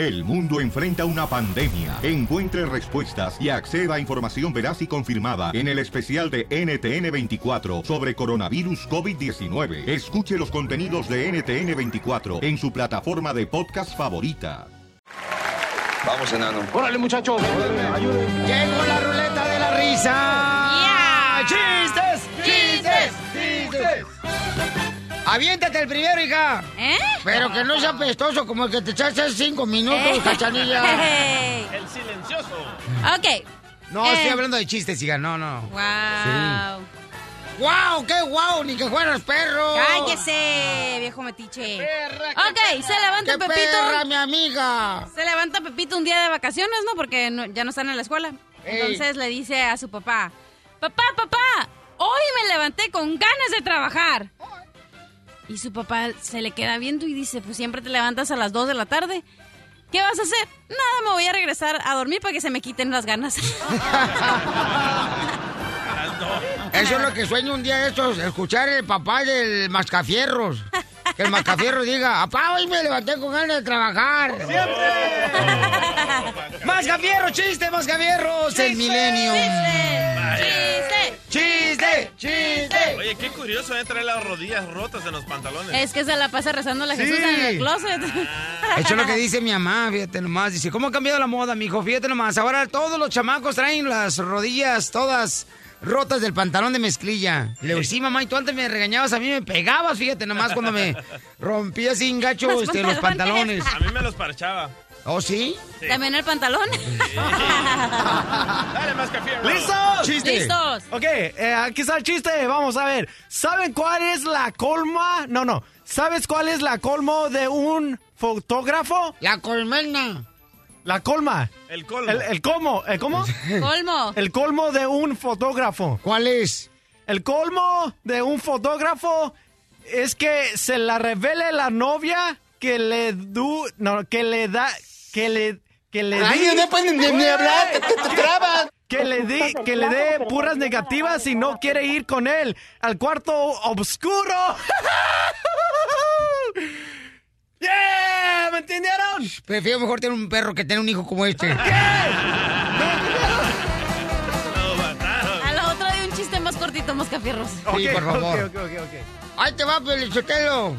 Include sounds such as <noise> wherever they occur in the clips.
El mundo enfrenta una pandemia. Encuentre respuestas y acceda a información veraz y confirmada en el especial de NTN24 sobre coronavirus COVID-19. Escuche los contenidos de NTN24 en su plataforma de podcast favorita. Vamos, enano. Órale, muchachos. Llegó la ruleta de la risa. ¡Chistes! ¡Chistes! ¡Chistes! Aviéntate el primero, hija. ¿Eh? Pero que no sea pestoso como el que te echaste hace cinco minutos, Eh. cachanilla. <laughs> El silencioso. Ok. No, Eh. estoy hablando de chistes, hija. No, no. Wow. ¡Guau! ¡Qué guau! Ni que fueras perro. Cállese, viejo metiche. ok, se levanta ¡Qué Pepito. perra, mi amiga! Se levanta Pepito un día de vacaciones, ¿no? Porque no- ya no están en la escuela. Ey. Entonces le dice a su papá, papá, papá, hoy me levanté con ganas de trabajar. Y su papá se le queda viendo y dice, pues siempre te levantas a las 2 de la tarde. ¿Qué vas a hacer? Nada, me voy a regresar a dormir para que se me quiten las ganas. <laughs> Eso es lo que sueño un día de estos, escuchar el papá del mascafierros. Que el mascafierro diga, papá, hoy me levanté con ganas de trabajar. <laughs> ¡Mascafierros, chiste, mascafierros! El milenio. ¡Chiste! ¡Chiste! ¡Chiste! Oye, qué curioso, ¿eh? Traer las rodillas rotas en los pantalones. Es que se la pasa rezando la Jesús Sí. en el closet. Eso es lo que dice mi mamá, fíjate nomás. Dice, ¿cómo ha cambiado la moda, mijo? Fíjate nomás. Ahora todos los chamacos traen las rodillas todas rotas del pantalón de mezclilla. Le digo, sí, mamá, y tú antes me regañabas, a mí me pegabas, fíjate nomás, cuando me <laughs> rompía sin gacho Los este, los pantalones. pantalones. A mí me los parchaba. ¿Oh, sí? También el pantalón. <laughs> Dale, más café. ¿Listos? Chiste. Listos. Ok, eh, aquí está el chiste. Vamos a ver. ¿Saben cuál es la colma? No, no. ¿Sabes cuál es la colmo de un fotógrafo? La colmena. La colma. El colmo. El, el cómo. ¿El cómo? <laughs> Colmo. El colmo de un fotógrafo. ¿Cuál es? El colmo de un fotógrafo es que se la revele la novia que le du, no, que le da, que le, que le Ay, di- no pueden ni, ni hablar, te, te, trabas. que le di, que le dé puras negativas y no quiere ir con él al cuarto oscuro. <laughs> ¡Yeah! ¿Me entendieron? Prefiero mejor tener un perro que tener un hijo como este. Lo mataron. A la otra de un chiste más cortito, Moscafierros. Sí, por favor. Ok, ok, ok, ok. Ahí te va, Pelichotelo.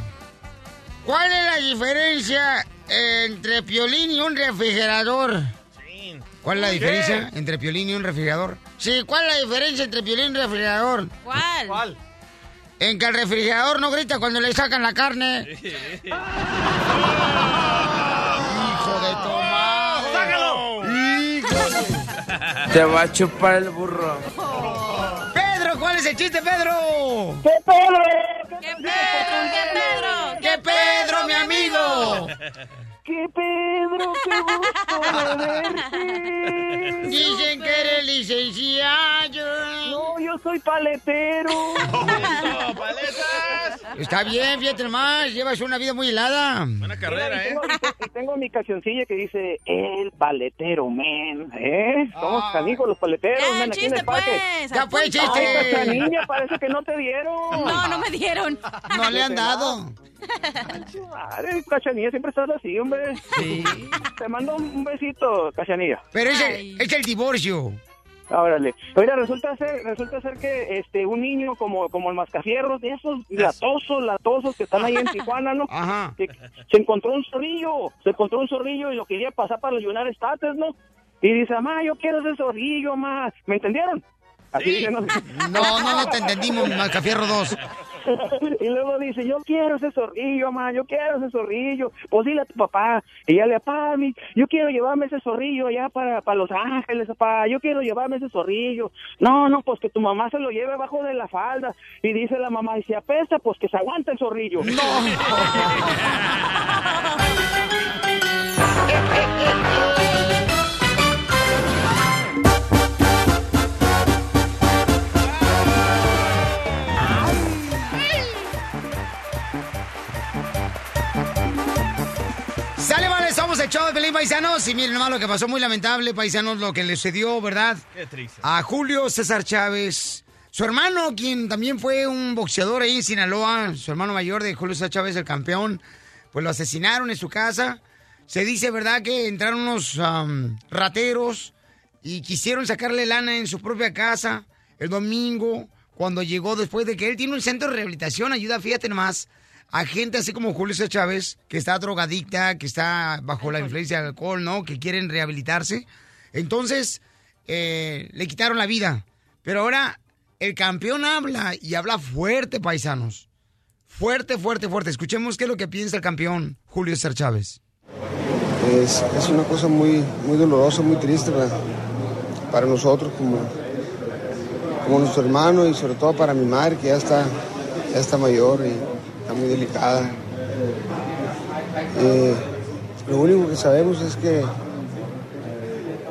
¿Cuál es la diferencia entre piolín y un refrigerador? Sí. ¿Cuál es la diferencia entre piolín y un refrigerador? Sí, ¿cuál es la diferencia entre piolín y un refrigerador? ¿Cuál? ¿Cuál? En que el refrigerador no grita cuando le sacan la carne. <laughs> ¡Hijo de toma! ¡Sácalo! Te va a chupar el burro. ¡Pedro! ¿Cuál es el chiste, Pedro? ¡Qué Pedro! ¡Qué Pedro! ¡Que Pedro, mi amigo! <laughs> ¡Qué Pedro, qué gusto de verte! <laughs> Dicen que eres licenciado. No, yo soy paletero. <laughs> ¡Eso, paletas! Está bien, fíjate nomás. Llevas una vida muy helada. Buena carrera, y, ¿eh? tengo, y tengo mi cancioncilla que dice El paletero, men. ¿Eh? Somos Ah. canijos los paleteros, ¡Eh, men, aquí en chiste, el parque. pues! Ya fue, chiste. Ay, cachanilla, parece que no te dieron. No, no me dieron. No le han dado. Madre, cachanilla, siempre estás así, hombre. Sí. Te mando un besito, cachanilla. Pero es el, es el divorcio. Órale. Oiga, resulta ser, resulta ser que este un niño como, como el mascafierros, de esos latosos, latosos que están ahí en <laughs> Tijuana, ¿no? Ajá. que se encontró un zorrillo, se encontró un zorrillo y lo quería pasar para los United States, ¿no? Y dice, mamá, yo quiero ese zorrillo, mamá. ¿Me entendieron? Así ¿no? No, no, no te entendimos, Macafierro 2. <laughs> y luego dice, yo quiero ese zorrillo, mamá, yo quiero ese zorrillo. Pues dile a tu papá. Y ya le papá, yo quiero llevarme ese zorrillo allá para, para Los Ángeles, papá. Yo quiero llevarme ese zorrillo. No, no, pues que tu mamá se lo lleve abajo de la falda. Y dice la mamá, y si apesta, pues que se aguante el zorrillo. Sale, <laughs> <laughs> somos el show de Pelín Paisanos. Y miren nomás lo que pasó, muy lamentable, paisanos, lo que le sucedió, ¿verdad? Qué triste. A Julio César Chávez. Su hermano, quien también fue un boxeador ahí en Sinaloa, su hermano mayor de Julio César Chávez, el campeón, pues lo asesinaron en su casa. Se dice, ¿verdad?, que entraron unos am, rateros y quisieron sacarle lana en su propia casa el domingo, cuando llegó después de que él tiene un centro de rehabilitación, ayuda, fíjate nomás, a gente así como Julio César Chávez, que está drogadicta, que está bajo la influencia del alcohol, ¿no?, que quieren rehabilitarse. Entonces, eh, le quitaron la vida. Pero ahora el campeón habla y habla fuerte, paisanos. Fuerte, fuerte, fuerte. Escuchemos qué es lo que piensa el campeón Julio César Chávez. Es, es una cosa muy, muy dolorosa, muy triste para, para nosotros como, como nuestro hermano y sobre todo para mi madre que ya está, ya está mayor y está muy delicada. Eh, lo único que sabemos es que,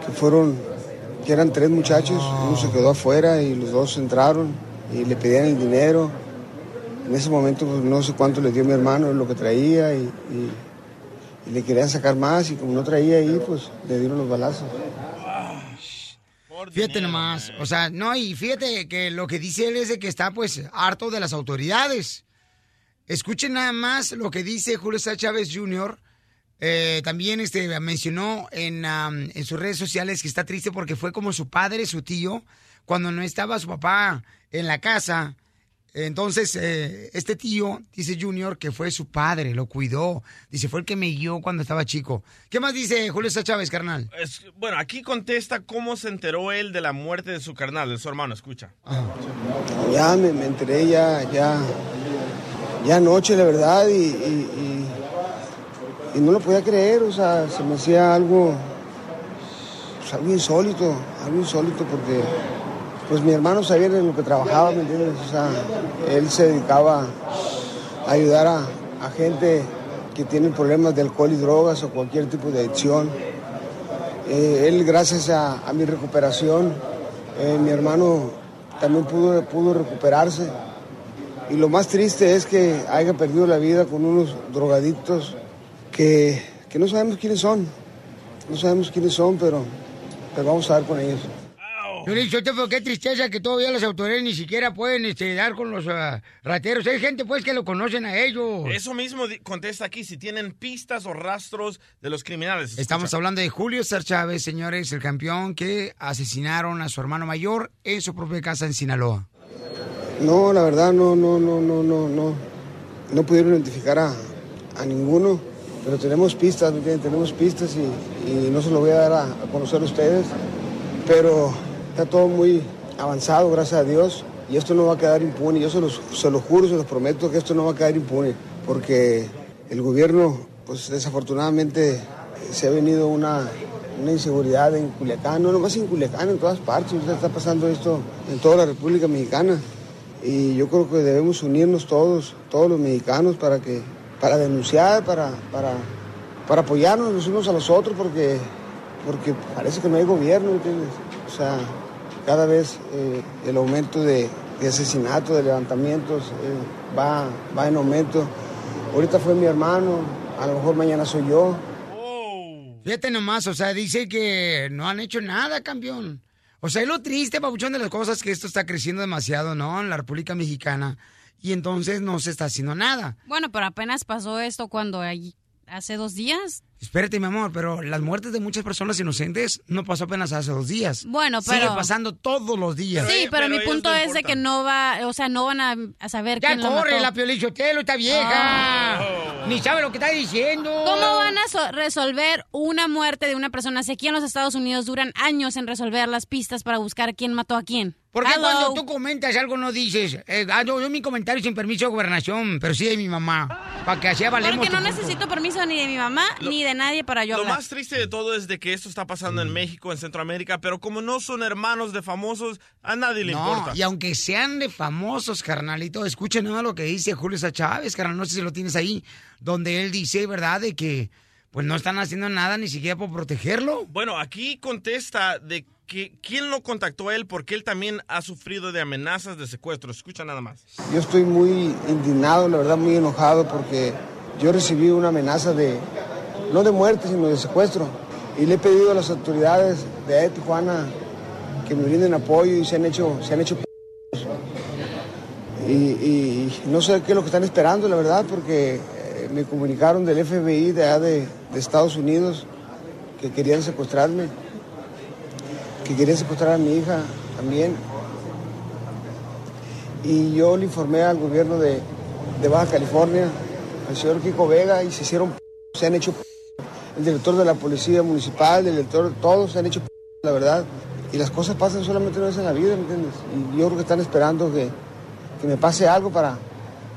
que fueron, eran tres muchachos, uno se quedó afuera y los dos entraron y le pedían el dinero. En ese momento pues, no sé cuánto le dio mi hermano, lo que traía y le querían sacar más y como no traía ahí, pues le dieron los balazos. Fíjate nomás, o sea, no, y fíjate que lo que dice él es de que está pues harto de las autoridades. Escuchen nada más lo que dice Julio César Chávez Jr. Eh, también este, mencionó en, en sus redes sociales que está triste porque fue como su padre, su tío, cuando no estaba su papá en la casa. Entonces, eh, este tío, dice Junior, que fue su padre, lo cuidó. Dice, fue el que me guió cuando estaba chico. ¿Qué más dice Julio César Chávez, carnal? Es- bueno, aquí contesta cómo se enteró él de la muerte de su carnal, de su hermano. Escucha. Ya me, me enteré ya, ya, ya anoche, la verdad, y, y- no lo podía creer, o sea, se me hacía algo, algo insólito, algo insólito porque pues mi hermano sabía en lo que trabajaba, ¿me entiendes? O sea, él se dedicaba a ayudar a, a gente que tiene problemas de alcohol y drogas o cualquier tipo de adicción. Eh, él, gracias a, a mi recuperación, eh, mi hermano también pudo, pudo recuperarse. Y lo más triste es que haya perdido la vida con unos drogadictos que, que no sabemos quiénes son. No sabemos quiénes son, pero, pero vamos a dar con ellos. Yo le digo, pero qué tristeza que todavía las autoridades ni siquiera pueden este, dar con los ah, rateros. Hay gente pues que lo conocen a ellos. Eso mismo contesta aquí, si tienen pistas o rastros de los criminales. Estamos Escucha. hablando de Julio César Chávez, señores, el campeón que asesinaron a su hermano mayor en su propia casa en Sinaloa. No, la verdad no, no, no, no, no, no. No pudieron identificar a, a ninguno, pero tenemos pistas, ¿me? Tenemos pistas y, no se lo voy a dar a, conocer a ustedes, pero está todo muy avanzado, gracias a Dios, y esto no va a quedar impune. Yo se los, se lo juro, se los prometo que esto no va a quedar impune, porque el gobierno, pues desafortunadamente, se ha venido una, una inseguridad en Culiacán, no nomás en Culiacán, en todas partes. Está pasando esto en toda la República Mexicana. Y yo creo que debemos unirnos todos, todos los mexicanos, para que, para denunciar, para, para, para apoyarnos los unos a los otros, porque, porque parece que no hay gobierno, ¿entiendes? O sea, cada vez eh, el aumento de, asesinatos, de levantamientos, eh, va, va en aumento. Ahorita fue mi hermano, a lo mejor mañana soy yo. Fíjate nomás, o sea, dice que no han hecho nada, campeón. O sea, es lo triste, papuchón, de las cosas que esto está creciendo demasiado, ¿no? En la República Mexicana. Y entonces no se está haciendo nada. Bueno, pero apenas pasó esto cuando ahí- hace dos días. Espérate, mi amor, pero las muertes de muchas personas inocentes no pasó apenas hace dos días. Bueno, Sigue pero- pasando todos los días. sí, pero, mi punto es de que no va, o sea, no van a, a saber Ya quién lo corre mató. la piolichotelo, esta vieja. Ni sabe lo que está diciendo. ¿Cómo van a so- resolver una muerte de una persona? Si aquí en los Estados Unidos duran años en resolver las pistas para buscar quién mató a quién. ¿Por qué Hello. cuando tú comentas algo no dices, eh, ah, yo, yo mi comentario sin permiso de gobernación, pero sí de mi mamá, para que así valemos Porque no necesito permiso ni de mi mamá ni de nadie para yo Lo hablar. más triste de todo es de que esto está pasando en México, en Centroamérica, pero como no son hermanos de famosos, a nadie le No, importa. y aunque sean de famosos, carnalito, escuchen nada lo que dice Julio César Chávez, carnal, no sé si lo tienes ahí, donde él dice, ¿verdad?, de que pues no están haciendo nada ni siquiera por protegerlo. Bueno, aquí contesta de que quién lo contactó a él porque él también ha sufrido de amenazas de secuestro. Escucha nada más. Yo estoy muy indignado, la verdad muy enojado porque yo recibí una amenaza de, no de muerte, sino de secuestro. Y le he pedido a las autoridades de Tijuana que me brinden apoyo y se han hecho, se han hecho p- y, y no sé qué es lo que están esperando, la verdad, porque eh, me comunicaron del FBI de, allá de, de Estados Unidos que querían secuestrarme, que querían secuestrar a mi hija también. Y yo le informé al gobierno de, de Baja California, al señor Kiko Vega, y se hicieron, se han hecho el director de la policía municipal, el director, todos se han hecho la verdad. Y las cosas pasan solamente una vez en la vida, ¿me entiendes? Y yo creo que están esperando que, que me pase algo para,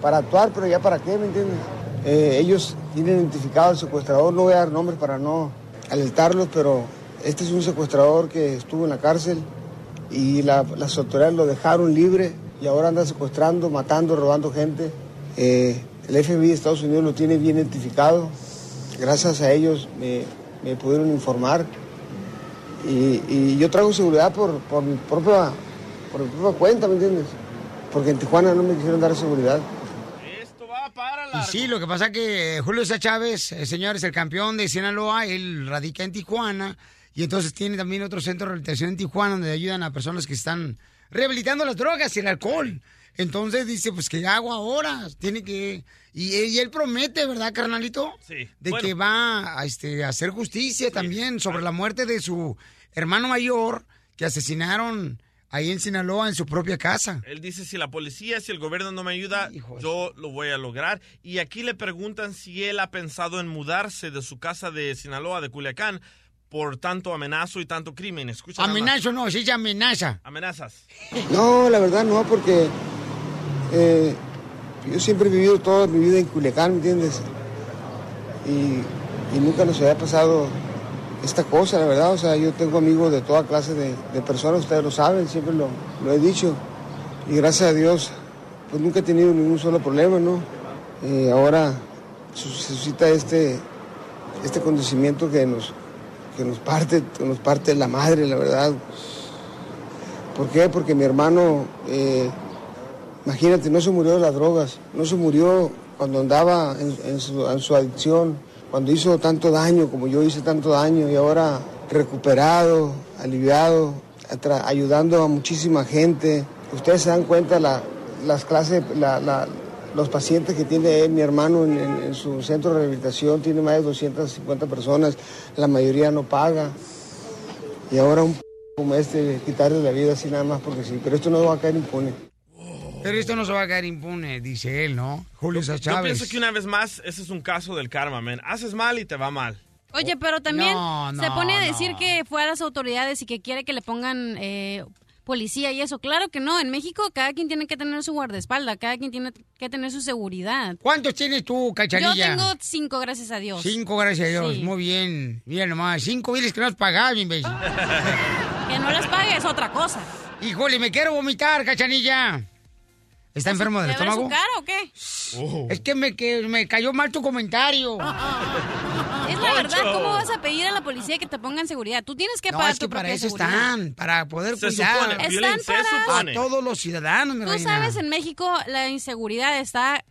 para actuar, pero ya para qué, ¿me entiendes? Eh, ellos tienen identificado al secuestrador, no voy a dar nombres para no alertarlos, pero este es un secuestrador que estuvo en la cárcel y la- las autoridades lo dejaron libre y ahora anda secuestrando, matando, robando gente. Eh, el FBI de Estados Unidos lo tiene bien identificado. Gracias a ellos me, me pudieron informar. Y, y yo traigo seguridad por, por, mi propia, por mi propia cuenta, ¿me entiendes? Porque en Tijuana no me quisieron dar seguridad. Y sí, lo que pasa que Julio César Chávez, eh, señores, el campeón de Sinaloa, él radica en Tijuana y entonces tiene también otro centro de rehabilitación en Tijuana donde ayudan a personas que están rehabilitando las drogas y el alcohol. Entonces dice, pues, ¿qué hago ahora? Tiene que... Y, y él promete, ¿verdad, carnalito? Sí. De Bueno. que va a, este, a hacer justicia también sobre la muerte de su hermano mayor que asesinaron ahí en Sinaloa en su propia casa. Él dice, si la policía, si el gobierno no me ayuda, yo lo voy a lograr. Y aquí le preguntan si él ha pensado en mudarse de su casa de Sinaloa, de Culiacán, por tanto amenazo y tanto crimen. Escucha. Amenazo no, sí se amenaza. Amenazas. No, la verdad no, porque eh, yo siempre he vivido toda mi vida en Culiacán, ¿me entiendes? Y, y nunca nos había pasado esta cosa, la verdad. O sea, yo tengo amigos de toda clase de, de personas, ustedes lo saben, siempre lo, lo he dicho. Y gracias a Dios, pues nunca he tenido ningún solo problema, ¿no? Y ahora su- se suscita este, este acontecimiento que nos, que nos parte, que nos parte la madre, la verdad. ¿Por qué? Porque mi hermano, eh, imagínate, no se murió de las drogas, no se murió cuando andaba en, su, en su adicción, cuando hizo tanto daño como yo hice tanto daño y ahora recuperado, aliviado, ayudando a muchísima gente. Ustedes se dan cuenta la, las clases, la- la- los pacientes que tiene él, mi hermano en, en- en su centro de rehabilitación, tiene más de 250 personas, la mayoría no paga. Y ahora un p- como este, quitarle la vida así nada más porque sí. Pero esto no va a caer impune. Pero esto no se va a quedar impune, dice él, ¿no? Julio Yo Chávez. pienso que una vez más, ese es un caso del karma, man. Haces mal y te va mal. Oye, pero también No, se pone a no. decir que fue a las autoridades y que quiere que le pongan eh, policía y eso. Claro que no. En México cada quien tiene que tener su guardaespaldas, cada quien tiene que tener su seguridad. ¿Cuántos tienes tú, cachanilla? Yo tengo cinco, gracias a Dios. Cinco, gracias a Dios. Sí. Muy bien. Mira nomás, cinco biles que no has pagado, imbécil. <laughs> Que no las pague es otra cosa. Híjole, me quiero vomitar, cachanilla. ¿Está enfermo del ¿Le duele estómago? su cara o qué? Oh. Es que me, que me cayó mal tu comentario. Es la verdad, ¿cómo vas a pedir a la policía que te pongan seguridad? Tú tienes que No, pagar es que tu para propia eso seguridad. están, para poder Se cuidar supone, Están se para- supone. a todos los ciudadanos, mi Tú reina. sabes, en México la inseguridad está,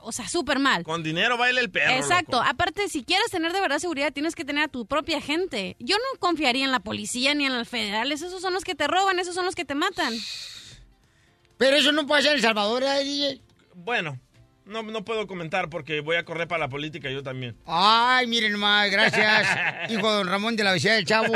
o sea, súper mal. Con dinero baila el perro. Exacto. loco. Aparte, si quieres tener de verdad seguridad, tienes que tener a tu propia gente. Yo no confiaría en la policía ni en los federales. Esos son los que te roban, esos son los que te matan. Pero eso no puede ser El Salvador, ¿eh, DJ? Bueno, no, no puedo comentar porque voy a correr para la política yo también. Ay, miren nomás, gracias, <laughs> hijo de don Ramón de la vecindad del Chavo.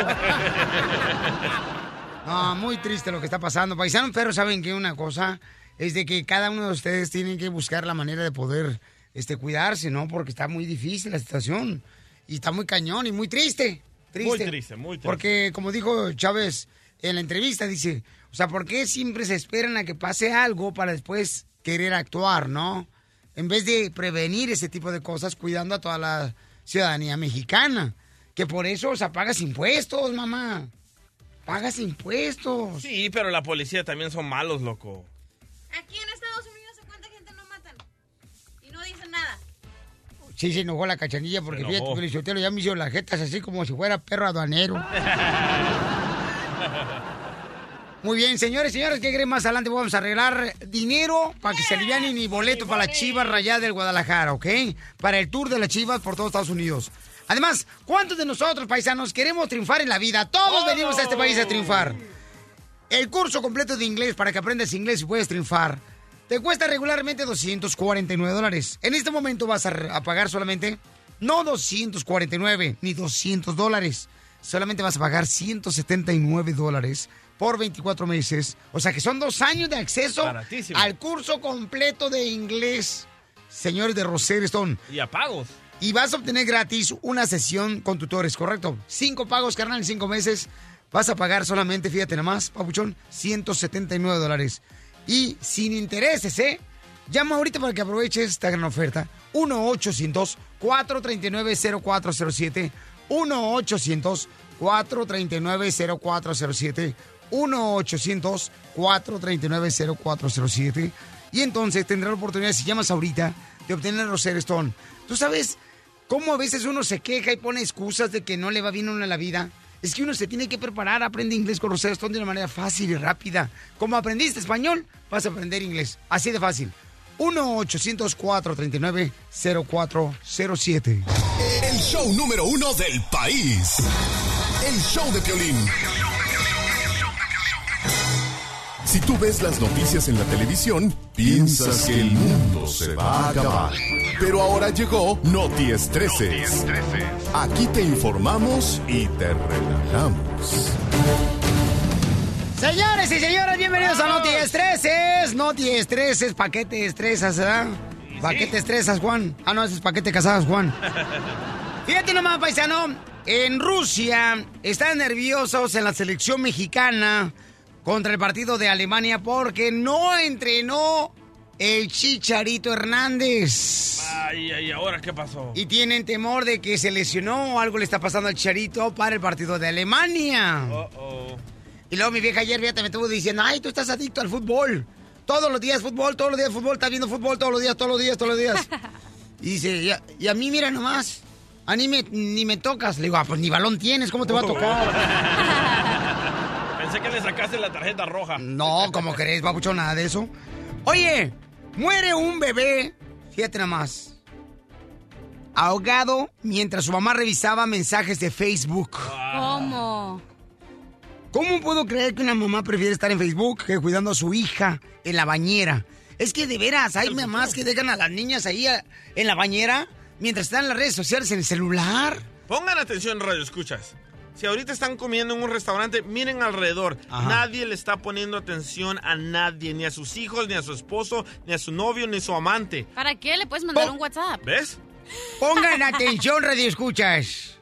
No, muy triste lo que está pasando. Paisanos, pero saben que una cosa es de que cada uno de ustedes tienen que buscar la manera de poder este, cuidarse, ¿no? Porque está muy difícil la situación. Y está muy cañón y muy triste. triste. Muy triste, muy triste. Porque, como dijo Chávez en la entrevista, dice, o sea, ¿por qué siempre se esperan a que pase algo para después querer actuar, no? En vez de prevenir ese tipo de cosas, cuidando a toda la ciudadanía mexicana. Que por eso, o sea, pagas impuestos, mamá. Pagas impuestos. Sí, pero la policía también son malos, loco. Aquí en Estados Unidos, ¿a cuánta gente no matan? Y no dicen nada. Sí, se enojó la cachanilla porque fíjate que el ya me hizo las jetas así como si fuera perro aduanero. <laughs> Muy bien, señores, señores, ¿qué creen? Más adelante vamos a arreglar dinero para que se alivianen y boleto para la Chivas Rayada del Guadalajara, ¿ok? Para el tour de las Chivas por todo Estados Unidos. Además, ¿cuántos de nosotros, paisanos, queremos triunfar en la vida? Todos venimos a este país a triunfar. El curso completo de inglés para que aprendas inglés y puedes triunfar. te cuesta regularmente 249 dólares. En este momento vas a, a pagar solamente, no 249 ni 200 dólares, solamente vas a pagar 179 dólares por 24 meses. O sea que son dos años de acceso Baratísimo. al curso completo de inglés, señores de Rosetta Stone. Y a pagos. Y vas a obtener gratis una sesión con tutores, ¿correcto? Cinco pagos, carnal, en cinco meses. Vas a pagar solamente, fíjate nomás, papuchón, 179 dólares. Y sin intereses, ¿eh? Llama ahorita para que aproveches esta gran oferta. 1-800-439-0407. 1-800-439-0407. 1-800-439-0407. Y entonces tendrás la oportunidad, si llamas ahorita, de obtener los Stone. ¿Tú sabes cómo a veces uno se queja y pone excusas de que no le va bien uno en la vida? Es que uno se tiene que preparar, aprende inglés con Rosetta Stone de una manera fácil y rápida. Como aprendiste español, vas a aprender inglés. Así de fácil. 1-800-439-0407. El show número uno del país. El show de Piolín. Si tú ves las noticias en la televisión, piensas que el mundo se va a acabar. Pero ahora llegó Noti Estreses. Aquí te informamos y te relajamos. Señores y señoras, bienvenidos a Noti Estreses. Noti Estreses, paquete estresas, ¿verdad? Paquete estresas, Juan. Ah, no, ese es paquete casadas, Juan. <laughs> Fíjate nomás, paisano. En Rusia están nerviosos en la selección mexicana contra el partido de Alemania porque no entrenó el Chicharito Hernández. Ay, ay, ¿ahora qué pasó? Y tienen temor de que se lesionó o algo le está pasando al Chicharito para el partido de Alemania. Uh-oh. Y luego mi vieja ayer, fíjate, me estuvo diciendo, ay, tú estás adicto al fútbol. Todos los días fútbol, todos los días fútbol, estás viendo fútbol todos los días, todos los días, todos los días. <laughs> y dice, y a, y a mí mira nomás, a mí me- ni me tocas. Le digo, ah, pues ni balón tienes, ¿cómo te va a tocar? <laughs> Pensé que le sacaste la tarjeta roja. no, ¿cómo crees, babuchón? Nada de eso. Oye, muere un bebé, fíjate nomás, ahogado mientras su mamá revisaba mensajes de Facebook. ¿Cómo? ¿Cómo puedo creer que una mamá prefiere estar en Facebook que cuidando a su hija en la bañera? Es que de veras, hay mamás que dejan a las niñas ahí a- en la bañera mientras están en las redes sociales en el celular. Pongan atención, radio escuchas. Si ahorita están comiendo en un restaurante, miren alrededor. Ajá. Nadie le está poniendo atención a nadie, ni a sus hijos, ni a su esposo, ni a su novio, ni a su amante. ¿Para qué le puedes mandar Po- un WhatsApp? ¿Ves? Pongan atención, radio escuchas.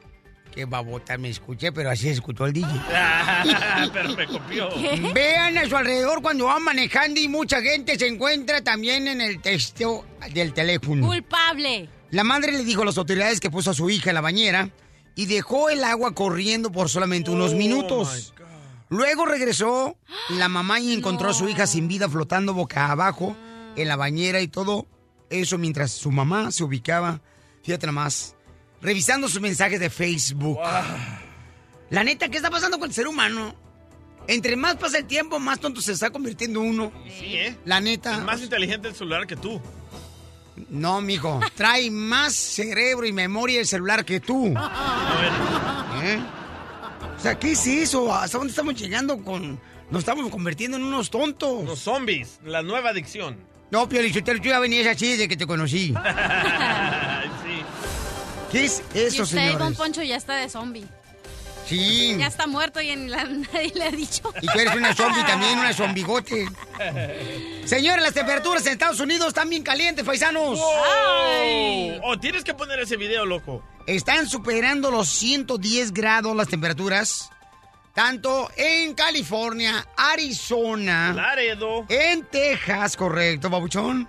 Qué babota me escuché, pero así escuchó el DJ. <laughs> Pero me copió. <laughs> Vean a su alrededor cuando van manejando y mucha gente se encuentra también en el texto del teléfono. Culpable. La madre le dijo a las autoridades que puso a su hija en la bañera y dejó el agua corriendo por solamente unos Oh, minutos. Luego regresó la mamá y encontró a su hija sin vida flotando boca abajo en la bañera y todo eso mientras su mamá se ubicaba, fíjate nomás, revisando sus mensajes de Facebook. La neta, ¿qué está pasando con el ser humano? Entre más pasa el tiempo, más tonto se está convirtiendo uno. Sí, ¿eh? La neta. Es más inteligente el celular que tú. No, mijo. Trae más cerebro y memoria el celular que tú. <laughs> ¿Eh? O sea, ¿qué es eso? ¿Hasta dónde estamos llegando con...? Nos estamos convirtiendo en unos tontos. Los zombies, la nueva adicción. No, Piolichotelo, tú ya venías así desde que te conocí. <laughs> Sí. ¿Qué es eso, usted, Don? Poncho, ya está de zombie. Sí. Ya está muerto y en la- <laughs> nadie le ha dicho. Y tú eres una zombie también, una zombigote. <laughs> Señores, las temperaturas en Estados Unidos están bien calientes, paisanos. ¡Ay! Oh, tienes que poner ese video, loco. Están superando los 110 grados las temperaturas. Tanto en California, Arizona, Laredo. en Texas, correcto, babuchón.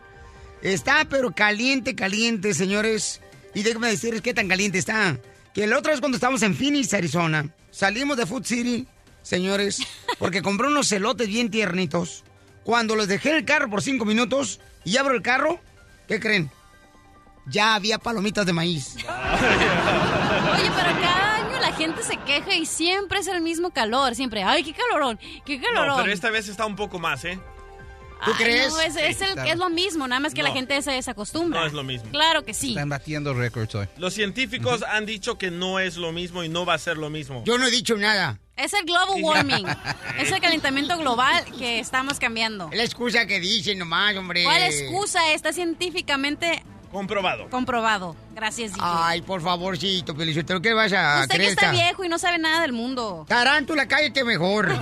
Está pero caliente, caliente, señores. Y déjenme decirles qué tan caliente está. Que la otra vez cuando estábamos en Phoenix, Arizona, salimos de Food City, señores, porque compré unos celotes bien tiernitos. Cuando los dejé en el carro por cinco minutos y abro el carro, ¿qué creen? Ya había palomitas de maíz. <laughs> Oye, pero cada año la gente se queja y siempre es el mismo calor. Siempre, ay, qué calorón, qué calorón. No, pero esta vez está un poco más, ¿eh? ¿Tú Ay, crees? No, es, es el- es lo mismo, nada más que la No. gente se desacostumbra. No es lo mismo. Claro que sí. Están batiendo récords hoy. Los científicos han dicho que no es lo mismo y no va a ser lo mismo. Yo no he dicho nada. Es el global warming. es el calentamiento global que estamos cambiando. Es la excusa que dicen nomás, hombre. ¿Cuál excusa? Está científicamente Comprobado. comprobado. Gracias, DJ. Ay, por favorcito, Felicitero, ¿qué vas a Usted que está esta- viejo y no sabe nada del mundo. Tarántula, cállate mejor. <laughs>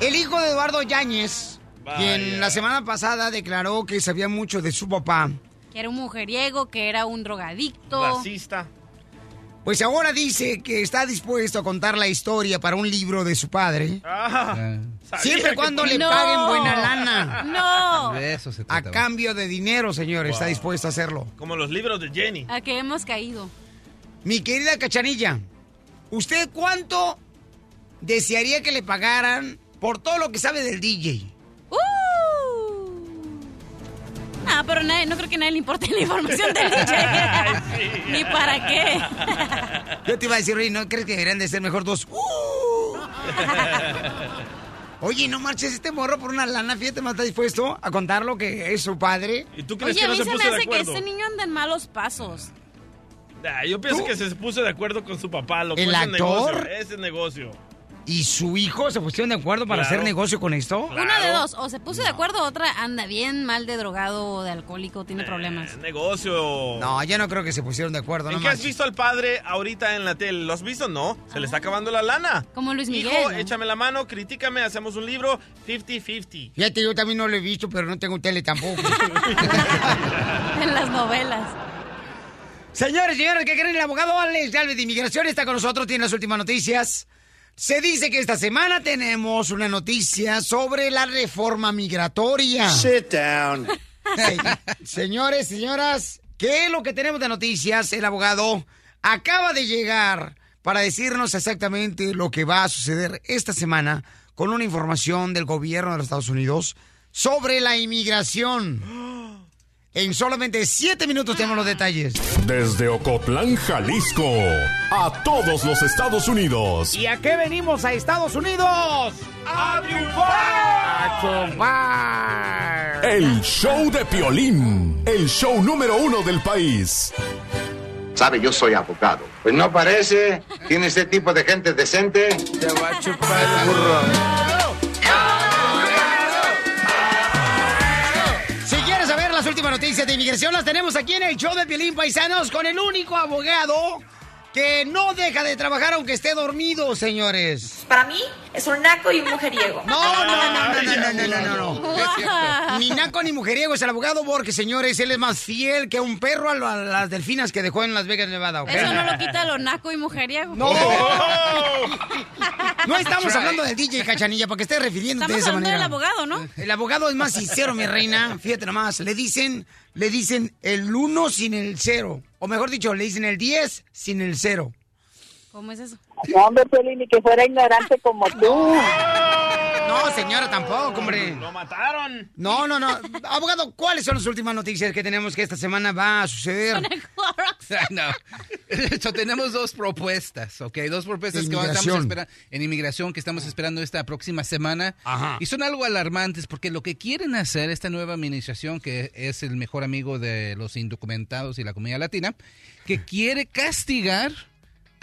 El hijo de Eduardo Yáñez, Vaya. quien la semana pasada declaró que sabía mucho de su papá, Que era un mujeriego, que era un drogadicto. Racista. pues ahora dice que está dispuesto a contar la historia para un libro de su padre. Ah, Siempre y cuando le No. paguen buena lana. No. De eso se A trata. cambio de dinero, señor, está dispuesto a hacerlo. Como los libros de Jenny. A que hemos caído. Mi querida Cachanilla, ¿usted cuánto desearía que le pagaran por todo lo que sabe del DJ? ¡Uh! Ah, pero nadie- no creo que a nadie le importe la información del <laughs> DJ. Ni para qué. <laughs> Yo te iba a decir, oye, ¿no crees que deberían de ser mejor dos? ¡Uh! <laughs> Oye, no marches este morro por una lana, fíjate, ¿no está dispuesto a contar lo que es su padre? ¿Y tú crees Oye, que a no mí se se me puso de hace que este niño anda en malos pasos. Ah, yo pienso ¿Tú? que se puso de acuerdo con su papá. Lo que ¿El es actor? negocio. Ese negocio. ¿Y su hijo se pusieron de acuerdo para Claro. hacer negocio con esto? Claro. Una de dos, o se puso de acuerdo, o otra anda bien mal de drogado o de alcohólico, tiene problemas. Eh, negocio. No, yo no creo que se pusieron de acuerdo, ¿En no qué has visto al padre ahorita en la tele? ¿Lo has visto? No. Se le está acabando la lana. Como Luis Miguel. Hijo, ¿no? échame la mano, critícame, hacemos un libro 50-50. Fíjate, yo también no lo he visto, pero no tengo tele tampoco. <laughs> En las novelas. Señores, señores, ¿qué creen? El abogado Alex Galvez de Inmigración está con nosotros, tiene las últimas noticias. Se dice que esta semana tenemos una noticia sobre la reforma migratoria. Sit down. Se- señores, señoras, ¿qué es lo que tenemos de noticias? El abogado acaba de llegar para decirnos exactamente lo que va a suceder esta semana con una información del gobierno de los Estados Unidos sobre la inmigración. <gasps> <gasps> En solamente siete minutos tenemos los detalles. Desde Ocotlán, Jalisco, a todos los Estados Unidos. ¿Y a qué venimos a Estados Unidos? ¡A triunfar! ¡A triunfar! El show de Piolín, el show número uno del país. Sabe, yo soy abogado. Pues no parece. Tiene este tipo de gente decente. Te va a chupar el burro. De inmigración, las tenemos aquí en el show de Piolín Paisanos con el único abogado que no deja de trabajar aunque esté dormido, señores. Para mí es un naco y un mujeriego. No, no, no, no, no, no, no, no, no. Ni naco ni mujeriego es el abogado porque, señores, él es más fiel que un perro a, las delfinas que dejó en Las Vegas, Nevada, ¿ok? Eso no lo quita lo naco y mujeriego. No. No estamos hablando del DJ Cachanilla para que estés refiriéndote de Estamos esa hablando manera. del abogado, ¿no? El abogado es más sincero, mi reina. Fíjate nomás, le dicen, le dicen el 1 sin el 0. O mejor dicho, le dicen el 10 sin el 0. ¿Cómo es eso? No, hombre, Piolín, ni que fuera ignorante como tú. <laughs> No, señora, tampoco, hombre. Lo mataron. No, no, no. Abogado, ¿cuáles son las últimas noticias que tenemos que esta semana va a suceder? <laughs> no. So, tenemos dos propuestas, ¿ok? Dos propuestas De que estamos esperando en inmigración que estamos esperando esta próxima semana. Ajá. Y son algo alarmantes porque lo que quieren hacer esta nueva administración, que es el mejor amigo de los indocumentados y la comunidad latina, que quiere castigar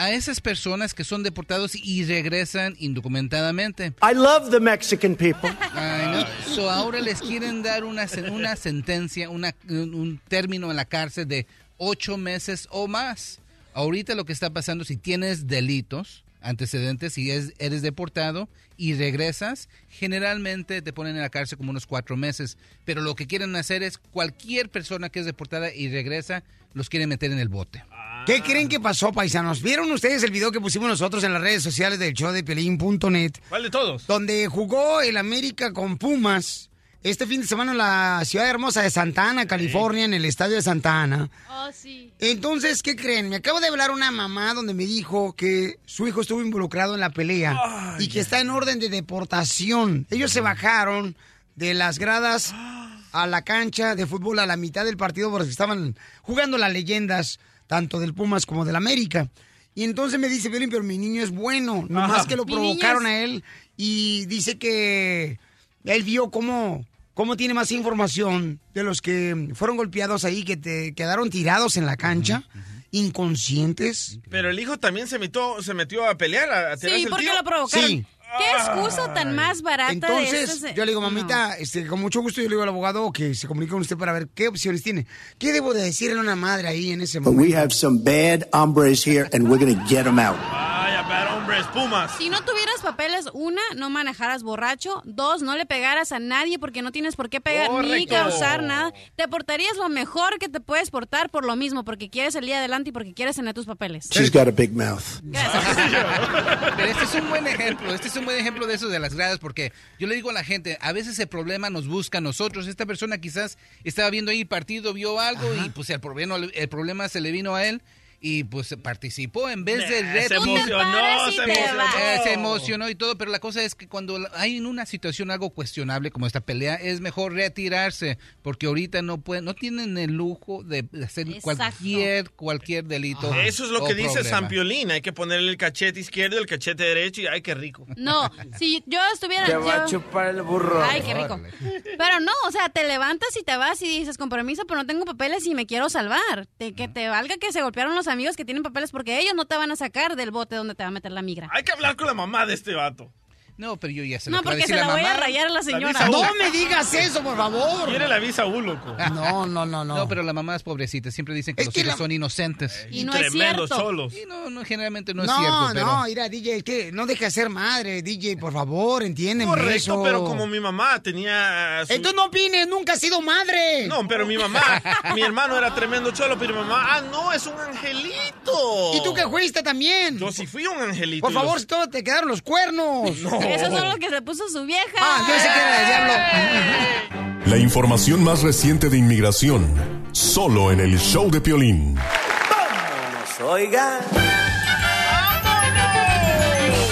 a esas personas que son deportados y regresan indocumentadamente. I love the Mexican people. Ay, no. So, ahora les quieren dar una, una sentencia, una- un un término en la cárcel de ocho meses o más. Ahorita lo que está pasando, si tienes delitos, antecedentes, si es, eres deportado y regresas, generalmente te ponen en la cárcel como unos cuatro meses. Pero lo que quieren hacer es cualquier persona que es deportada y regresa, los quieren meter en el bote. ¿Qué creen que pasó, paisanos? ¿Vieron ustedes el video que pusimos nosotros en las redes sociales del show de Pelín.net? ¿Cuál de todos? Donde jugó el América con Pumas este fin de semana en la ciudad hermosa de Santa Ana, California, en el estadio de Santa Ana. Oh, sí. Entonces, ¿qué creen? Me acabo de hablar una mamá donde me dijo que su hijo estuvo involucrado en la pelea y que está en orden de deportación. Ellos se bajaron de las gradas a la cancha de fútbol a la mitad del partido porque estaban jugando las leyendas tanto del Pumas como del América. Y entonces me dice, Violín, pero mi niño es bueno, nomás Ajá. que lo provocaron es- a él y dice que él vio cómo cómo tiene más información de los que fueron golpeados ahí, que te quedaron tirados en la cancha, inconscientes. Pero el hijo también se metió, se metió a pelear, a, a tirarse Sí, el porque lo provocaron. Sí. ¿Qué excusa tan más barata de Entonces, estas? yo le digo, mamita, este, con mucho gusto yo le digo al abogado que se comunique con usted para ver qué opciones tiene. ¿Qué debo de decirle a una madre ahí en ese But momento? we have some bad hombres here, and we're going to get them out. Vaya, bad hombres, Pumas. Si no tuvieras papeles, una, no manejaras borracho. Dos, no le pegaras a nadie porque no tienes por qué pegar ni causar nada. Te portarías lo mejor que te puedes portar por lo mismo, porque quieres salir adelante y porque quieres tener tus papeles. She's got a big mouth. Pero este es un buen ejemplo, este es un buen ejemplo de eso de las gradas, porque yo le digo a la gente, a veces el problema nos busca a nosotros. Esta persona quizás estaba viendo ahí partido, vio algo y pues el problema, el problema se le vino a él y pues participó en vez de Nah, ret- se emocionó, se emocionó. Eh, se emocionó y todo, pero la cosa es que cuando hay en una situación algo cuestionable como esta pelea, es mejor retirarse, porque ahorita no pueden, no tienen el lujo de hacer cualquier, cualquier delito. Eso es lo que dice problema. San Piolín. Hay que ponerle el cachete izquierdo y el cachete derecho y ay, qué rico. No, si yo estuviera... Te va a chupar el burro. Ay, qué rico. <laughs> Pero no, o sea, te levantas y te vas y dices, con permiso, pero no tengo papeles y me quiero salvar. Te- que te valga que se golpearon los amigos que tienen papeles porque ellos no te van a sacar del bote donde te va a meter la migra. Hay que hablar con la mamá de este vato. No, pero yo ya se No, lo puedo porque se la voy a rayar a la señora. No me digas eso, por favor. Quiere la visa U, loco. <laughs> No, no, no, no. No, pero la mamá es pobrecita. Siempre dicen que Es los que hijos la- son inocentes. Y no es cierto. cholos. Y no, no, generalmente no, es No, cierto, pero... no, mira, DJ, que no deje de ser madre, DJ, por favor, entiéndeme Correcto, eso. pero como mi mamá tenía... su- Entonces no opines, nunca has sido madre. No, pero mi mamá, <laughs> mi hermano era tremendo cholo, pero mi mamá, ah, no, es un angelito. ¿Y tú que fuiste también? Yo sí fui un angelito. Por y favor, los- si todo te quedaron los cuernos. <laughs> No. Esos son los que se puso su vieja. Ah, yo sé que era de diablo. <laughs> La información más reciente de inmigración, solo en el show de Piolín. Oigan.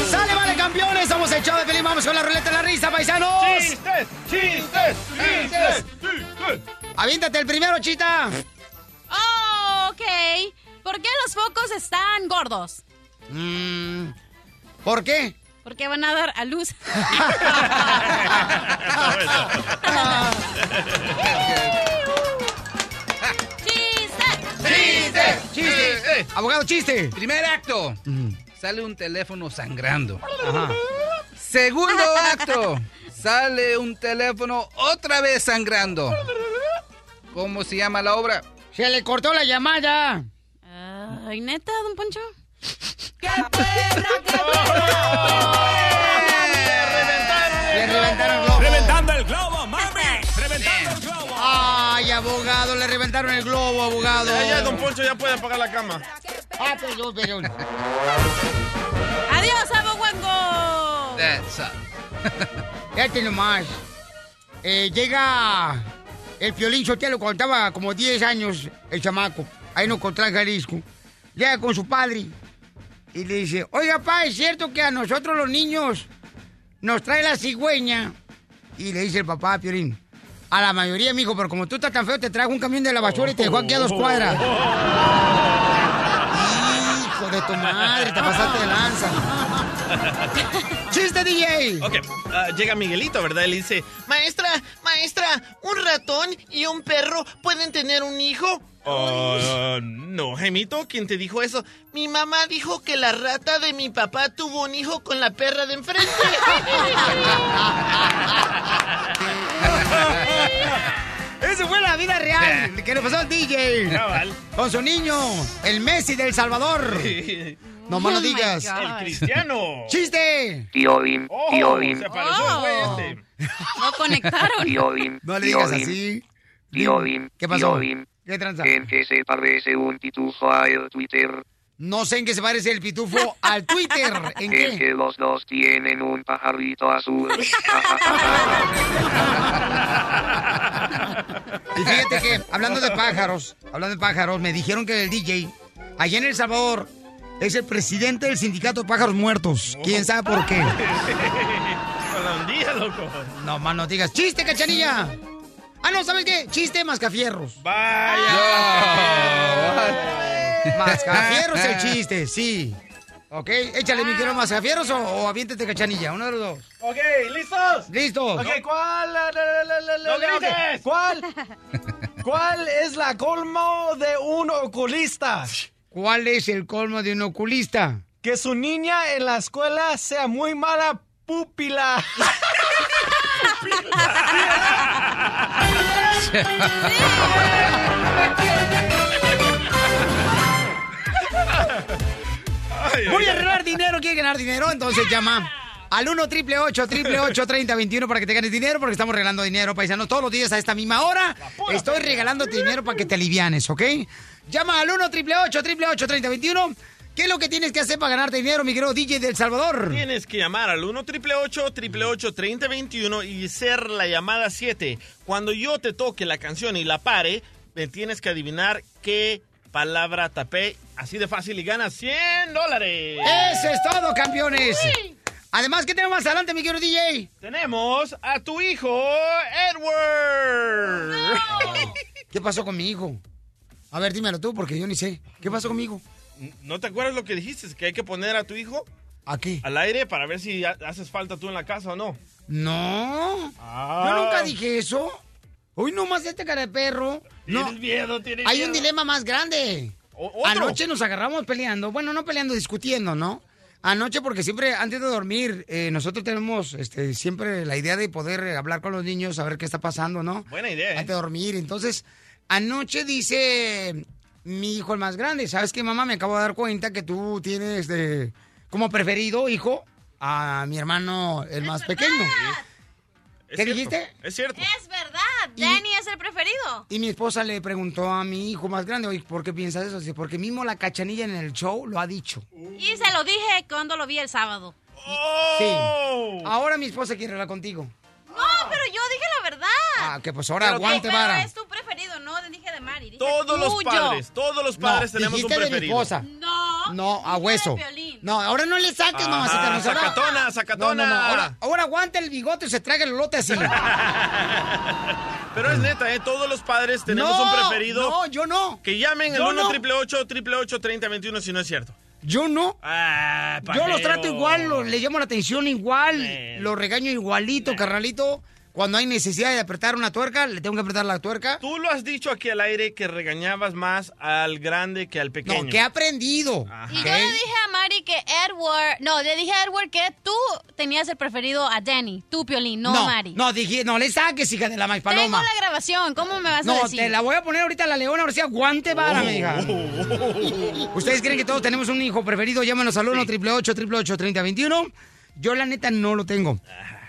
¡Sale, vale, campeones! Somos el show de Pelín. Vamos con la ruleta de la risa, paisanos. ¡Chistes! ¡Chistes! ¡Chistes! ¡Chistes! Aviéntate el primero, chita. Oh, ok. ¿Por qué los focos están gordos? Mm, ¿Por qué? Porque van a dar a luz. <laughs> ¡Chiste! ¡Chiste! ¡Chiste! Abogado, chiste. Primer acto. Sale un teléfono sangrando. Ajá. Segundo acto. Sale un teléfono otra vez sangrando. ¿Cómo se llama la obra? Se le cortó la llamada. Ay, neta, don Poncho. Le reventaron el globo. ¡Reventando el globo, mami! ¡Reventando el globo! Ay, abogado, le reventaron el globo, abogado. Ya, ya, don Poncho ya puede apagar la cama. Ah, perdón, perdón. ¡Adiós, aboguango! That's <laughs> up. Fíjate nomás. Eh, llega el Piolín Sotelo cuando estaba como 10 años, el chamaco, ahí en Ocotlán, Jalisco. Llega con su padre y le dice, oiga, pa, ¿es cierto que a nosotros los niños nos trae la cigüeña? Y le dice el papá a Piolín, a la mayoría, mijo, pero como tú estás tan feo, te trajo un camión de la basura y te dejó aquí a dos cuadras. Hijo de tu madre, te pasaste de lanza. ¡Chiste, DJ! Ok, ah, llega Miguelito, ¿verdad? Le dice, maestra, maestra, ¿un ratón y un perro pueden tener un hijo? Ah, no, Gemito, ¿quién te dijo eso? Mi mamá dijo que la rata de mi papá tuvo un hijo con la perra de enfrente. <laughs> Eso fue la vida real que le pasó al DJ. Cabal. Con su niño, el Messi del Salvador. No más Oh digas. El cristiano. ¡Chiste! Tío Bim, Oh, tío Bim, Oh. este. No conectaron. tío Bim, No le digas así. tío Bim, ¿Qué pasó? tío Bim. ¿Qué tranza? ¿En qué se parece un pitufo al Twitter? No sé en qué se parece el pitufo al Twitter. <laughs> ¿En En qué? que los dos tienen un pajarito azul. <laughs> Y fíjate que, hablando de pájaros, hablando de pájaros, me dijeron que el DJ, allá en El Salvador, es el presidente del sindicato de pájaros muertos. ¿Quién sabe por qué? <laughs> Con la hundía, loco. No más no digas. ¡Chiste, cachanilla! Ah, no, ¿sabes qué? Chiste mascafierros. Vaya. Mascafierros el <laughs> chiste, sí. Ok, échale mi quiero mascafieros o, o aviéntete cachanilla, uno de los dos. Ok, ¿listos? Listos. Ok, ¿cuál? la, la, ¡No grites! ¿Cuál? <laughs> ¿Cuál es la colmo de un oculista? ¿Cuál es el colmo de un oculista? Que su niña en la escuela sea muy mala pupila. <laughs> Voy a arreglar dinero, quiere ganar dinero, entonces llama al 1 triple 8 triple 8 30 21 para que te ganes dinero, porque estamos regalando dinero, paisanos, todos los días a esta misma hora. Estoy regalándote dinero para que te alivianes, ¿ok? Llama al 1 triple 8 triple 8 30 21. ¿Qué es lo que tienes que hacer para ganarte dinero, mi querido DJ del Salvador? Tienes que llamar al 1 triple 888 3021 y ser la llamada 7. Cuando yo te toque la canción y la pare, me tienes que adivinar qué palabra tapé. Así de fácil y ganas 100 dólares. Eso es todo, campeones. Además, ¿qué tenemos más adelante, mi querido DJ? Tenemos a tu hijo, Edward. <laughs> ¿Qué pasó con mi hijo? A ver, dímelo tú, porque yo ni sé. ¿Qué pasó conmigo? ¿No te acuerdas lo que dijiste? ¿Que hay que poner a tu hijo ¿A qué? al aire para ver si ha- haces falta tú en la casa o no? No. Ah. Yo nunca dije eso. Hoy nomás este cara de perro. No. Tienes miedo, tienes Hay miedo. un dilema más grande. otro. Anoche nos agarramos peleando. Bueno, no peleando, discutiendo, ¿no? Anoche porque siempre antes de dormir eh, nosotros tenemos este, siempre la idea de poder eh, hablar con los niños, saber qué está pasando, ¿no? Buena idea, ¿eh? Antes de dormir. Entonces, anoche dice mi hijo el más grande, ¿sabes qué, mamá? Me acabo de dar cuenta que tú tienes de, como preferido, hijo, a mi hermano el más pequeño. Es ¿Qué cierto, dijiste? Es cierto. Es verdad, Danny es el preferido. Y mi esposa le preguntó a mi hijo más grande, oye, ¿por qué piensas eso? Dice, porque mismo la cachanilla en el show lo ha dicho. Y se lo dije cuando lo vi el sábado. Sí. Ahora mi esposa quiere hablar contigo. No, pero yo dije la verdad. Ah, que pues ahora Pero- aguante, pero vara. es tu preferido, no dije de Mari. Dije Todos los padres, todos los padres No, tenemos un dijiste de mi preferido. esposa. No. No, a hueso. No, ahora no le saques, Ajá, mamacita. ahora- sacatona, sacatona. No, no, no, Ahora, ahora aguanta el bigote y se traga el lote así. <laughs> Pero es neta, ¿eh? Todos los padres tenemos No, un preferido. no, yo no. Que llamen al Yo 1 no. 888 3021 si no es cierto. Yo no. Ah, Yo los trato igual, los- le llamo la atención igual, los regaño igualito, carnalito. Cuando hay necesidad de apretar una tuerca, le tengo que apretar la tuerca. Tú lo has dicho aquí al aire que regañabas más al grande que al pequeño. No, que he aprendido. Y yo le dije a Mari que Edward, no, le dije a Edward que tú tenías el preferido a Danny, tú Piolín, no, a Mari. no, dije, no le saques, hija de la maíz Tengo paloma. la grabación, ¿cómo me vas a No, decir? te la voy a poner ahorita a la leona, ahora sí aguante vara, hija. <laughs> ¿Ustedes creen que todos tenemos un hijo preferido? Llámanos al 1 888 888 3021 Yo la neta no lo tengo.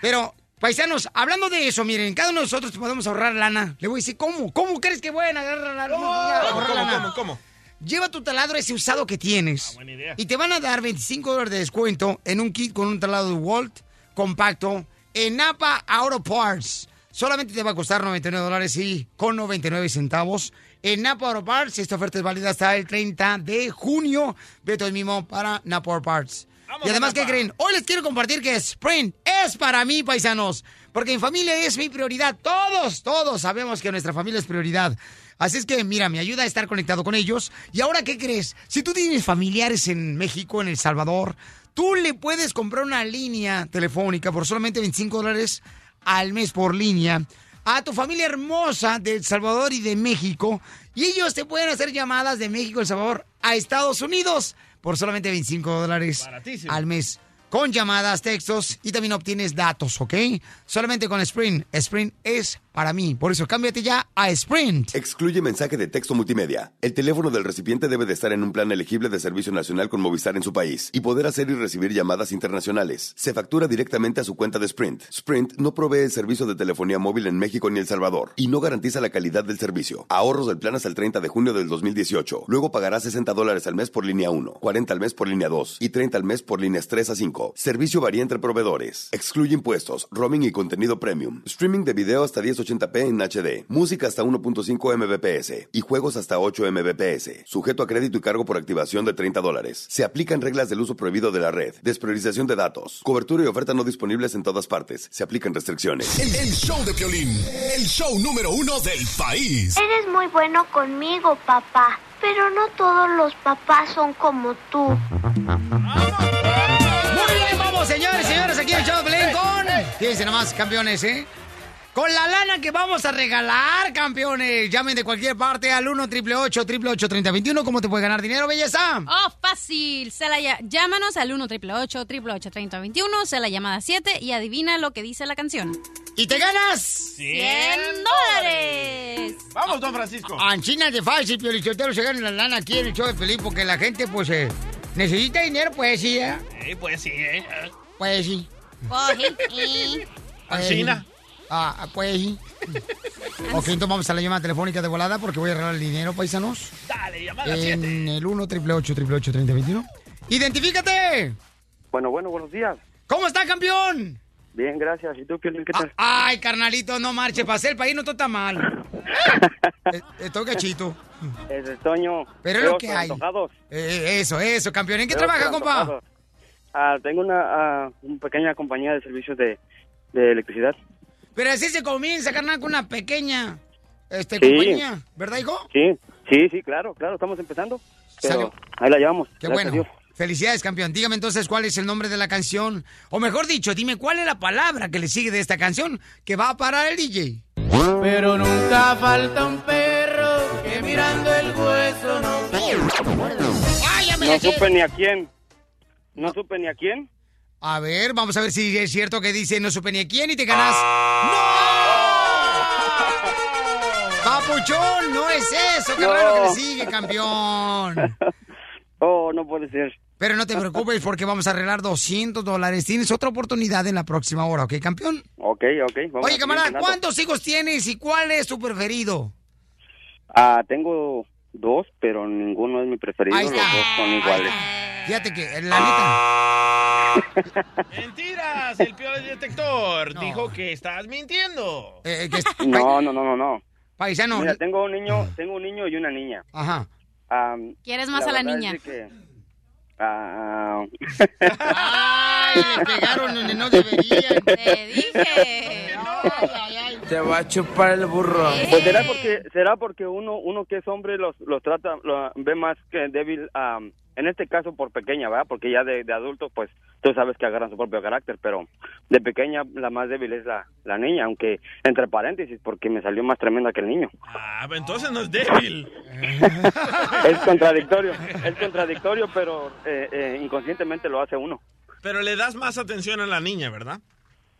Pero, paisanos, hablando de eso, miren, cada uno de nosotros podemos ahorrar lana. Le voy a decir, ¿cómo? ¿Cómo crees que voy a agarrar la ¿Cómo, cómo, lana? cómo, cómo? Lleva tu taladro ese usado que tienes. buena idea. Y te van a dar 25 dólares de descuento en un kit con un taladro de Walt compacto en Napa Auto Parts. Solamente te va a costar 99 dólares y con 99 centavos. En Napa Auto Parts, esta oferta es válida hasta el 30 de junio. Vete hoy mismo para Napa Auto Parts. Y además, ¿qué creen? Hoy les quiero compartir que Sprint es para mí, paisanos. Porque mi familia es mi prioridad. Todos, todos sabemos que nuestra familia es prioridad. Así es que, mira, me ayuda a estar conectado con ellos. Y ahora, ¿qué crees? Si tú tienes familiares en México, en El Salvador, tú le puedes comprar una línea telefónica por solamente 25 dólares al mes por línea a tu familia hermosa de El Salvador y de México. Y ellos te pueden hacer llamadas de México, El Salvador a Estados Unidos por solamente 25 dólares al mes. Con llamadas, textos y también obtienes datos, ¿ok? Solamente con Sprint. Sprint es para mí. Por eso cámbiate ya a Sprint. Excluye mensaje de texto multimedia. El teléfono del recipiente debe de estar en un plan elegible de servicio nacional con Movistar en su país y poder hacer y recibir llamadas internacionales. Se factura directamente a su cuenta de Sprint. Sprint no provee el servicio de telefonía móvil en México ni El Salvador y no garantiza la calidad del servicio. Ahorros del plan hasta el 30 de junio del 2018. Luego pagará 60 dólares al mes por línea 1, 40 al mes por línea 2 y 30 al mes por líneas 3 a 5. Servicio varía entre proveedores. Excluye impuestos, roaming y contenido premium. Streaming de video hasta 1080p en HD. Música hasta 1.5 mbps y juegos hasta 8 mbps. Sujeto a crédito y cargo por activación de 30 dólares. Se aplican reglas del uso prohibido de la red. Despriorización de datos. Cobertura y oferta no disponibles en todas partes. Se aplican restricciones. El, el show de Piolín, el show número uno del país. Eres muy bueno conmigo, papá. Pero no todos los papás son como tú. Fíjense nomás, campeones, ¿eh? Con la lana que vamos a regalar, campeones. Llamen de cualquier parte al 1 888 3021 ¿Cómo te puede ganar dinero, belleza? Oh, fácil. Se la Llámanos al 1 888 3021 se la llamada 7 y adivina lo que dice la canción. ¿Y te ganas? 100 dólares. Vamos, don Francisco. Anchina de fácil, Piolichotero se gana la lana aquí en el show de Felipe porque la gente, pues, eh, necesita dinero, pues sí, ¿eh? Eh, pues sí, ¿eh? Pues sí. Pues sí. Anchina. Ah, pues sí. ok, entonces vamos a la llamada telefónica de volada porque voy a regalar el dinero, paisanos. Dale, llamada En 7. el 1 888 3021 ¡Identifícate! Bueno, bueno, buenos días. ¿Cómo está, campeón? Bien, gracias. ¿Y tú, Piolín, qué tal? Ay, carnalito, no marche, pasé el país, no todo está mal. <laughs> Eh, Estoy gachito. Es el Toño. Pero es lo que hay. antojados. Eh, eso, eso, campeón. ¿En qué trabaja, compa? Ah, tengo una, ah, una pequeña compañía de servicios de, de electricidad. Pero así se comienza, carnal, con una pequeña este, Sí. compañía. ¿Verdad, hijo? Sí, sí, sí, claro, claro, estamos empezando. Pero ahí la llevamos. Qué bueno. Dios. Felicidades, campeón. Dígame entonces cuál es el nombre de la canción. O mejor dicho, dime cuál es la palabra que le sigue de esta canción que va a parar el DJ. Pero nunca falta un perro que mirando el hueso no ¡Ay, ya me No supe ni a quién. No supe ni a quién. A ver, vamos a ver si es cierto que dice no supe ni a quién y te ganas. ¡No! ¡Papuchón! No es eso, qué No. raro que le sigue, campeón. <laughs> Oh, no puede ser. Pero no te preocupes porque vamos a arreglar 200 dólares. Tienes otra oportunidad en la próxima hora, ¿ok, campeón? Ok, ok. vamos Oye, a camarada. ¿cuántos hijos tienes y cuál es tu preferido? Ah, tengo dos, pero ninguno es mi preferido. Ahí Los dos son iguales. Fíjate que, eh, la neta. <laughs> Mentiras, el peor detector dijo que estás mintiendo. eh, que es- <laughs> No, no, no, no, no. Paisano. Mira, tengo un niño, tengo un niño y una niña. Ajá. Am, ¿Quieres más a la niña? es que, ah, Ay, le pegaron donde no deberían. Te dije. Te va a chupar el burro. pues será porque será porque uno uno que es hombre los los trata lo ve más que débil am, en este caso por pequeña, ¿verdad? Porque ya de, de adultos pues tú sabes que agarran su propio carácter, pero de pequeña la más débil es la, la niña, aunque entre paréntesis porque me salió más tremenda que el niño. Ah, entonces no es débil. <laughs> es contradictorio, es contradictorio, pero eh, eh, inconscientemente lo hace uno. Pero le das más atención a la niña, ¿verdad?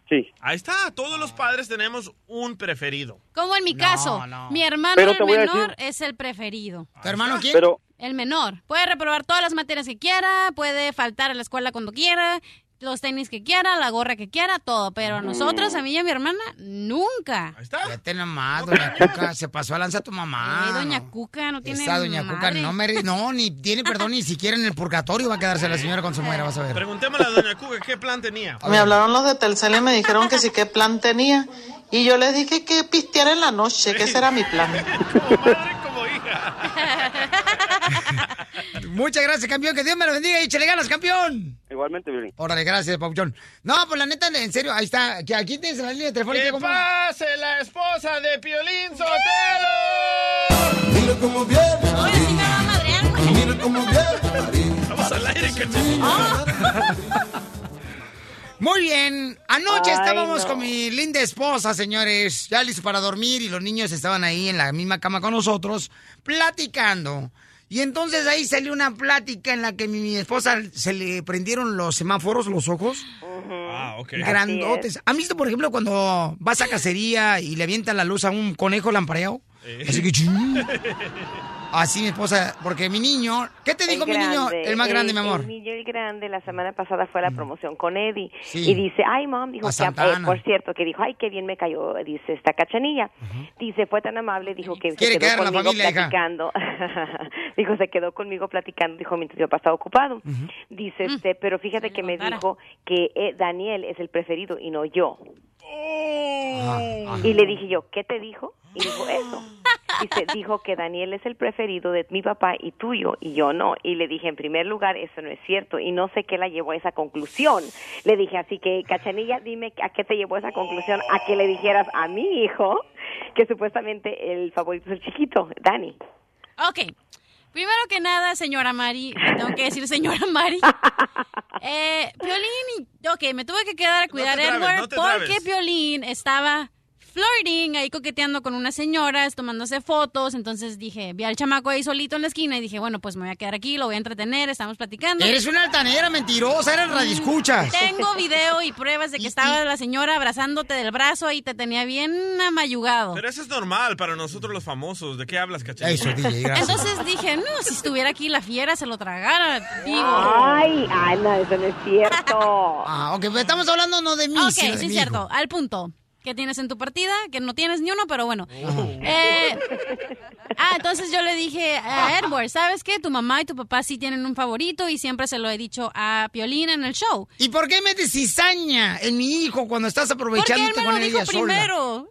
Sí. Ahí está, todos los padres tenemos un preferido. Como en mi caso, mi hermano el menor decir- es el preferido. ¿Tu hermano quién? Pero El menor. Puede reprobar todas las materias que quiera, puede faltar a la escuela cuando quiera, los tenis que quiera, la gorra que quiera, todo. Pero a nosotros, a mí y a mi hermana, nunca. Vete nomás, doña Cuca. Se pasó a lanza tu mamá. Eh, doña no. Cuca no tiene Esa doña Cuca madre. no mere- no, ni tiene perdón ni siquiera en el purgatorio va a quedarse la señora cuando se muera, vas a ver. Preguntémosle a doña Cuca qué plan tenía. Me hablaron los de Telcel y me dijeron que sí, qué plan tenía. Y yo les dije que pistear en la noche, que ese era mi plan. <laughs> Muchas gracias, campeón. Que Dios me lo bendiga y échale ganas, campeón. igualmente, Violín. Órale, gracias, Pauchón. No, pues la neta, en serio, ahí está. Que aquí tienes la línea telefónica. ¡Que pase la esposa de Piolín Sotelo! Mira cómo viene. Mira cómo viene. Vamos al aire, cachetito. Muy bien. Anoche Ay, estábamos no. con mi linda esposa, señores, ya listos para dormir y los niños estaban ahí en la misma cama con nosotros, platicando. Y entonces ahí salió una plática en la que mi, mi esposa se le prendieron los semáforos, los ojos. Ah, ok. Grandotes. ¿Han visto, por ejemplo, cuando vas a cacería y le avientan la luz a un conejo lampareado? Eh. Así que... <laughs> Así mi esposa, porque mi niño... ¿Qué te dijo mi niño? El más grande, mi amor. El niño, el grande, la semana pasada fue a la promoción con Eddie. Sí. Y dice, ay, mom, dijo A que, eh, por cierto, que dijo, ay, qué bien me cayó, dice, esta cachanilla. Dice, fue tan amable, dijo que Quiere se quedar quedó conmigo familia, hija. platicando. <laughs> dijo, se quedó conmigo platicando, dijo, mientras yo estaba ocupado. Dice, este, pero fíjate que me dijo que eh, Daniel es el preferido y no yo. Y le dije yo, ¿qué te dijo? Y dijo eso. Dice, dijo que Daniel es el preferido de mi papá y tuyo y yo no. Y le dije, en primer lugar, eso no es cierto. Y no sé qué la llevó a esa conclusión. Le dije, así que, Cachanilla, dime a qué te llevó esa conclusión, a que le dijeras a mi hijo que supuestamente el favorito es el chiquito, Dani. Ok. Primero que nada, señora Mari, tengo que decir señora Mari. <laughs> Eh, Piolín, ok, me tuve que quedar a cuidar a trabes, Edward no te porque. Piolín estaba flirting, ahí coqueteando con unas señoras, tomándose fotos. Entonces dije, vi al chamaco ahí solito en la esquina y dije, bueno, pues me voy a quedar aquí, lo voy a entretener, estamos platicando. Eres una altanera mentirosa, eres radiscuchas. Tengo video y pruebas de que <laughs> estaba la señora abrazándote del brazo y te tenía bien amayugado. Pero eso es normal para nosotros los famosos. ¿De qué hablas, cachanilla? Eso, DJ, <laughs> gracias. Entonces dije, no, si estuviera aquí la fiera se lo tragara, digo. Ay, ay, no, eso no es cierto. Ah, ok, pero estamos hablando no de mí, Ok, sino de sí, mi cierto. Al punto. ¿Qué tienes en tu partida? Que no tienes ni uno, pero bueno. Eh, ah, entonces yo le dije a Edward, ¿sabes qué? Tu mamá y tu papá sí tienen un favorito y siempre se lo he dicho a Piolín en el show. ¿Y por qué metes cizaña en mi hijo cuando estás aprovechándote Porque él me con lo ella dijo sola? primero.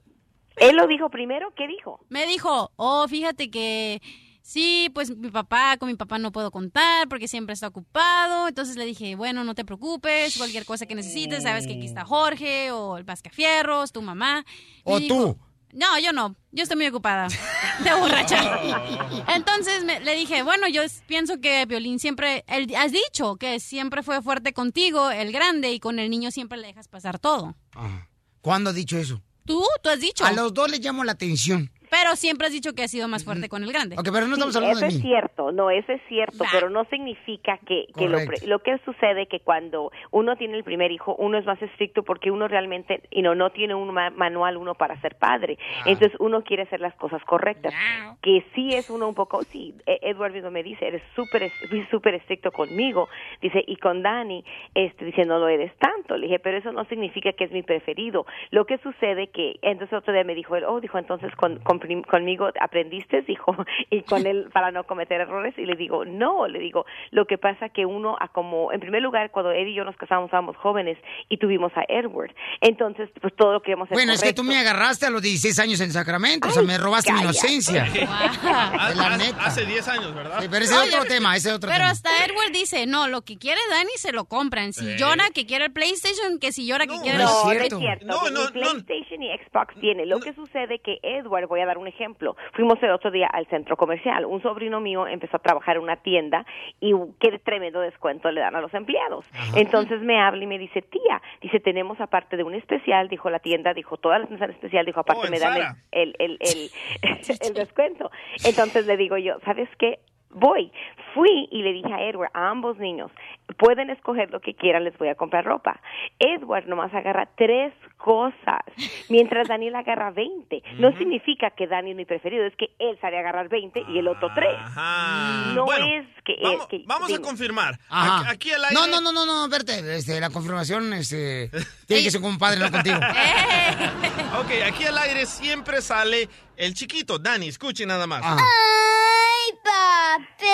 ¿Él lo dijo primero? ¿Qué dijo? Me dijo, oh, fíjate que sí, pues mi papá, con mi papá no puedo contar porque siempre está ocupado. Entonces le dije, bueno, no te preocupes, cualquier cosa que necesites, sabes que aquí está Jorge o el Pascafierros, tu mamá. Y ¿O dijo, tú? No, yo no, yo estoy muy ocupada <laughs> de borracha. <laughs> Entonces me- le dije, bueno, yo pienso que Violín siempre, él, has dicho que siempre fue fuerte contigo, el grande, y con el niño siempre le dejas pasar todo. ¿Cuándo has dicho eso? Tú, tú has dicho. A los dos les llamo la atención. Pero siempre has dicho que has sido más fuerte con el grande. Ok, pero no estamos Sí, hablando eso de es mí. cierto, no, eso es cierto, pero no significa que, que lo, lo que sucede que cuando uno tiene el primer hijo, uno es más estricto porque uno realmente you know, no tiene un ma- manual uno para ser padre. Ah. Entonces uno quiere hacer las cosas correctas. Que sí es uno un poco, sí, E- Edward mismo me dice, eres súper es- súper estricto conmigo, dice, y con Dani, este, dice, no lo eres tanto. Le dije, pero eso no significa que es mi preferido. Lo que sucede que, entonces otro día me dijo él, oh, dijo, entonces con, con conmigo aprendiste, <laughs> dijo, y con él para no cometer errores. Y le digo, no, le digo, lo que pasa que uno, a como, en primer lugar, cuando él y yo nos casamos, estábamos jóvenes y tuvimos a Edward. Entonces, pues todo lo que hemos Bueno, es que tú me agarraste a los 16 años en Sacramento, o sea, me robaste mi inocencia. <laughs> La neta. Hace 10 años, ¿verdad? Sí, pero ese es otro tema, ese es otro Pero tema. hasta Edward dice, no, lo que quiere Dani se lo compran. Si llora que quiere el PlayStation, que si llora que quiere No, el... no es cierto. No, no, PlayStation y Xbox tiene. Lo que sucede que Edward, voy a dar un ejemplo. Fuimos el otro día al centro comercial. Un sobrino mío empezó a trabajar en una tienda y qué tremendo descuento le dan a los empleados. Entonces me habla y me dice, tía, dice, tenemos aparte de un especial, dijo la tienda, dijo, todas las mesas en especial, dijo, aparte Oh, me dan el, el, el, <laughs> el <laughs> descuento. Entonces le digo yo, ¿sabes qué? Voy. Fui y le dije a Edward, a ambos niños, pueden escoger lo que quieran, les voy a comprar ropa. Edward nomás agarra tres cosas, mientras Daniel agarra 20. No significa que Daniel es mi preferido, es que él sabe agarrar 20 y el otro tres. No Bueno, es que... Vamos, es que vamos a confirmar. Ajá. Aquí, aquí al aire. No, no, no, no, no, espérate, este, la confirmación este, <laughs> tiene que ser con un padre, no contigo. <laughs> Ok, aquí al aire siempre sale el chiquito. Dani, escuche nada más. ¡Ay, papel!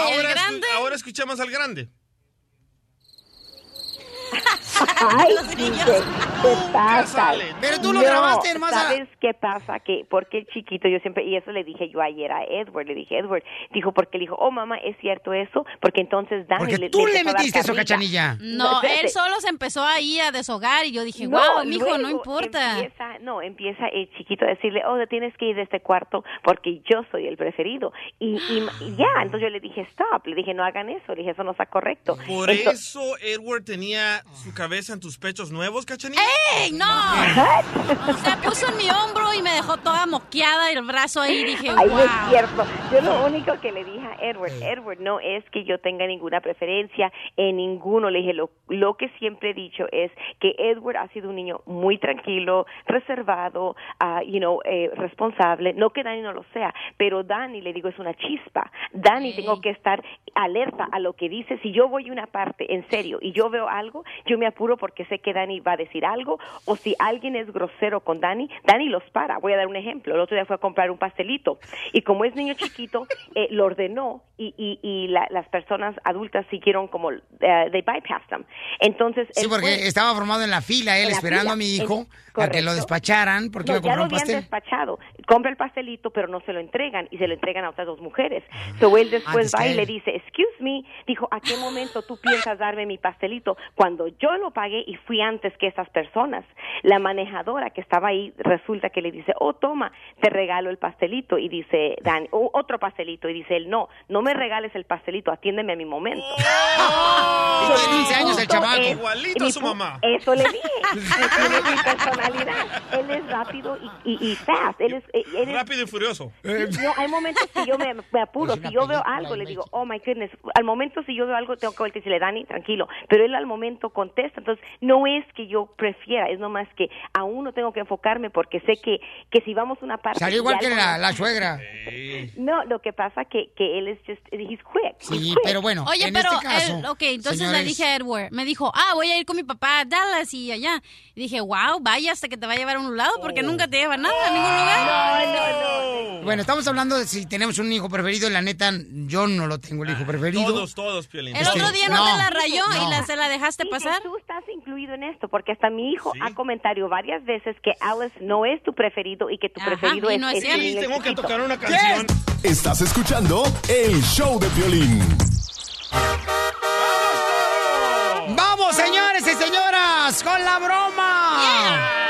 Ahora, escu- ahora escuchamos al grande. <laughs> Ay, ¿qué <laughs> pasa? Pero tú lo No, grabaste, hermana. ¿Sabes qué pasa? Que porque el chiquito, yo siempre, y eso le dije yo ayer a Edward, le dije, Edward, dijo, porque le dijo, oh, mamá, ¿es cierto eso? Porque entonces Dani Porque le, tú le metiste eso, cachanilla. No, Espérate. él solo se empezó ahí a deshogar y yo dije, wow, mijo, no importa. Empieza, no, empieza el chiquito a decirle, oh, tienes que ir de este cuarto porque yo soy el preferido. Y, y- y ya, entonces yo le dije, stop, le dije, no hagan eso, le dije, eso no está correcto. Por Entonces- eso Edward tenía su cabeza en tus pechos nuevos, cachanilla. ¡Ey, no! Se puso en mi hombro y me dejó toda moqueada y el brazo ahí y dije, Ay, wow. no es cierto. Yo lo único que le dije a Edward, Edward, no es que yo tenga ninguna preferencia en ninguno. Le dije, lo, lo que siempre he dicho es que Edward ha sido un niño muy tranquilo, reservado, ah, you know, eh, responsable. No que Dani no lo sea, pero Dani, le digo, es una chispa. Dani, tengo que estar alerta a lo que dice. Si yo voy a una parte, en serio, y yo veo algo, yo me apuro porque sé que Dani va a decir algo, o si alguien es grosero con Dani, Dani los para. Voy a dar un ejemplo. El otro día fue a comprar un pastelito y como es niño chiquito, <laughs> eh, lo ordenó y, y, y la- las personas adultas siguieron como, eh, they bypassed them. Entonces, Sí, porque fue- estaba formado en la fila, él esperando fila, a mi hijo a que lo despacharan porque No, iba a ya lo un habían pastel. despachado. Compra el pastelito, pero no se lo entregan y se lo entregan a otras dos mujeres. So él después Antes va y él. le dice, excuse me, dijo, ¿a qué momento tú piensas darme mi pastelito? Cuando yo lo pagué y fui antes que esas personas. La manejadora que estaba ahí resulta que le dice, oh, toma, te regalo el pastelito. Y dice, Dan, "Oh, otro pastelito. Y dice él, no, no me regales el pastelito, atiéndeme a mi momento. <laughs> ¿Y tiene 11 años el chamaco. es- Igualito a su mamá. Eso le dije. <laughs> Tiene mi personalidad. Él es rápido y, y, y fast. Él es, eh, él es- Rápido y furioso. No, hay momentos que yo me, me apuro. Si yo veo algo, le digo, oh my goodness. Al momento, si yo veo algo, tengo que voltear y decirle, Dani, tranquilo. Pero él al momento contesta. Entonces, no es que yo prefiera, es nomás que aún no tengo que enfocarme porque sé que, que si vamos a una parte. Salió igual que la, no- la suegra. No, lo que pasa que, que él es just, he's quick. Sí, he's quick. pero bueno, Oye, en pero, este caso, él- ok, entonces le dije a Edward, me dijo, ah, voy a ir con mi papá a Dallas y allá. Y dije, wow, vaya hasta que te va a llevar a un lado porque nunca te lleva nada a ningún lugar. Bueno, estamos hablando de si tenemos un hijo preferido, y la neta, yo no lo tengo el hijo preferido. Todos, todos, Piolín. El otro día no, no, te la rayó y no. la, se la dejaste pasar. Tú estás incluido en esto, porque hasta mi hijo ha comentado varias veces que Alice no es tu preferido y que tu Ajá, preferido y no es es Tengo que tocar una canción. Estás escuchando el show de violín. ¡Vamos, señores y señoras, con la broma!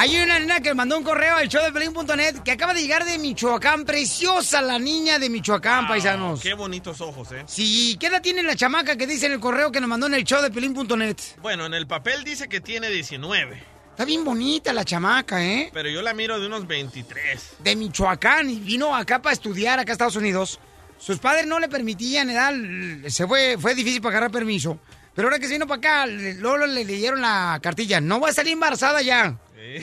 Hay una nena que mandó un correo al show de Pelín.net que acaba de llegar de Michoacán. Preciosa la niña de Michoacán, paisanos. Qué bonitos ojos, ¿eh? Sí, ¿qué edad tiene la chamaca que dice en el correo que nos mandó en el show de Pelín.net? Bueno, en el papel dice que tiene 19, Está bien bonita la chamaca, ¿eh? pero yo la miro de unos 23. De Michoacán y vino acá para estudiar acá a Estados Unidos. Sus padres no le permitían, edad, se fue, fue difícil para agarrar permiso. Pero ahora que se vino para acá, luego le leyeron la cartilla. No va a salir embarazada ya.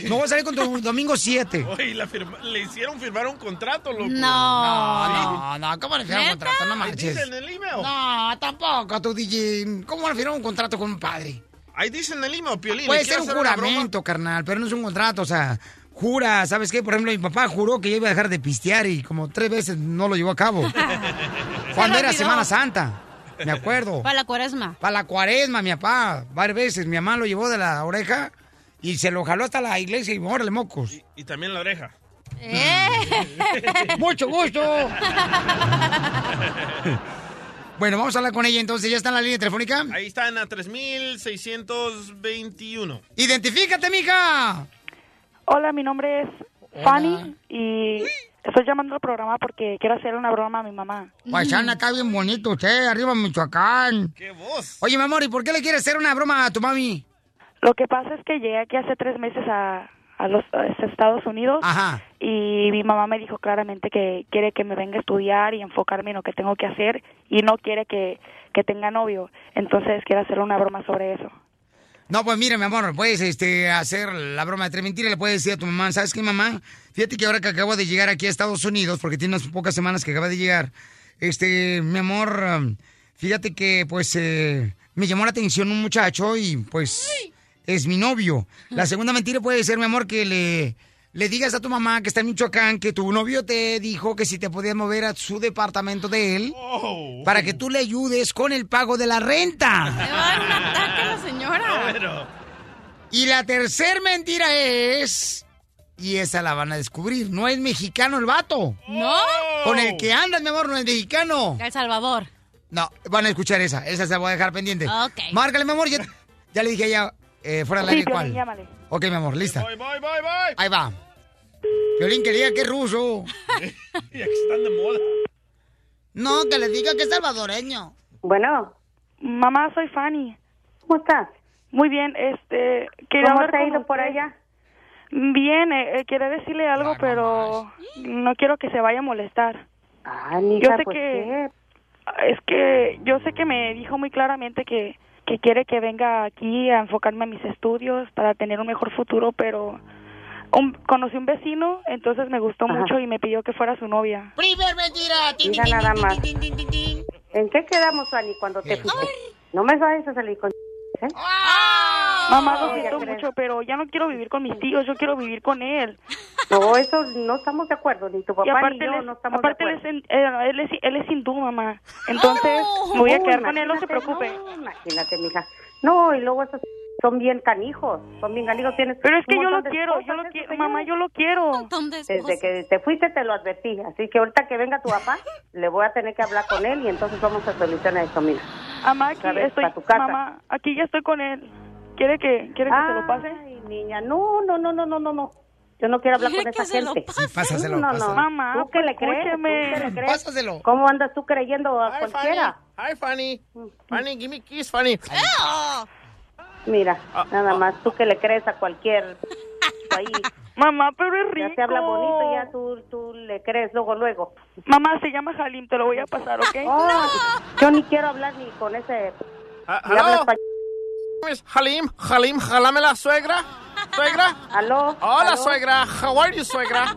No va a salir con tu domingo 7. <laughs> Oye, la firma- le hicieron firmar un contrato, loco. No, no, no, ¿cómo le firmaron un contrato? No manches. dice en el email. No, tampoco, tu DJ. ¿Cómo le firmaron un contrato con un padre? Ahí dice en el email, Piolín. Puede ¿le ser un juramento, carnal, pero no es un contrato, o sea, jura, ¿sabes qué? Por ejemplo, mi papá juró que ya iba a dejar de pistear y como tres veces no lo llevó a cabo. <laughs> Cuando era. Semana Santa, me acuerdo. Para la cuaresma. Para la cuaresma, mi papá, varias veces. Mi mamá lo llevó de la oreja y se lo jaló hasta la iglesia y órale, mocos. Y también la oreja. Eh. <laughs> ¡Mucho gusto! <laughs> bueno, vamos a hablar con ella entonces. ¿Ya está en la línea telefónica? Ahí está en la 3621. ¡Identifícate, mija! Hola, mi nombre es Fanny y estoy llamando al programa porque quiero hacer una broma a mi mamá. Paisana, está bien bonito usted, arriba Michoacán. ¡Qué voz! Oye, mi amor, ¿y por qué le quieres hacer una broma a tu mami? Lo que pasa es que llegué aquí hace tres meses a, a los a Estados Unidos Ajá. y mi mamá me dijo claramente que quiere que me venga a estudiar y enfocarme en lo que tengo que hacer y no quiere que, que tenga novio. Entonces quiero hacer una broma sobre eso. No, pues mira, mi amor, puedes este, hacer la broma de tres mentiras, le puedes decir a tu mamá, ¿sabes qué, mamá? Fíjate que ahora que acabo de llegar aquí a Estados Unidos, porque tiene unas pocas semanas que acaba de llegar, este, mi amor, um, fíjate que, pues, eh, me llamó la atención un muchacho y, pues, es mi novio. La segunda mentira puede ser, mi amor, que le, le digas a tu mamá que está en Michoacán que tu novio te dijo que si te podías mover a su departamento de él para que tú le ayudes con el pago de la renta. Le va a dar un ataque a la señora. Y la tercer mentira es. Y esa la van a descubrir. No es mexicano el vato. ¿No? Con el que andas, mi amor, no es mexicano. El Salvador. No, van a escuchar esa. Esa se la voy a dejar pendiente. Ok. Márcale, mi amor. Ya, ya le dije a ella eh, fuera del Sí, aire Piolín, cuál. llámale. Ok, mi amor, lista. Bye, bye, bye, bye. Ahí va. Violín que diga que es ruso. <laughs> Ya que están de moda. No, que le diga que es salvadoreño. Bueno. Mamá, soy Fanny. ¿Cómo estás? Muy bien, este... Quería ¿Cómo te ha ido por allá? Bien, eh, eh, quería decirle algo, pero no quiero que se vaya a molestar. Ah, mija, yo sé pues, que... Es que yo sé que me dijo muy claramente que, que quiere que venga aquí a enfocarme en mis estudios para tener un mejor futuro, pero... un- conocí un vecino, entonces me gustó Ajá. mucho y me pidió que fuera su novia. Primer mentira. Tin, Mira tin, tin, nada tin, más. ¿En qué quedamos, Fanny, cuando te fuiste? No me vayas a salir con... ¿eh? Mamá, lo ya siento mucho, pero ya no quiero vivir con mis tíos, yo quiero vivir con él. <laughs> No, eso no estamos de acuerdo, ni tu Y papá ni aparte, yo él es, no estamos aparte de él, acuerdo. es, eh, él, es, él es hindú, mamá. Entonces, me voy a quedar con él, no se preocupe. no, imagínate, mija. No, y luego esos son bien canijos, son bien canijos. Tienes Pero es que yo lo quiero, yo lo quiero, mamá, yo lo quiero. Desde que te fuiste te lo advertí, así que ahorita que venga tu papá, le voy a tener que hablar con él y entonces vamos a solucionar esto, mira. Mamá, aquí Sabes, estoy, pa' tu casa. mamá, aquí ya estoy con él. ¿Quiere que, quiere que se lo pase? Ay, niña, no, no, no, no, no, no, no. Yo no quiero hablar con esa gente. pase. pásaselo, No, no, pásaselo. Mamá, ¿Tú qué le crees? ¿Tú qué le crees? Pásaselo. ¿Cómo andas tú creyendo a Hi, cualquiera? Fanny. Hi, Fanny. Fanny, give me kiss, Fanny. Mira, Ah, nada más, tú que le crees a cualquier ahí. <laughs> Mamá, pero es rico. Ya te habla bonito, ya tú, tú le crees luego, luego. Mamá, se llama Halim, te lo voy a pasar, ¿ok? <laughs> Oh, Yo ni quiero hablar ni con ese... Ah, hello. Miss Halim, Halim, jalame la suegra. Suegra. ¿Aló? Hola, ¿Aló? suegra. How are you, suegra?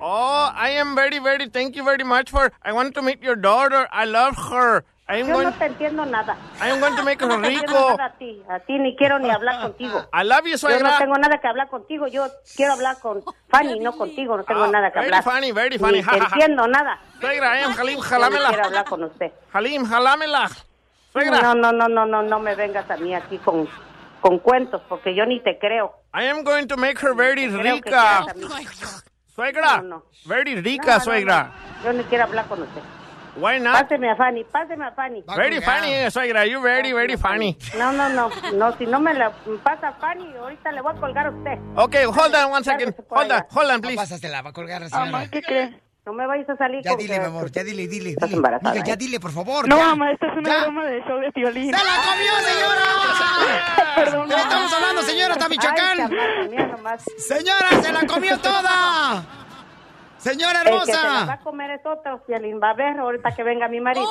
Oh, I am very, very, thank you very much for, I want to meet your daughter. I love her. Yo going, no te entiendo nada. I am going to make her No te entiendo rico. nada a ti, a ti ni quiero ni hablar <laughs> contigo. I love you, Yo suegra. no tengo nada que hablar contigo, yo quiero hablar con Fanny, no contigo, no tengo Ah, nada que very hablar. funny, very funny, Ni te entiendo nada. Suegra, I am Halim, Yo no jalámela. quiero hablar con usted. Halim, jalámela. Suegra. No, no, no, no, no, no me vengas a mí aquí con, con cuentos, porque yo ni te creo. I am going to make her very rica. Suegra. No, no. Very rica, no, suegra. Yo ni quiero hablar con usted. Why not? Páseme a Fanny, páseme a Fanny. Very funny, suegra. You very, very funny. No, no, no, no, si no me la pasa a Fanny, ahorita le voy a colgar a usted. Okay, hold on one second. Hold on, hold on, No, please. pásasela, va a colgar así. Mamá, ¿qué crees? No me vayas a salir Ya dile, mi amor, ya dile, dile, Estás dile. embarazada, ya ¿eh? dile, por favor. No, ya. mamá, esta es una Ya. broma de show de violín. ¡Se la comió, señora! <laughs> Perdón, ¿Qué estamos hablando, señora? ¿Está Ay, Michoacán? Señora, se la comió toda. Señora El que se la va a hermosa. comer es otro, Fialín. Va a ver ahorita que venga mi marido.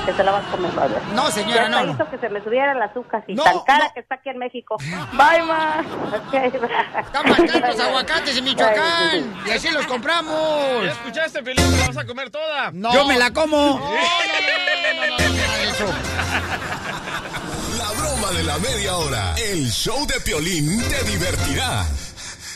que, que se la va a comer, va a ver. No, señora, Ya no, hasta no. hizo que se me subiera el azúcar. Y No, tan cara no. que está aquí en México. Bye, ma. Están más caros los aguacates en Michoacán. Y así los compramos. ¿Ya escuchaste, Pelín? ¿Te la vas a comer toda? Yo me la como. La broma de la media hora. El show de Piolín te divertirá.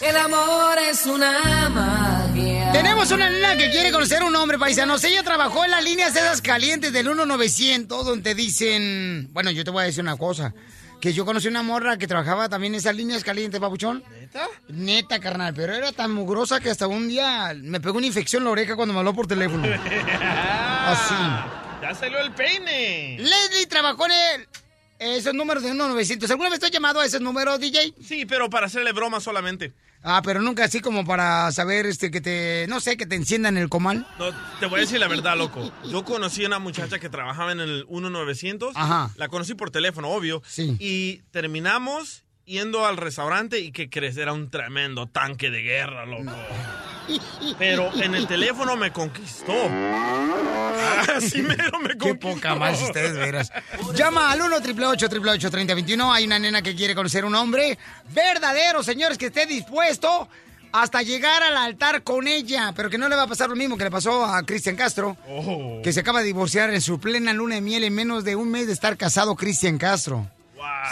El amor es una magia. Tenemos una nena que quiere conocer a un hombre, paisanos. Ella trabajó en las líneas esas calientes del 1900, donde dicen... Bueno, yo te voy a decir una cosa. Que yo conocí una morra que trabajaba también en esas líneas calientes, papuchón. ¿Neta? Neta, carnal. Pero era tan mugrosa que hasta un día me pegó una infección en la oreja cuando me habló por teléfono. <laughs> Así. Ya salió el peine. Leslie trabajó en el- esos números de 1900. ¿Alguna vez te has llamado a esos números, DJ? Sí, pero para hacerle broma solamente. Ah, pero nunca así como para saber este que te... No sé, que te enciendan el comal. No, te voy a decir la verdad, loco. Yo conocí a una muchacha que trabajaba en el 1900. Ajá. La conocí por teléfono, obvio. Sí. Y terminamos yendo al restaurante y que crees, era un tremendo tanque de guerra, loco. Pero en el teléfono me conquistó. Así mero me <laughs> Qué conquistó. poca más ustedes, veras. Llama al 1 888 3021 Hay una nena que quiere conocer un hombre verdadero, señores, que esté dispuesto hasta llegar al altar con ella. Pero que no le va a pasar lo mismo que le pasó a Cristian Castro, Oh. que se acaba de divorciar en su plena luna de miel en menos de un mes de estar casado Cristian Castro.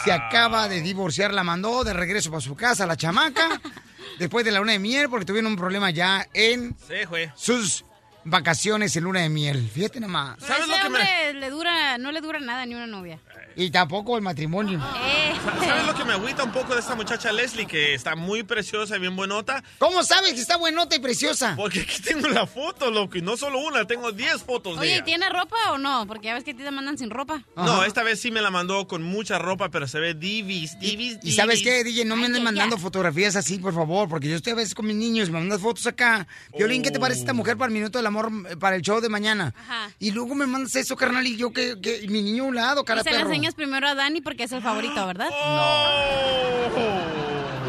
Se acaba de divorciar, la mandó de regreso para su casa la chamaca. <laughs> Después de la luna de miel, porque tuvieron un problema ya en Sí, sus vacaciones en luna de miel. Fíjate nomás. Pero ese hombre le dura, no le dura nada ni una novia. Y tampoco el matrimonio. Eh. ¿Sabes lo que me agüita un poco de esta muchacha Leslie? Que está muy preciosa y bien buenota. ¿Cómo sabes que está buenota y preciosa? Porque aquí tengo la foto, loco. Y no solo una, tengo 10 fotos de Oye, ¿y ella. ¿tiene ropa o no? Porque ya ves que a ti te mandan sin ropa. No, esta vez sí me la mandó con mucha ropa, pero se ve divis, divis, Y sabes divis. qué, DJ, no me andes mandando fotografías así, por favor, porque yo estoy a veces con mis niños, me mandas fotos acá. Violín, ¿qué te parece esta mujer para el Minuto del Amor, eh, para el show de mañana? Ajá. Y luego me mandas eso, carnal, y yo que, que mi niño a un lado, cara se la perro. Enseñas primero a Dani porque es el favorito, ¿verdad?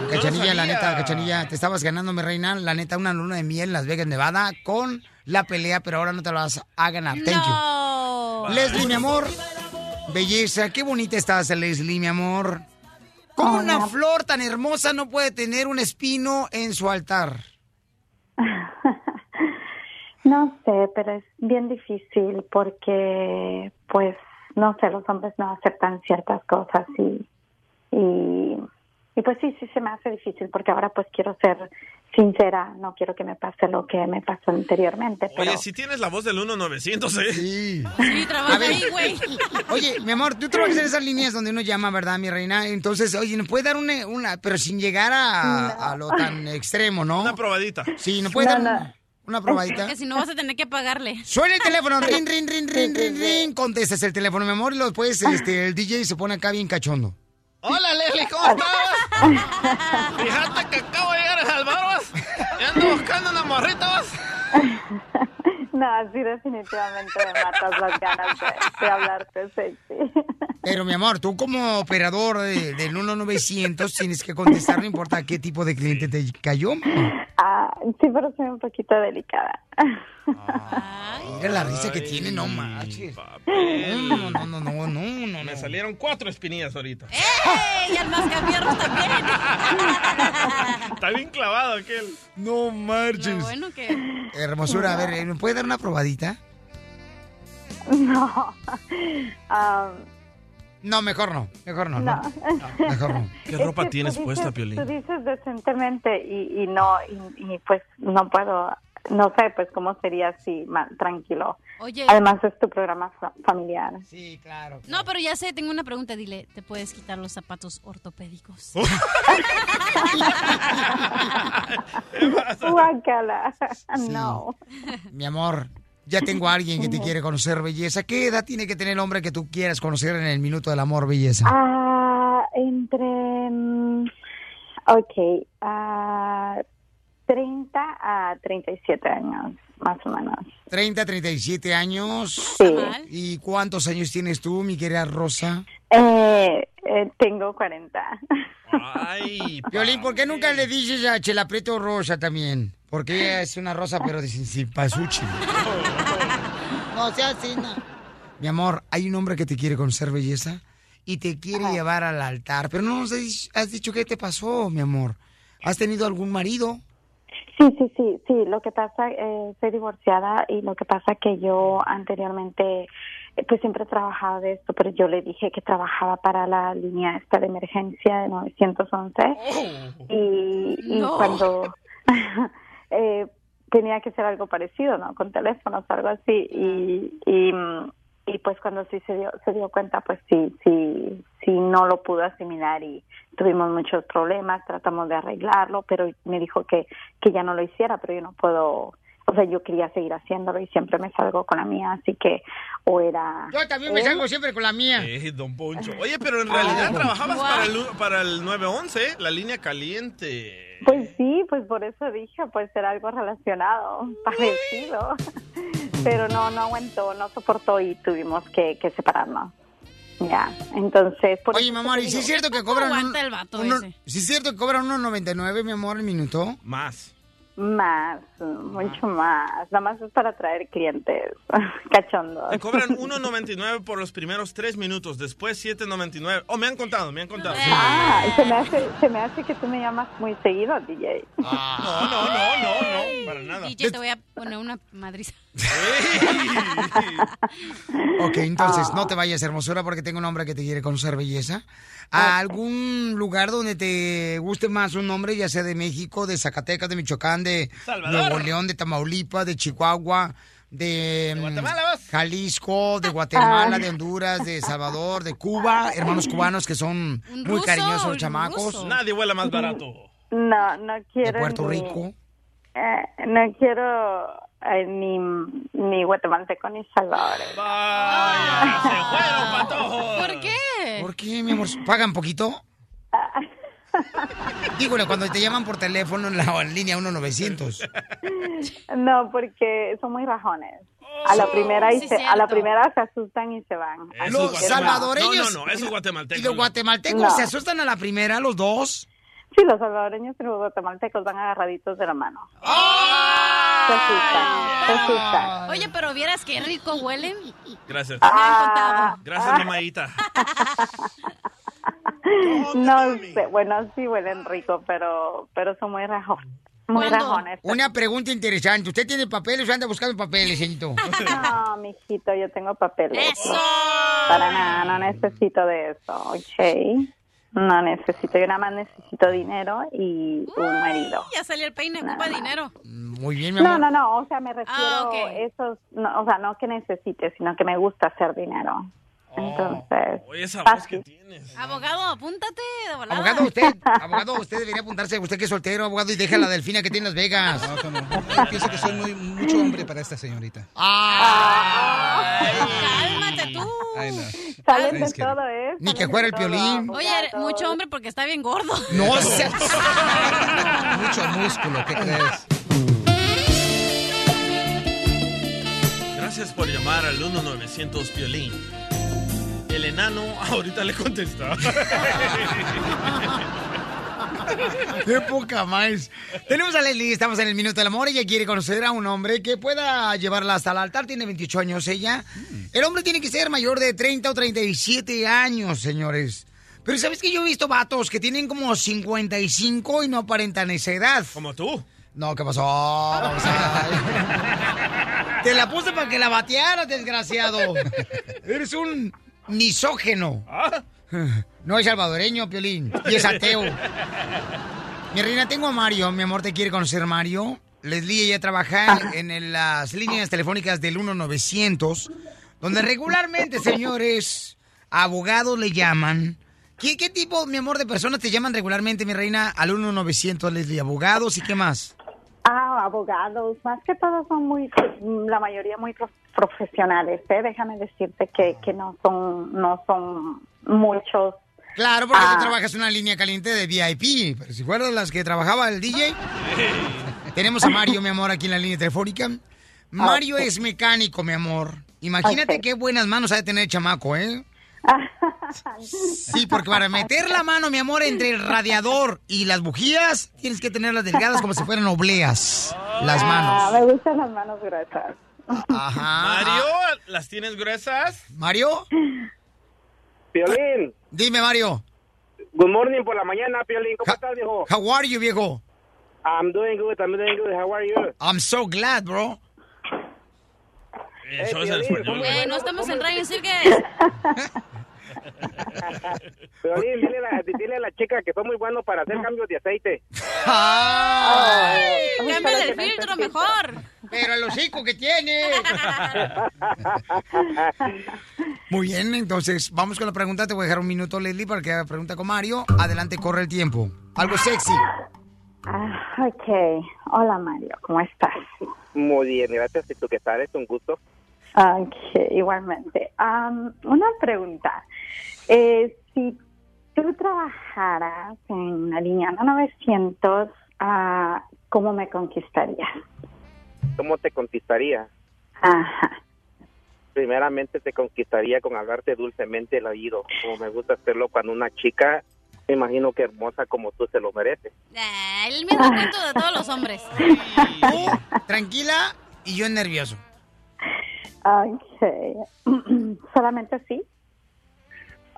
Cachanilla, la neta, Cachanilla, te estabas ganando, mi reina, la neta, una luna de miel en Las Vegas, Nevada, con la pelea, pero ahora no te la vas a ganar. Thank No. you. Leslie, mi amor, belleza, qué bonita estás, Leslie, mi amor. ¿Cómo Hola. una flor tan hermosa no puede tener un espino en su altar? <laughs> No sé, pero es bien difícil porque, pues, no sé, los hombres no aceptan ciertas cosas y, y, y pues sí, sí se me hace difícil porque ahora pues quiero ser sincera, no quiero que me pase lo que me pasó anteriormente, pero Oye, si tienes la voz del 1900, ¿eh? Sí. Sí, trabaja ahí, güey. <laughs> Oye, mi amor, tú trabajas en esas líneas donde uno llama, ¿verdad, mi reina? Entonces, oye, ¿nos puede dar una, una pero sin llegar a, a lo tan extremo, ¿no? Una probadita. Sí, ¿nos puede No, dar no. Un- una probadita? Que si no vas a tener que pagarle. Suena el teléfono, rin, rin, rin, rin, rin, rin. Contestas el teléfono, mi amor, y después este, el DJ se pone acá bien cachondo. Hola, Leslie, ¿cómo estás? Fíjate que acabo de llegar a Salvador. ando buscando unos morritos. <laughs> No, sí, definitivamente me matas las ganas de, de hablarte sexy. Pero mi amor, tú como operador de- del 1900 tienes que contestar, no importa qué tipo de cliente te cayó. Ah, sí, pero soy un poquito delicada. Mira la risa que tiene, no manches. No, no, no, no, no, no. Me salieron cuatro espinillas ahorita. ¡Ey! Y al mascafierros también. <laughs> Está bien clavado aquel. No marches. Lo bueno que... Hermosura, a ver, ¿me puede dar una probadita? No. Ah, No, mejor no, mejor no. No. no. Mejor no. ¿Qué ropa tienes dices- puesta, Piolín? Tú dices decentemente y, y no, y, y pues no puedo, no sé, pues cómo sería así, ma- tranquilo. Oye. Además es tu programa fa- familiar. Sí, claro. No, pero ya sé, tengo una pregunta. Dile, ¿te puedes quitar los zapatos ortopédicos? <laughs> <laughs> Guácala. No. Mi amor, ya tengo a alguien que te quiere conocer, belleza. ¿Qué edad tiene que tener el hombre que tú quieras conocer en el minuto del amor, belleza? Ah, entre, mm, ok, ah, 30 a 37 años, más o menos. 30, 37 años. Sí. ¿Y cuántos años tienes tú, mi querida Rosa? Eh, eh, tengo 40. Ay, <laughs> Violín, ¿por qué nunca le dices a Chela Prieto Rosa también? Porque ella es una rosa, pero de cipasuchi. <laughs> No sea así, no. Mi amor, hay un hombre que te quiere conocer, belleza, y te quiere llevar al altar. Pero no nos has dicho- has dicho qué te pasó, mi amor. ¿Has tenido algún marido? Sí, sí, sí, sí. Lo que pasa, eh, soy divorciada y lo que pasa que yo anteriormente, eh, pues siempre he trabajado de esto, pero yo le dije que trabajaba para la línea esta de emergencia de 911 y, y No. cuando <laughs> eh, tenía que ser algo parecido, ¿no? Con teléfonos, algo así y, y, mm, y pues cuando sí se dio, se dio cuenta, pues sí, sí, sí no lo pudo asimilar y tuvimos muchos problemas, tratamos de arreglarlo, pero me dijo que, que ya no lo hiciera, pero yo no puedo, o sea, yo quería seguir haciéndolo y siempre me salgo con la mía, así que o era... Yo también me él, salgo siempre con la mía. Eh, don Poncho. Oye, pero en realidad Ay, trabajabas guau. para el, para el 911, ¿eh? la línea caliente. Pues sí, pues por eso dije, pues era algo relacionado, parecido. Pero no, no aguantó, no soportó y tuvimos que, que separarnos. Ya, entonces... Por Oye, mi amor, ¿y si es cierto que cobran un, aguanta el vato uno- ese? si es cierto que cobran 1.99, mi amor, el minuto? Más. Más, mucho más. Nada más es para atraer clientes <laughs> cachondos. Te cobran <laughs> 1.99 por los primeros tres minutos, después 7.99. Oh, me han contado, me han contado. Ah, se me, hace, se me hace que tú me llamas muy seguido, DJ. No, no, no, no, no, para nada. DJ, te voy a poner una madriza. <laughs> Ok, entonces no te vayas, hermosura, porque tengo un hombre que te quiere conocer, belleza. ¿A algún lugar donde te guste más un hombre, ya sea de México, de Zacatecas, de Michoacán, de Salvador. Nuevo León, de Tamaulipas, de Chihuahua, de, mm, Guatemala. Jalisco, de Guatemala, Ah. de Honduras, de Salvador, de Cuba, hermanos cubanos que son muy cariñosos, un chamacos, ruso. Nadie vuela más barato. No, no quiero. de Puerto ni- Rico. eh, no quiero eh, ni, ni guatemalteco ni salvadoreño. Vaya, se fueron, patojos. ¿Por qué? ¿Por qué, mi amor? ¿Pagan poquito? Dígole, cuando te llaman por teléfono en la en línea 1900. No, porque son muy rajones. A la primera y sí, se, a la primera se asustan y se van. Los salvadoreños. No, no, no, esos y- guatemaltecos. Y los guatemaltecos No. se asustan a la primera, los dos. Sí, los salvadoreños y los guatemaltecos van agarraditos de la mano. Se asustan, se asustan. Oye, pero vieras qué rico huelen. Gracias. Ah. Gracias, mamadita. <laughs> No sé, bueno, sí huelen rico, pero pero son muy rajo, muy rajones. Una pregunta interesante. ¿Usted tiene papeles o anda buscando papeles, señorito? No, mijito, yo tengo papeles. ¡Eso! Para nada, no necesito de eso, ¿ok? No necesito, yo nada más necesito dinero y un marido. Ya salió el peine, ocupa dinero. Muy bien, mi No, amor. no, no, o sea, me refiero Ah, ok. esos, no, o sea, no que necesite, sino que me gusta hacer dinero. Entonces. Oye, esa voz que tienes. Abogado, apúntate. Abogado, usted, <laughs> abogado, usted debería apuntarse, usted que es soltero, abogado, y deja la delfina que tiene en Las Vegas. No, no, no. Pienso que soy muy, mucho hombre para esta señorita. Ay. Ah. ¡Cálmate tú! Ay, no. Sales de todo, ¿eh? Ni que fuera el piolín. Oye, mucho hombre porque está bien gordo. No <laughs> seas... mucho músculo, ¿qué crees? Gracias por llamar al 1900 Piolín. El enano <laughs> ahorita le contesta. <laughs> ¡Qué poca más! Tenemos a Leslie, estamos en el Minuto del Amor. Ella quiere conocer a un hombre que pueda llevarla hasta el altar. Tiene 28 años ella. El hombre tiene que ser mayor de 30 o 37 años, señores. Pero ¿sabes que yo he visto vatos que tienen como 55 y no aparentan esa edad? Como tú. No, ¿qué pasó? Vamos <laughs> a- Te la puse para que la batearas, desgraciado. Eres un misógeno. <laughs> No es salvadoreño, Piolín. Y es ateo. <laughs> Mi reina, tengo a Mario. Mi amor, ¿te quiere conocer Mario? Leslie, ella trabaja en, en las líneas telefónicas del 1900, donde <laughs> regularmente, señores, abogados le llaman. ¿Qué, ¿Qué tipo, mi amor, de personas te llaman regularmente, mi reina, al 1900, Leslie? ¿Abogados y qué más? Ah, abogados, más que todo son muy, la mayoría muy profesionales, ¿eh? Déjame decirte que, que no son, no son muchos. Claro, porque Ah. tú trabajas en una línea caliente de VIP. Pero si fueran las que trabajaba el DJ. Tenemos a Mario, mi amor, aquí en la línea telefónica. Mario es mecánico, mi amor. Imagínate qué buenas manos ha de tener el chamaco, ¿eh? Sí, porque para meter la mano, mi amor, entre el radiador y las bujías, tienes que tenerlas delgadas como si fueran obleas. Las Ah, manos. me gustan las manos gruesas. Ajá. Mario, ¿las tienes gruesas? ¿Mario? Piolín. Dime, Mario. Good morning por la mañana, Piolín. ¿Cómo estás, viejo? How are you, viejo? I'm doing good, I'm doing good. How are you? I'm so glad, bro. Eso es español. Güey, no estamos en Radio Cirques. <laughs> <laughs> Piolín, dile a, la, dile a la chica que son muy buenos para hacer cambios de aceite. Ay, Cambia del filtro mejor. Pero el hocico que tiene. <laughs> Muy bien, entonces vamos con la pregunta. Te voy a dejar un minuto, Leslie, para que haga pregunta con Mario. Adelante, corre el tiempo. Algo sexy. Ah, ok. Hola, Mario, ¿cómo estás? Muy bien, gracias. ¿Y tú qué tal? Es un gusto. Ok, igualmente. Una pregunta. Eh, si tú trabajaras en la línea 900, ah, ¿cómo me conquistarías? ¿Cómo te conquistaría? Ajá. Primeramente te conquistaría con hablarte dulcemente el oído, como me gusta hacerlo cuando una chica, me imagino que hermosa como tú se lo mereces. Ah, el mismo cuento de todos los hombres. Tú, tranquila y yo nervioso. Ok. <clears throat> ¿Solamente sí?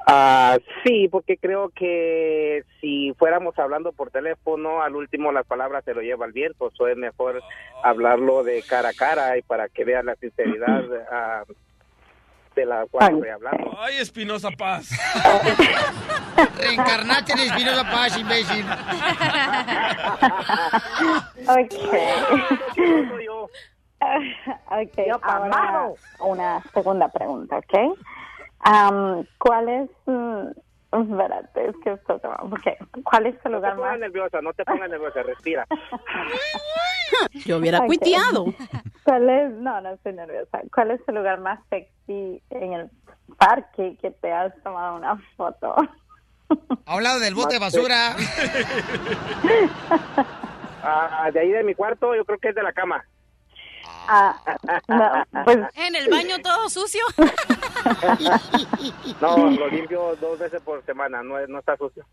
Ah, sí, porque creo que si fuéramos hablando por teléfono, al último las palabras se lo lleva el viento. So es mejor hablarlo de cara a cara y para que veas la sinceridad <clears throat> ah, de la cual estoy hablando. Ay, Espinosa Paz. <laughs> Reencarnate en Espinosa Paz, imbécil. <laughs> Ok. <laughs> ok, ahora una segunda pregunta, ¿ok? Am, ¿Cuál es... mm, espérate, es que esto se va... ok. ¿Cuál es el No te lugar pongas más... nerviosa, no te pongas nerviosa, respira. <laughs> Yo hubiera Ok. cuiteado. ¿Cuál es... No, no estoy nerviosa. ¿Cuál es el lugar más sexy en el parque que te has tomado una foto? Ha hablado del bote de basura. <laughs> Ah, de ahí de mi cuarto, yo creo que es de la cama. Ah, no, pues... En el baño todo sucio. <laughs> No, lo limpio dos veces por semana, no, no está sucio.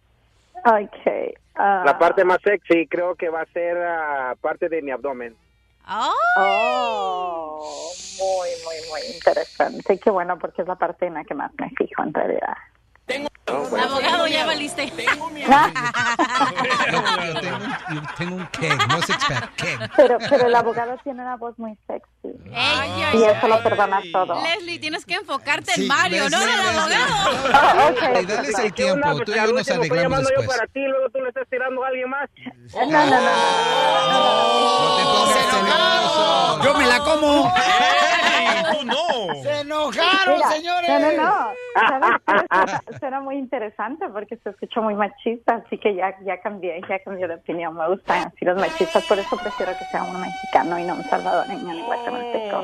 Ok. ah, La parte más sexy creo que va a ser ah, parte de mi abdomen. Oh, muy, muy, muy interesante. Qué bueno, porque es la parte en la que más me fijo, en realidad. Abogado, ya valiste. Yo tengo, un- yo tengo un keg, no pack, keg. Pero, pero el abogado tiene una voz muy sexy. y eso lo perdona todo. Leslie, tienes que enfocarte Sí, en Mario, no en el abogado. Ah, ok. Y dale el ¿Qué tiempo, onda? tú Pues, y yo nos arreglamos yo para ti, luego tú le estás tirando a alguien más. No, no, no, No te pongas celoso. Yo me la como. ¡Ey, tú no! ¡Se enojaron, Mira, señores! No, no, no. Suena, muy interesante porque se escucha muy machista, así que ya, ya cambié, ya cambié de opinión. Me gustan así los machistas, por eso prefiero que sea un mexicano y no un salvadoreño ni guatemalteco.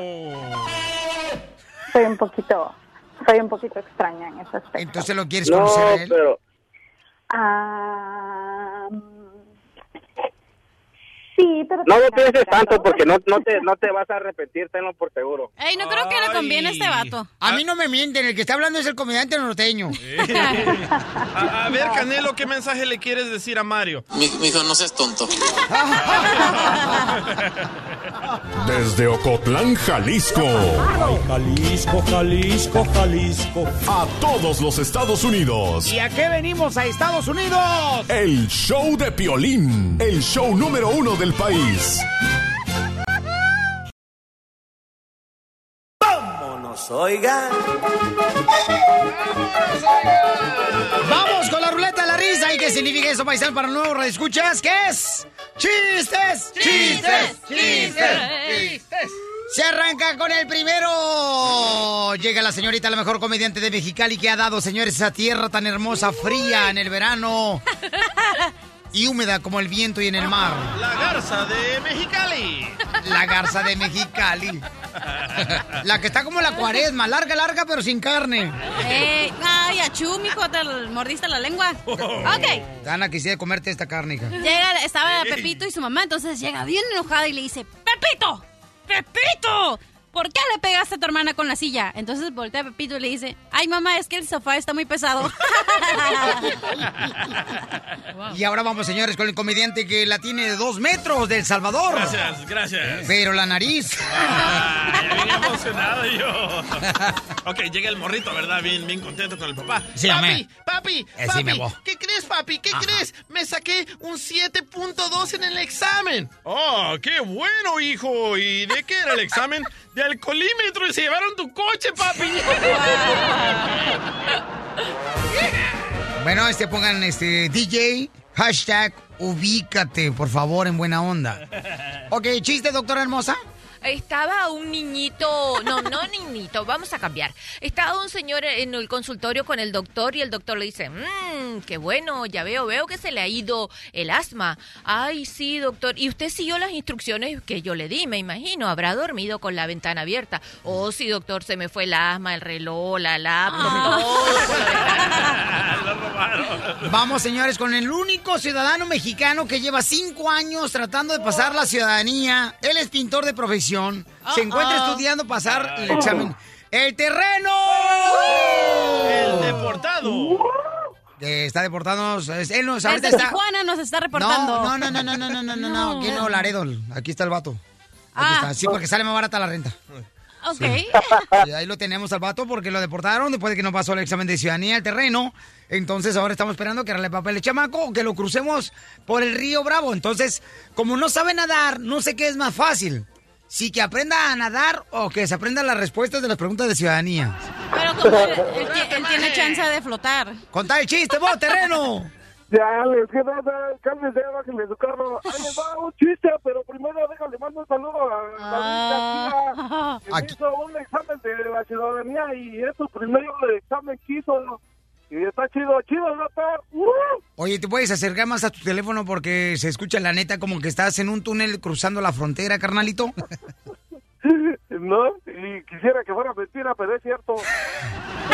Soy un poquito, soy un poquito extraña en ese aspecto. Entonces lo quieres No, conocer a él. pero Ah, Sí, pero... No lo pienses tanto porque no, no, te, no te <laughs> vas a arrepentir, tenlo por seguro. Ey, no creo que le conviene a este vato. A mí no me mienten, el que está hablando es el comediante norteño. <laughs> A, a ver, Canelo, ¿qué mensaje le quieres decir a Mario? Mi, hijo, no seas tonto. <laughs> Desde Ocotlán, Jalisco. Jalisco, Jalisco, Jalisco. A todos los Estados Unidos. ¿Y a qué venimos a Estados Unidos? El show de Piolín. El show número uno del país. Vámonos, oigan. Vamos con significa eso, paisano, para nuevos escuchas? ¿Qué es? ¡Chistes! ¡Chistes! ¡Chistes! Se arranca con el primero. Llega la señorita, la mejor comediante de Mexicali que ha dado, señores, esa tierra tan hermosa, fría en el verano <laughs> y húmeda como el viento y en el mar. La garza de Mexicali. La garza de Mexicali. La que está como la cuaresma, larga, larga, pero sin carne. Ey, ay, achú, mijo, te mordiste la lengua. Ok. Gana, quisiera comerte esta carne, hija. Llega, estaba Pepito y su mamá, entonces llega bien enojada y le dice, ¡Pepito! ¡Pepito! ¿Por qué le pegaste a tu hermana con la silla? Entonces voltea a Pepito y le dice, ay mamá, es que el sofá está muy pesado. <laughs> Y ahora vamos, señores, con el comediante que la tiene de dos metros de El Salvador. Gracias, gracias. Pero la nariz. Ay, bien emocionado yo. <laughs> ok, llega el morrito, ¿verdad? Bien, bien contento con el papá. Sí, papi, amé. papi, Eh, sí, papi, me. ¿qué crees, papi? ¿Qué crees? Me saqué un 7.2 en el examen. Oh, qué bueno, hijo. ¿Y de qué era el examen? De <laughs> alcoholímetro y se llevaron tu coche, papi. Bueno, este pongan este DJ, hashtag ubícate, por favor, en buena onda. Ok, chiste, doctora hermosa. Estaba un niñito, no, no <laughs> niñito, vamos a cambiar. Estaba un señor en el consultorio con el doctor y el doctor le dice, mmm, qué bueno, ya veo, veo que se le ha ido el asma. Ay, sí, doctor. Y usted siguió las instrucciones que yo le di, me imagino. Habrá dormido con la ventana abierta. Oh, sí, doctor, se me fue el asma, el reloj, la laptop, todo ventana. <laughs> Vamos, señores, con el único ciudadano mexicano que lleva cinco años tratando de pasar la ciudadanía. Él es pintor de profesión. Se encuentra estudiando pasar el examen. ¡El terreno! El deportado. Eh, está deportado. es- Él nos, Desde ahorita está. Tijuana nos está reportando. No, no, no, no, no, no, no, no, no, aquí no, Laredo. Aquí está el vato. Aquí Ah. está. Sí, porque sale más barata la renta. Ok. Y <laughs> ahí lo tenemos al vato porque lo deportaron después de que no pasó el examen de ciudadanía al terreno. Entonces ahora estamos esperando que arregle papel el chamaco o que lo crucemos por el río Bravo. Entonces, como no sabe nadar, no sé qué es más fácil. Si que aprenda a nadar o que se aprenda las respuestas de las preguntas de ciudadanía. Pero como él, él él tiene chance de flotar. Contá el chiste, vos, terreno. <laughs> Ya, les queda, cálmense, bájenle su carro. Ahí les va un chiste, pero primero déjale mando un saludo a Ah. la amiga que hizo un examen de la ciudadanía y es su primer examen que hizo. Y está chido, chido, doctor. ¡Uh! Oye, ¿te puedes acercar más a tu teléfono porque se escucha la neta como que estás en un túnel cruzando la frontera, carnalito? <laughs> No, y quisiera que fuera mentira, pero es cierto. <laughs>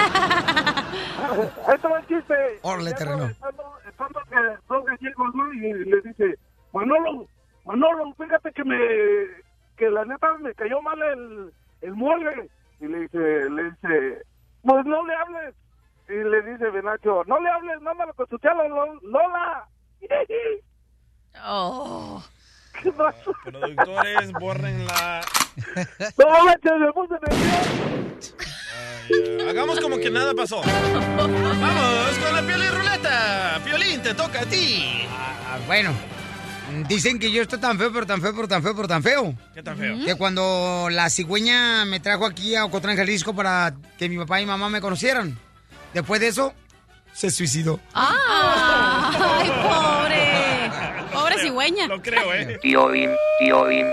Ahí está el chiste. Órale, terreno. Estando, estando que dos gallegos, ¿no? Y le dice, Manolo, Manolo, fíjate que me, que la neta me cayó mal el, el mole. Y le dice, le dice, pues no le hables. Y le dice Benacho, no le hables, mándalo con su chala, Lo- Lola. <laughs> Oh. ¿Qué pasó? Productores, borren la... <laughs> No, manches, me puse nervioso. Hagamos como que nada pasó. Vamos con la Piolín Ruleta. Piolín, te toca a ti. Ah, bueno, dicen que yo estoy tan feo, pero tan feo, pero tan feo, pero tan feo. ¿Qué tan feo? Que cuando la cigüeña me trajo aquí a Ocotlán, Jalisco para que mi papá y mamá me conocieran. Después de eso, se suicidó. ¡Ah! ¡Ay, pobre! Pobre cigüeña. Lo creo, ¿eh? Tío-Bim, tío-Bim,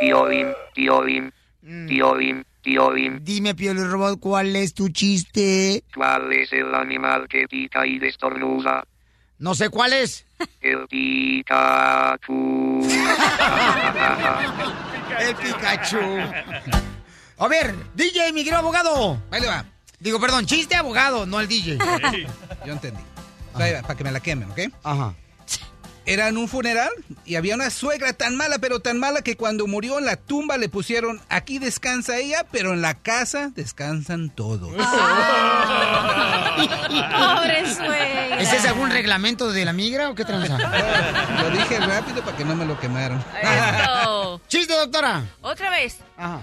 tío-Bim, tío-Bim, tío-Bim, tío-Bim. Dime, Pioli Robot, ¿cuál es tu chiste? ¿Cuál es el animal que pica y destornuda? No sé cuál es. El Pikachu. <laughs> El Pikachu. A ver, DJ, mi querido abogado. Ahí le va. Digo, perdón, chiste abogado, no el DJ. Yo entendí. Para que me la quemen, ¿ok? Ajá. era en un funeral y había una suegra tan mala, pero tan mala que cuando murió en la tumba le pusieron aquí descansa ella, pero en la casa descansan todos. <laughs> Pobre suegra. ¿Ese es algún reglamento de la migra o qué tranza? Lo dije rápido para que no me lo quemaron. ¡Chiste, doctora! Otra vez. Ajá.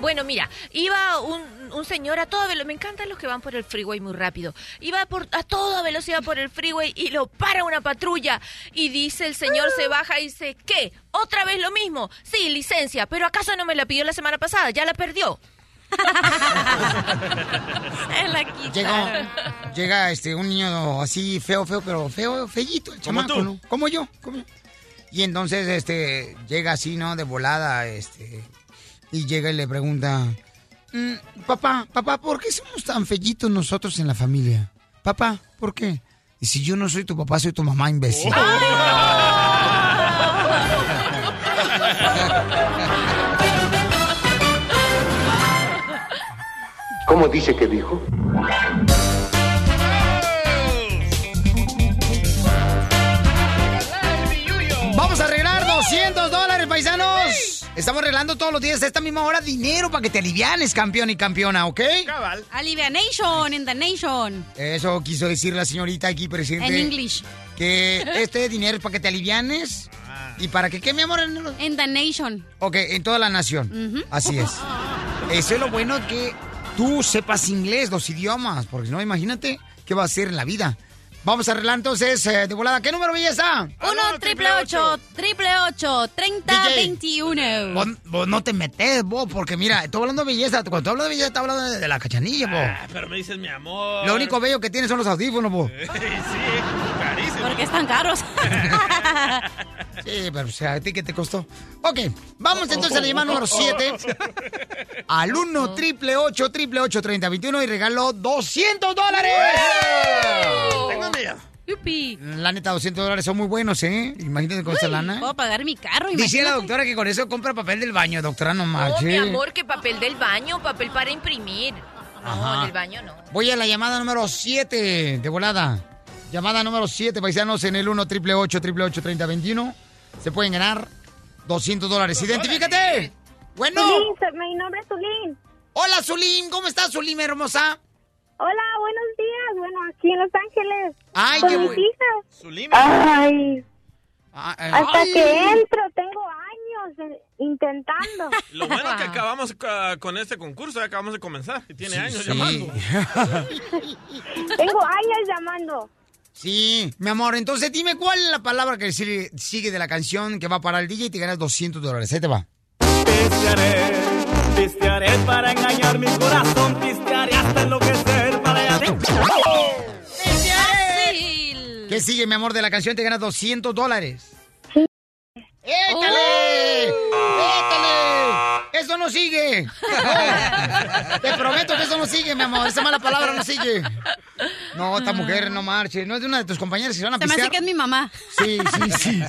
Bueno, mira, iba un, un señor a toda velocidad, me encantan los que van por el freeway muy rápido, iba por, a toda velocidad por el freeway y lo para una patrulla y dice el señor, se baja y dice, ¿qué? ¿Otra vez lo mismo? Sí, licencia, pero ¿acaso no me la pidió la semana pasada? Ya la perdió. <laughs> Se la quitaron. Llega, llega este, un niño así feo, feo, pero feo, fellito, el chamaco, tú. ¿no? Como yo, como yo. Y entonces, este, llega así, ¿no? De volada, este, y llega y le pregunta, "Mm, papá, papá, ¿por qué somos tan fellitos nosotros en la familia? Papá, ¿por qué? Y si yo no soy tu papá, soy tu mamá, imbécil. ¿Cómo dice que dijo? Estamos arreglando todos los días a esta misma hora dinero para que te alivianes, campeón y campeona, ¿ok? Cabal. Alivianation in the nation. Eso quiso decir la señorita aquí presente. En English. Que este dinero es para que te alivianes. ¿Y para que qué, mi amor? In the nation. Ok, en toda la nación. Ujú. Así es. <laughs> Eso es lo bueno que tú sepas inglés, los idiomas, porque si no, imagínate qué va a hacer en la vida. Vamos a arreglar entonces eh, de volada. ¿Qué número belleza? Uno, triple ocho, triple ocho, treinta, DJ. veintiuno. Vos, vos no te metes, vos, porque mira, estoy hablando de belleza. Cuando estoy hablando de belleza, estoy hablando de, de la cachanilla, vos. Ah, pero me dices mi amor. Lo único bello que tienes son los audífonos, vos. <laughs> sí, carísimo. Porque están caros. <laughs> Sí, pero o sea, ¿a ti qué te costó? Ok, vamos entonces a la llamada número 7. <laughs> Al 1 triple 8 triple 8 30 21 y regaló 200 dólares. Tengo Yupi. La neta, 200 dólares son muy buenos, ¿eh? Imagínate con esa lana. Puedo pagar mi carro, Dice la doctora que con eso compra papel del baño, doctora, no No, marche. mi amor, que papel del baño, papel para imprimir. No, Ajá. del baño no. Voy a la llamada número 7 de volada. Llamada número 7, paisanos, en el 1 triple 8 triple 8 30 21. Se pueden ganar 200 dólares. ¡Identifícate! Bueno. Zulín, mi nombre es Zulín. Hola, Zulim. ¿Cómo estás, Zulim, hermosa? Hola, buenos días. Bueno, aquí en Los Ángeles. Ay, con qué mis bueno. hijas. Ay, Ah, eh, hasta ay. que entro, tengo años eh, intentando. <laughs> Lo bueno es que acabamos ah, con este concurso, ya acabamos de comenzar. Y tiene Sí, años sí. llamando. <laughs> tengo años llamando. Sí, mi amor, entonces dime cuál es la palabra que sigue, sigue de la canción que va para el DJ y te ganas 200 dólares. Ahí te va. Pistearé, pistearé para engañar mi corazón, pistearé hasta enloquecer Fácil. ¿Qué sigue, mi amor, de la canción? Te ganas 200 dólares. ¡Échale! ¡Échale! ¡Eso no sigue! No. Te prometo que eso no sigue, mi amor. Esa mala palabra no sigue. No, esta mujer no marche. No es de una de tus compañeras que se van a Se me hace que es mi mamá. Sí, sí, sí.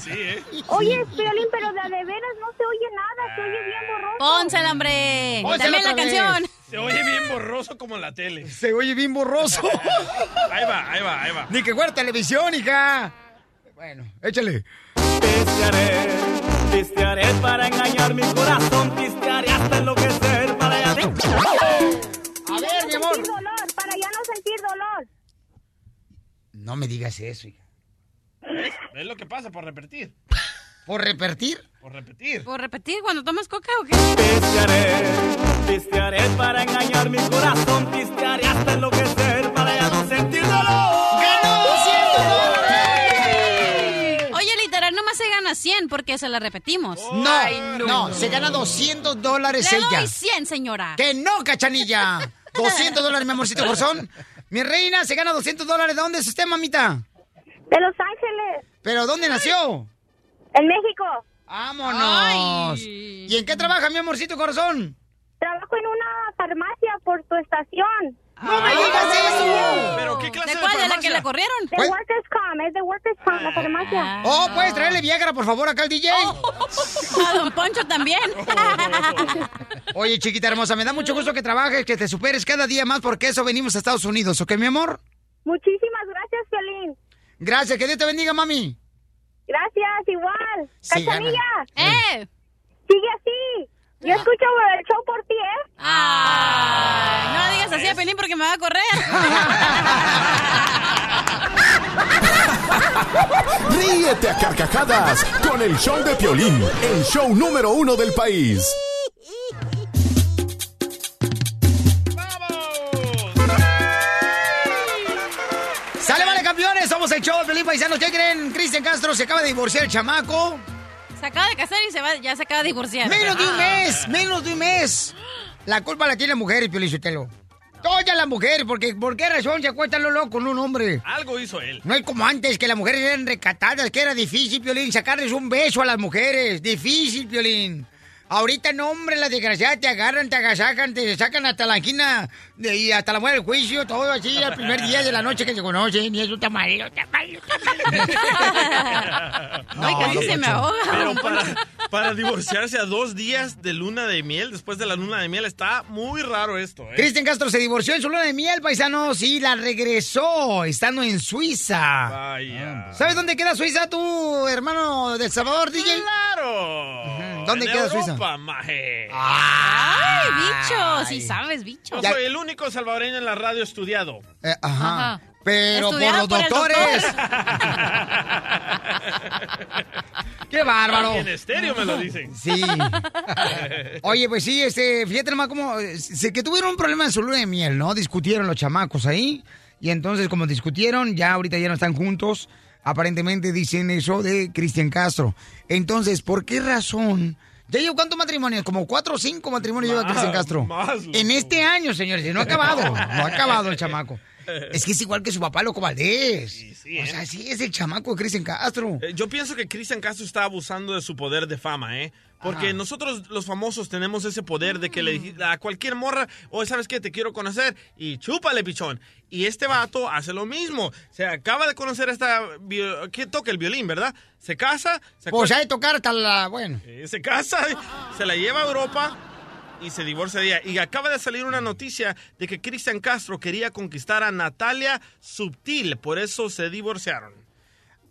Oye, Piolín, pero de, de veras no se oye nada, se oye bien borroso. Pónsela, hombre. Pónsela Dame la vez. canción. Se oye bien borroso como la tele. Se oye bien borroso. Ahí va, ahí va, ahí va. Ni que fuera televisión, hija. Bueno, échale. Pistearé, pistearé para engañar mi corazón, pistearé hasta enloquecer para A ver, mi amor. Sentir dolor, para ya no sentir dolor. No me digas eso, hija. ¿Ves? ¿Ves lo que pasa por repetir? ¿Por repetir? Por repetir. ¿Por repetir cuando tomas coca o qué? Pistearé, pistearé para engañar mi corazón, pistearé hasta enloquecer se gana 100 porque se la repetimos. No, no, se gana 200 dólares Le ella. doy 100, señora. ¡Que no, cachanilla! <laughs> 200 dólares, mi amorcito corazón. Mi reina se gana 200 dólares. ¿De dónde es usted, mamita? De Los Ángeles, ¿Pero dónde nació? en México. ¡Vámonos! Ay. ¿Y en qué trabaja, mi amorcito corazón? Trabajo en una farmacia por tu estación. ¡No me digas eso! ¿Pero qué clase ¿De de cuál? ¿De la que la corrieron? De. Workers' Comp, es de Workers' Comp, la farmacia. Oh, ¿puedes traerle Viagra, por favor, acá al DJ? <laughs> A Don Poncho también. <laughs> Oye, chiquita hermosa, me da mucho gusto que trabajes, que te superes cada día más, porque eso venimos a Estados Unidos, ¿ok, mi amor? Muchísimas gracias, Piolín. Gracias, que Dios te bendiga, mami. Gracias, igual. Sí, Cachanilla. ¡Eh! Sigue así. Yo escucho el show por ti, ¿eh? Ay, no digas así a Pelín porque me va a correr. <laughs> Ríete a carcajadas con el show de Piolín, el show número uno del país. ¡Sale, vale, campeones! Somos el show de Felipe Paisanos. ¿Qué creen? Cristian Castro se acaba de divorciar el chamaco. Se acaba de casar y se va, ya se acaba de divorciar. ¡Menos de un Ah. mes! ¡Menos de un mes! La culpa la tiene la mujer, Piolín Sotelo. Toda la mujer, porque ¿por qué razón se acuesta lo loco con un hombre? Algo hizo él. No es como antes, que las mujeres eran recatadas, que era difícil, Piolín, sacarles un beso a las mujeres. Difícil, Piolín. Ahorita no, hombre, las desgraciadas te agarran, te agasacan, te sacan hasta la de- y hasta la muerte del juicio, todo así, al primer día de la noche que se conocen, y eso está mal, está mal, está mal. <laughs> Ay, casi se me ahoga. Pero para, para divorciarse a dos días de luna de miel, después de la luna de miel, está muy raro esto, ¿eh? Cristian Castro se divorció en su luna de miel, paisanos, y la regresó estando en Suiza. Vaya. ¿Sabes dónde queda Suiza, tu hermano del Salvador, DJ? ¡Claro! ¿Dónde En queda Europa, Suiza? Maje. Ay, bicho, sí sabes, bicho. Yo soy el único salvadoreño en la radio estudiado. Eh, ajá. Ajá. Pero por los por doctores. <laughs> ¡Qué bárbaro! En estéreo me lo dicen. Sí. <laughs> Oye, pues sí, este, fíjate nomás cómo, se- que tuvieron un problema en su luna de miel, ¿no? Discutieron los chamacos ahí, y entonces como discutieron, ya ahorita ya no están juntos, aparentemente dicen eso de Cristian Castro. Entonces, ¿por qué razón? ¿Ya llevo cuántos matrimonios? Como cuatro o cinco matrimonios lleva Cristian Castro. más, en este año, señores, y no ha acabado, no ha acabado el chamaco. Es que es igual que su papá, Loco Valdés. sí, o ¿eh? sea, sí es el chamaco de Cristian Castro. Eh, Yo pienso que Cristian Castro está abusando de su poder de fama, ¿eh? Porque nosotros los famosos tenemos ese poder de que le a cualquier morra, o sabes qué, te quiero conocer y chúpale, pichón. Y este vato hace lo mismo. Se acaba de conocer a esta que toca el violín, ¿verdad? Se casa, se Pues hay tocar hasta la, bueno. eh, se casa, se la lleva a Europa y se divorcia de ella. Y acaba de salir una noticia de que Cristian Castro quería conquistar a Natalia Subtil, por eso se divorciaron.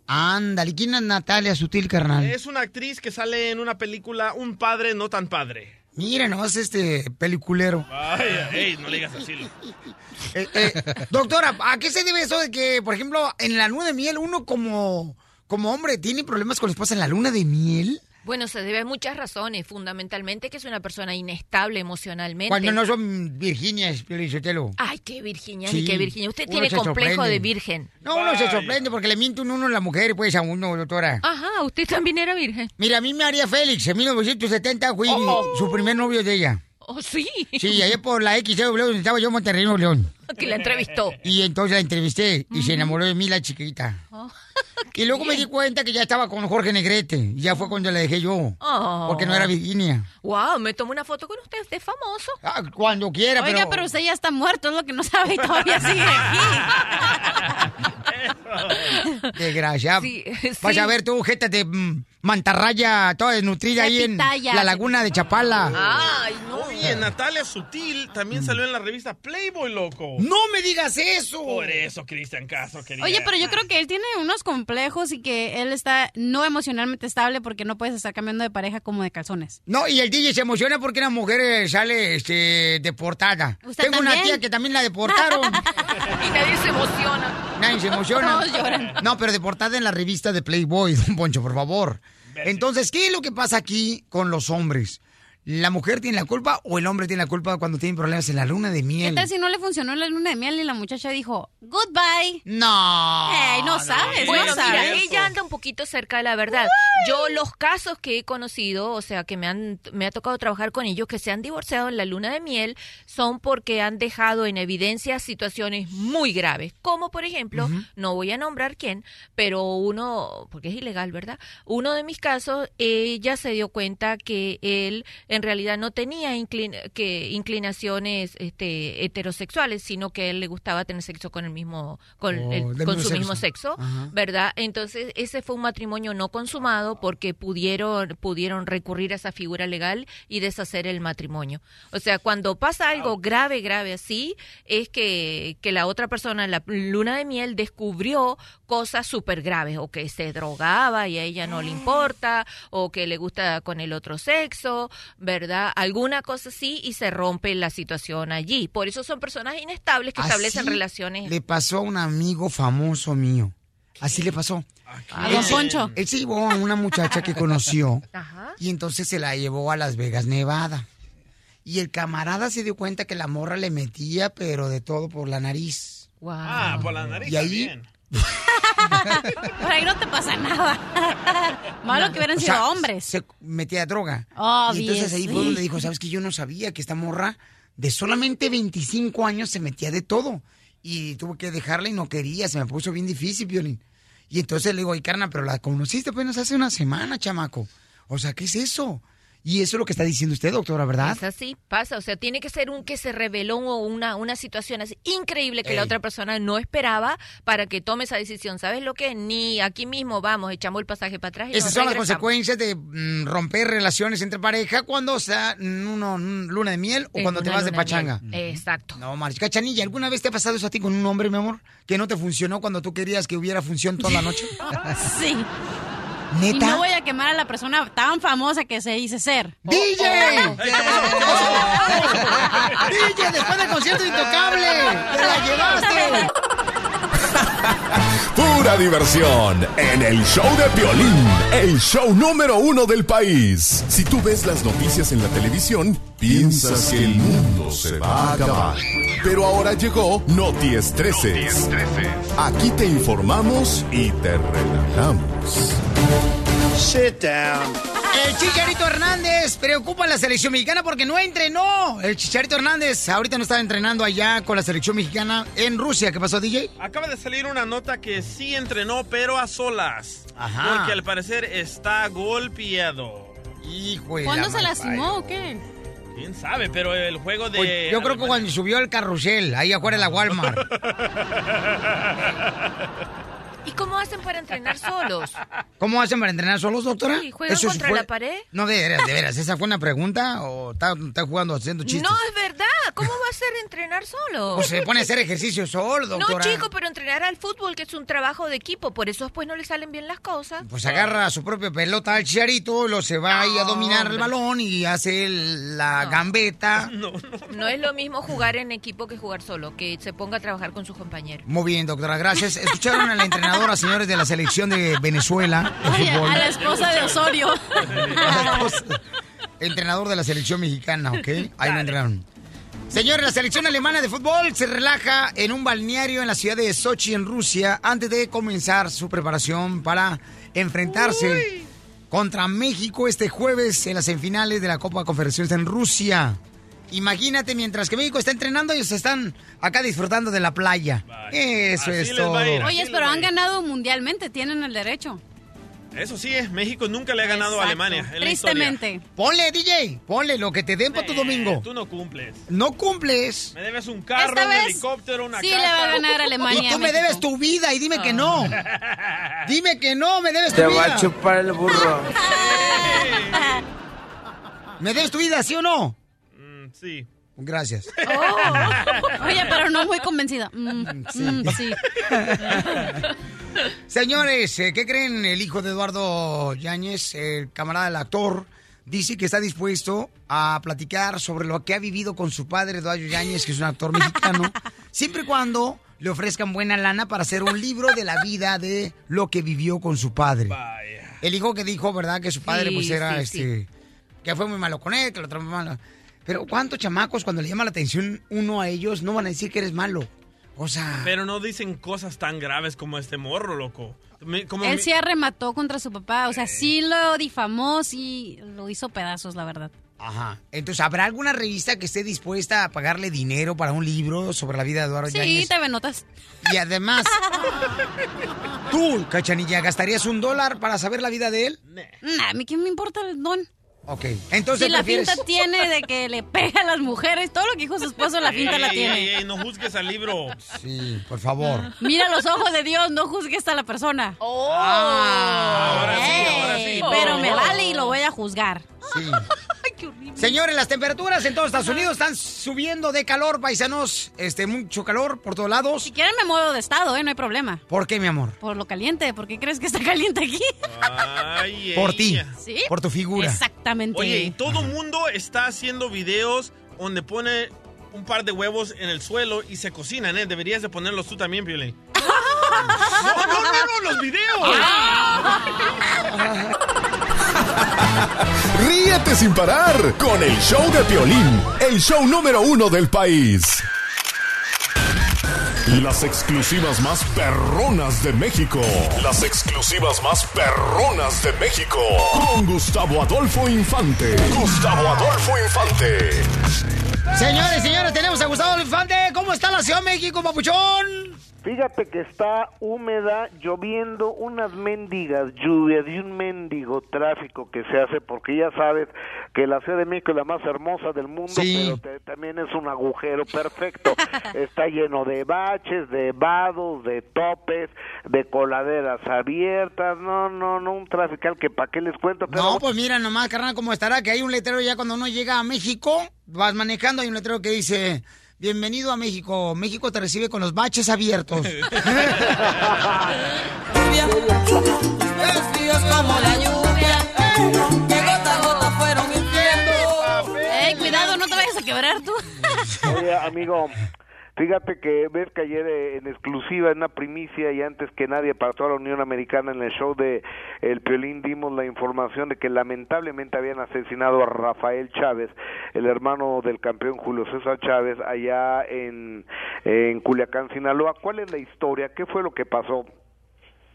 Ándale, ¿quién es Natalia Sutil, carnal? Es una actriz que sale en una película Un padre no tan padre. Mira, no es este peliculero. Ay, ey, no le digas así. <laughs> Eh, eh, doctora, ¿a qué se debe eso de que, por ejemplo, en la luna de miel uno como, como hombre tiene problemas con la esposa en la luna de miel? Bueno, se debe a muchas razones, fundamentalmente que es una persona inestable emocionalmente. Cuando no son virginias, Piolichotelo. Ay, qué Virginia, Sí, qué Virginia. Usted uno tiene complejo sorprende. de virgen. No, uno se sorprende porque le miente uno a la mujer, pues, a uno, doctora. Ajá, usted también era virgen. Mira, a mí me haría Félix, en 1970 fui Oh. su primer novio de ella. Oh, sí. Sí, allá por la XW donde estaba yo en Monterrey, Nuevo León. <laughs> Que la entrevistó. Y entonces la entrevisté y se enamoró de mí la chiquita. Oh, Y luego me di cuenta que ya estaba con Jorge Negrete. Y ya fue cuando la dejé yo. Oh. Porque no era Virginia. Wow, me tomo una foto con usted, usted es famoso. Ah, cuando quiera, Oiga, pero... pero... usted ya está muerto, es lo que no sabe y todavía sigue aquí. <laughs> Desgraciado. Sí, Vas a ver tú, jeta de mm, mantarraya toda desnutrida ahí en la laguna de Chapala. Ay, no. Oye, Natalia Sutil también salió en la revista Playboy, loco. ¡No me digas eso! Por eso Cristian Castro quería. Oye, pero yo creo que él tiene unos complejos y que él está no emocionalmente estable porque no puedes estar cambiando de pareja como de calzones. No, y el DJ se emociona porque una mujer eh, sale este, deportada. ¿Usted Tengo una tía que también la deportaron. <laughs> Y nadie se emociona. Nadie se emociona. Todos lloran. No, pero deportada en la revista de Playboy, <laughs> don Poncho, por favor. Entonces, ¿qué es lo que pasa aquí con los hombres? ¿La mujer tiene la culpa o el hombre tiene la culpa cuando tienen problemas en la luna de ¿Qué miel? tal si no le funcionó la luna de miel y la muchacha dijo, goodbye? No. Ey, no sabes, Bueno, no mira, sabes. ella anda un poquito cerca de la verdad. Yo los casos que he conocido, o sea, que me han me ha tocado trabajar con ellos que se han divorciado en la luna de miel son porque han dejado en evidencia situaciones muy graves, como por ejemplo, no voy a nombrar quién, pero uno, porque es ilegal, ¿verdad? Uno de mis casos, ella se dio cuenta que él en realidad no tenía inclin- que inclinaciones este, heterosexuales, sino que a él le gustaba tener sexo con el mismo, con, Oh, el- con su mismo sexo. Ajá. ¿verdad? Entonces, ese fue fue un matrimonio no consumado porque pudieron, pudieron recurrir a esa figura legal y deshacer el matrimonio. O sea, cuando pasa algo grave, grave así, es que, que la otra persona en la luna de miel descubrió cosas súper graves, o que se drogaba y a ella no le importa, o que le gusta con el otro sexo, ¿verdad? Alguna cosa así y se rompe la situación allí. Por eso son personas inestables que establecen relaciones. Le pasó a un amigo famoso mío. Así le pasó. ¿A don Poncho? Él se llevó a una muchacha que conoció <laughs> y entonces se la llevó a Las Vegas, Nevada. Y el camarada se dio cuenta que la morra le metía, pero de todo por la nariz. Ah, por la nariz Y ahí- también. <laughs> Por ahí no te pasa nada. <laughs> Malo que hubieran sido sea, hombres. Se metía droga. Obvio, y entonces ahí fue sí. donde dijo, ¿sabes que Yo no sabía que esta morra de solamente 25 años se metía de todo. Y tuve que dejarla y no quería, se me puso bien difícil, Violín. Y entonces le digo, ay, carna, pero la conociste apenas hace una semana, chamaco. O sea, ¿qué es eso? Y eso es lo que está diciendo usted, doctora, ¿verdad? Es así, pasa. O sea, tiene que ser un que se reveló o una, una situación así increíble que la otra persona no esperaba para que tome esa decisión. ¿Sabes lo que? Ni aquí mismo vamos, echamos el pasaje para atrás y Esas nos son las consecuencias de mm, romper relaciones entre pareja cuando sea mm, uno luna de miel o En cuando te vas de pachanga. miel. Exacto. No, Marich. Cachanilla, ¿alguna vez te ha pasado eso a ti con un hombre, mi amor? Que no te funcionó cuando tú querías que hubiera función toda la noche. <laughs> Sí. ¿Neta? Y no voy a quemar a la persona tan famosa que se dice ser. ¡DJ! ¡DJ, después del concierto intocable! ¡Te la llevaste! Pura diversión en el show de Piolín, el show número uno del país. Si tú ves las noticias en la televisión, piensas que el mundo se va a acabar. Pero ahora llegó Noti Estreses. Aquí te informamos y te relajamos. Sit down. El Chicharito Hernández preocupa a la selección mexicana porque no entrenó. El Chicharito Hernández ahorita no estaba entrenando allá con la selección mexicana en Rusia. ¿Qué pasó, DJ? Acaba de salir una nota que sí entrenó, pero a solas. Ajá. Porque al parecer está golpeado. Hijo de ¿Cuándo la se lastimó o qué? ¿Quién sabe? Pero el juego de... Pues, yo creo que cuando subió al carrusel, ahí afuera de la Walmart. <laughs> ¿Y cómo hacen para entrenar solos? ¿Cómo hacen para entrenar solos, doctora? Sí, ¿juegan Eso contra fue- la pared? No, de veras, de veras. ¿Esa fue una pregunta o está, está jugando haciendo chistes? No, es verdad. ¿Cómo va a ser entrenar solo? Pues se pone a hacer ejercicio solo, doctora. No, chico, pero entrenar al fútbol, que es un trabajo de equipo, por eso después no le salen bien las cosas. Pues agarra su propia pelota al chicharito, lo se va ahí a dominar el balón y hace la gambeta. <laughs> No es lo mismo jugar en equipo que jugar solo, que se ponga a trabajar con sus compañeros. Muy bien, doctora, gracias. Escucharon a la entrenadora, señores, de la selección de Venezuela de Oye, fútbol. a la esposa de Osorio. Esposa- Entrenador de la selección mexicana, ¿ok? Ahí lo entrenaron. Señores, la selección alemana de fútbol se relaja en un balneario en la ciudad de Sochi, en Rusia, antes de comenzar su preparación para enfrentarse contra México este jueves en las semifinales de la Copa Confederaciones en Rusia. Imagínate, mientras que México está entrenando, ellos están acá disfrutando de la playa. Eso es todo. Oye, pero han ganado mundialmente, tienen el derecho. Eso sí, es México nunca le ha ganado a. Alemania. en la historia. Tristemente. Ponle, DJ, ponle lo que te den para tu domingo. Tú no cumples. No cumples. Me debes un carro, Esta un helicóptero, una sí casa. le va a ganar <laughs> Alemania Y a tú me debes tu vida y dime que no. <laughs> Dime que no, me debes tu Te vida. va a chupar el burro. <laughs> ¿Me debes tu vida, sí o no? Sí. Gracias. Oh. <laughs> Oye, pero no muy convencida. Mm, mm, sí. <laughs> Señores, eh, ¿qué creen? El hijo de Eduardo Yáñez, el camarada del actor, dice que está dispuesto a platicar sobre lo que ha vivido con su padre, Eduardo Yáñez, que es un actor mexicano, <laughs> siempre y cuando le ofrezcan buena lana para hacer un libro de la vida de lo que vivió con su padre. El hijo que dijo, ¿verdad? Que su padre Sí, pues era sí, este... Que fue muy malo con él, que lo trató muy malo. Pero ¿cuántos chamacos cuando le llama la atención uno a ellos no van a decir que eres malo? O sea... Pero no dicen cosas tan graves como este morro, loco. Me- como Él mi- sí arremató contra su papá. O sea, sí lo difamó, sí lo hizo pedazos, la verdad. Ajá. Entonces, ¿habrá alguna revista que esté dispuesta a pagarle dinero para un libro sobre la vida de Eduardo Sí, Yáñez? te notas. Y además, <laughs> tú, Cachanilla, ¿gastarías un dólar para saber la vida de él? Nah, a mí qué me importa el don. Ok, entonces si la prefieres- finta tiene de que le pega a las mujeres, todo lo que dijo su esposo, la finta la Ey, tiene. ey, no juzgues al libro. Sí, por favor. Mira los ojos de Dios, no juzgues a la persona. Oh. ahora sí, ahora sí. Pero me vale y lo voy a juzgar. Sí. Señores, las temperaturas en todo Estados Unidos están subiendo de calor, paisanos. Este, mucho calor por todos lados. Si quieren me muevo de estado, ¿eh? No hay problema. ¿Por qué, mi amor? Por lo caliente. ¿Por qué crees que está <laughs> caliente aquí? Ay, Por ti. Por tu figura. Exactamente. Oye, y todo mundo está haciendo videos donde pone un par de huevos en el suelo y se cocinan, ¿eh? Deberías de ponerlos tú también, Piolín. <laughs> No, no, no, no, los videos. <laughs> <laughs> Ríete sin parar con el show de Piolín, el show número uno del país. Las exclusivas más perronas de México. Las exclusivas más perronas de México. Con Gustavo Adolfo Infante. Gustavo Adolfo Infante. Señores, señores, tenemos a Gustavo Infante. ¿Cómo está la Ciudad de México, papuchón? Fíjate que está húmeda, lloviendo, unas mendigas lluvias y un mendigo tráfico que se hace, porque ya sabes que la Ciudad de México es la más hermosa del mundo, Sí. pero te- también es un agujero perfecto. <laughs> está lleno de baches, de vados, de topes, de coladeras abiertas, no, no, no, un trafical que para qué les cuento. Pero No, pues mira nomás, carnal, cómo estará, que hay un letrero ya cuando uno llega a México, vas manejando, hay un letrero que dice, bienvenido a México, México te recibe con los baches abiertos. <laughs> como la lluvia, que gota a gota fueron Ey, cuidado, no te vayas a quebrar tú. Oye, amigo, fíjate que ves que ayer eh, en exclusiva, en una primicia y antes que nadie para toda la Unión Americana en el show de El Piolín dimos la información de que lamentablemente habían asesinado a Rafael Chávez, el hermano del campeón Julio César Chávez, allá en, en Culiacán, Sinaloa. ¿Cuál es la historia? ¿Qué fue lo que pasó?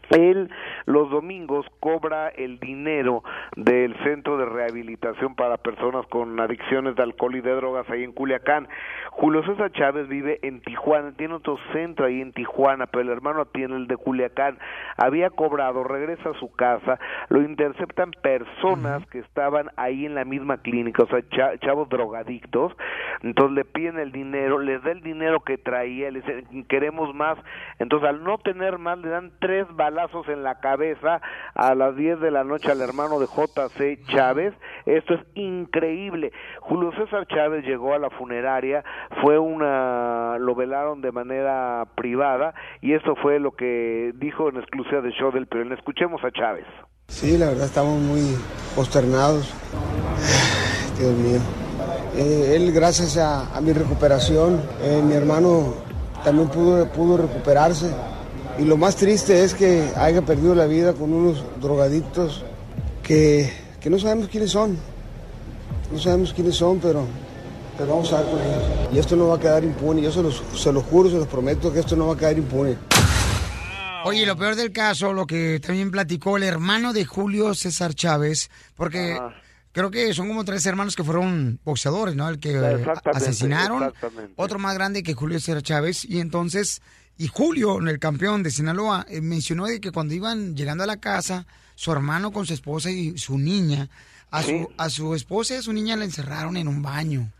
Él los domingos cobra el dinero del Centro de Rehabilitación para Personas con Adicciones de Alcohol y de Drogas ahí en Culiacán. Julio César Chávez vive en Tijuana, tiene otro centro ahí en Tijuana, pero el hermano tiene el de Culiacán. Había cobrado, regresa a su casa, lo interceptan personas que estaban ahí en la misma clínica, o sea, cha- chavos drogadictos, entonces le piden el dinero, les da el dinero que traía, le dicen, queremos más, entonces al no tener más le dan tres balazos en la cabeza a las 10 de la noche al hermano de JC Chávez, esto es increíble, Julio César Chávez llegó a la funeraria, fue una, lo velaron de manera privada y eso fue lo que dijo en exclusiva del show del Piolín, escuchemos a Chávez. Sí, la verdad estamos muy posternados. Dios mío. Eh, él, gracias a, a mi recuperación, eh, mi hermano también pudo, pudo recuperarse. Y lo más triste es que haya perdido la vida con unos drogadictos que, que no sabemos quiénes son. No sabemos quiénes son, pero, pero vamos a dar con ellos. Y esto no va a quedar impune. Yo se los, se los juro, se los prometo que esto no va a quedar impune. Oye, lo peor del caso, lo que también platicó el hermano de Julio César Chávez, porque creo que son como tres hermanos que fueron boxeadores, ¿no? El que Exactamente, asesinaron, exactamente. otro más grande que Julio César Chávez, y entonces, y Julio, el campeón de Sinaloa, eh, mencionó de que cuando iban llegando a la casa, su hermano con su esposa y su niña, a, Sí. su, a su esposa y a su niña la encerraron en un baño.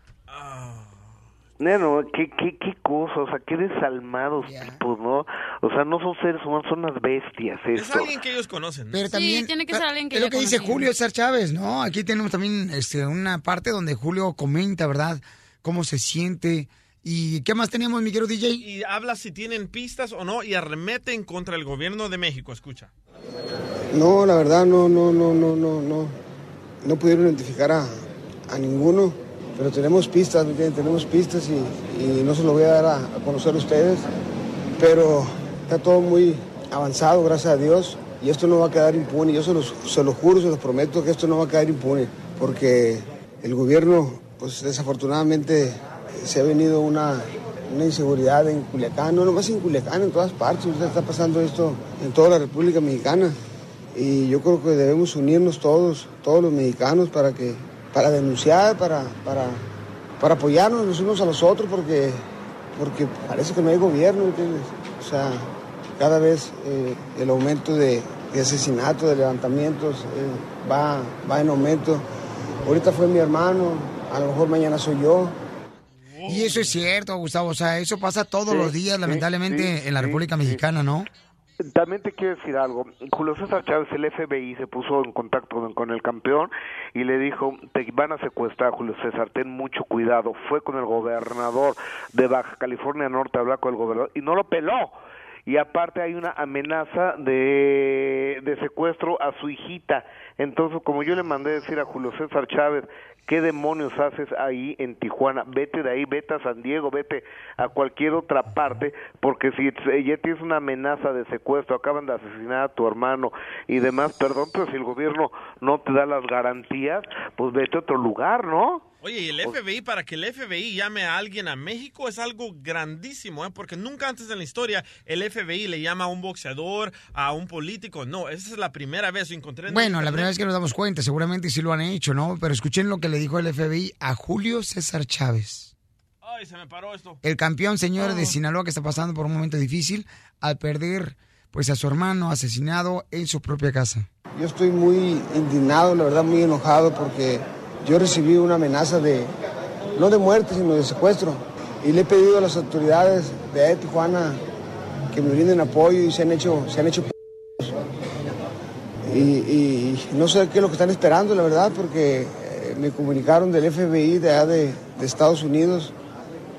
Neno, qué, qué, qué cosa, o sea, qué desalmados tipos, ¿no? O sea, no son seres humanos, son unas bestias Es esto. alguien que ellos conocen. ¿no? Pero también tiene que ser alguien que es lo que dice. Julio César Chávez, ¿no? Aquí tenemos también este, una parte donde Julio comenta, ¿verdad? Cómo se siente. ¿Y qué más tenemos, mi querido DJ? Y habla si tienen pistas o no y arremeten contra el gobierno de México. Escucha. No, la verdad no, no, no, no, no, no. No pudieron identificar a, a ninguno, pero tenemos pistas, ¿me entienden? Tenemos pistas y, no se lo voy a dar a, conocer a ustedes, pero está todo muy avanzado, gracias a Dios, y esto no va a quedar impune. Yo se los, se los juro, se los prometo que esto no va a quedar impune, porque el gobierno, pues desafortunadamente, se ha venido una, una inseguridad en Culiacán, no nomás en Culiacán, en todas partes, ahorita está pasando esto en toda la República Mexicana. Y yo creo que debemos unirnos todos, todos los mexicanos, para que, para denunciar, para, para, para apoyarnos los unos a los otros, porque, porque parece que no hay gobierno, ¿entiendes? O sea, cada vez eh, el aumento de, de asesinatos, de levantamientos, eh, va, va en aumento. ahorita fue mi hermano, a lo mejor mañana soy yo. Y eso es cierto, Gustavo. O sea, eso pasa todos Sí, los días, lamentablemente, sí, en la República sí. Mexicana, ¿no? También te quiero decir algo. Julio César Chávez, el FBI, se puso en contacto con, el campeón y le dijo, te van a secuestrar, Julio César, ten mucho cuidado. Fue con el gobernador de Baja California Norte a hablar con el gobernador y no lo peló. Y aparte hay una amenaza de, de secuestro a su hijita. Entonces, como yo le mandé decir a Julio César Chávez, ¿qué demonios haces ahí en Tijuana? Vete de ahí, vete a San Diego, vete a cualquier otra parte, porque si ya tienes una amenaza de secuestro, acaban de asesinar a tu hermano y demás, perdón, pero si el gobierno no te da las garantías, pues vete a otro lugar, ¿no? Oye, y el FBI, para que el FBI llame a alguien a México es algo grandísimo, ¿eh? porque nunca antes en la historia el FBI le llama a un boxeador, a un político. No, esa es la primera vez. Encontré en Bueno, la primera vez que nos damos cuenta, seguramente sí lo han hecho, ¿no? Pero escuchen lo que le dijo el FBI a Julio César Chávez. Ay, se me paró esto. El campeón, señor Oh. de Sinaloa, que está pasando por un momento difícil al perder pues a su hermano asesinado en su propia casa. Yo estoy muy indignado, la verdad muy enojado porque yo recibí una amenaza de, no de muerte, sino de secuestro. Y le he pedido a las autoridades de Tijuana que me brinden apoyo y se han hecho, se han hecho y, no sé qué es lo que están esperando, la verdad, porque eh, me comunicaron del FBI de allá de, Estados Unidos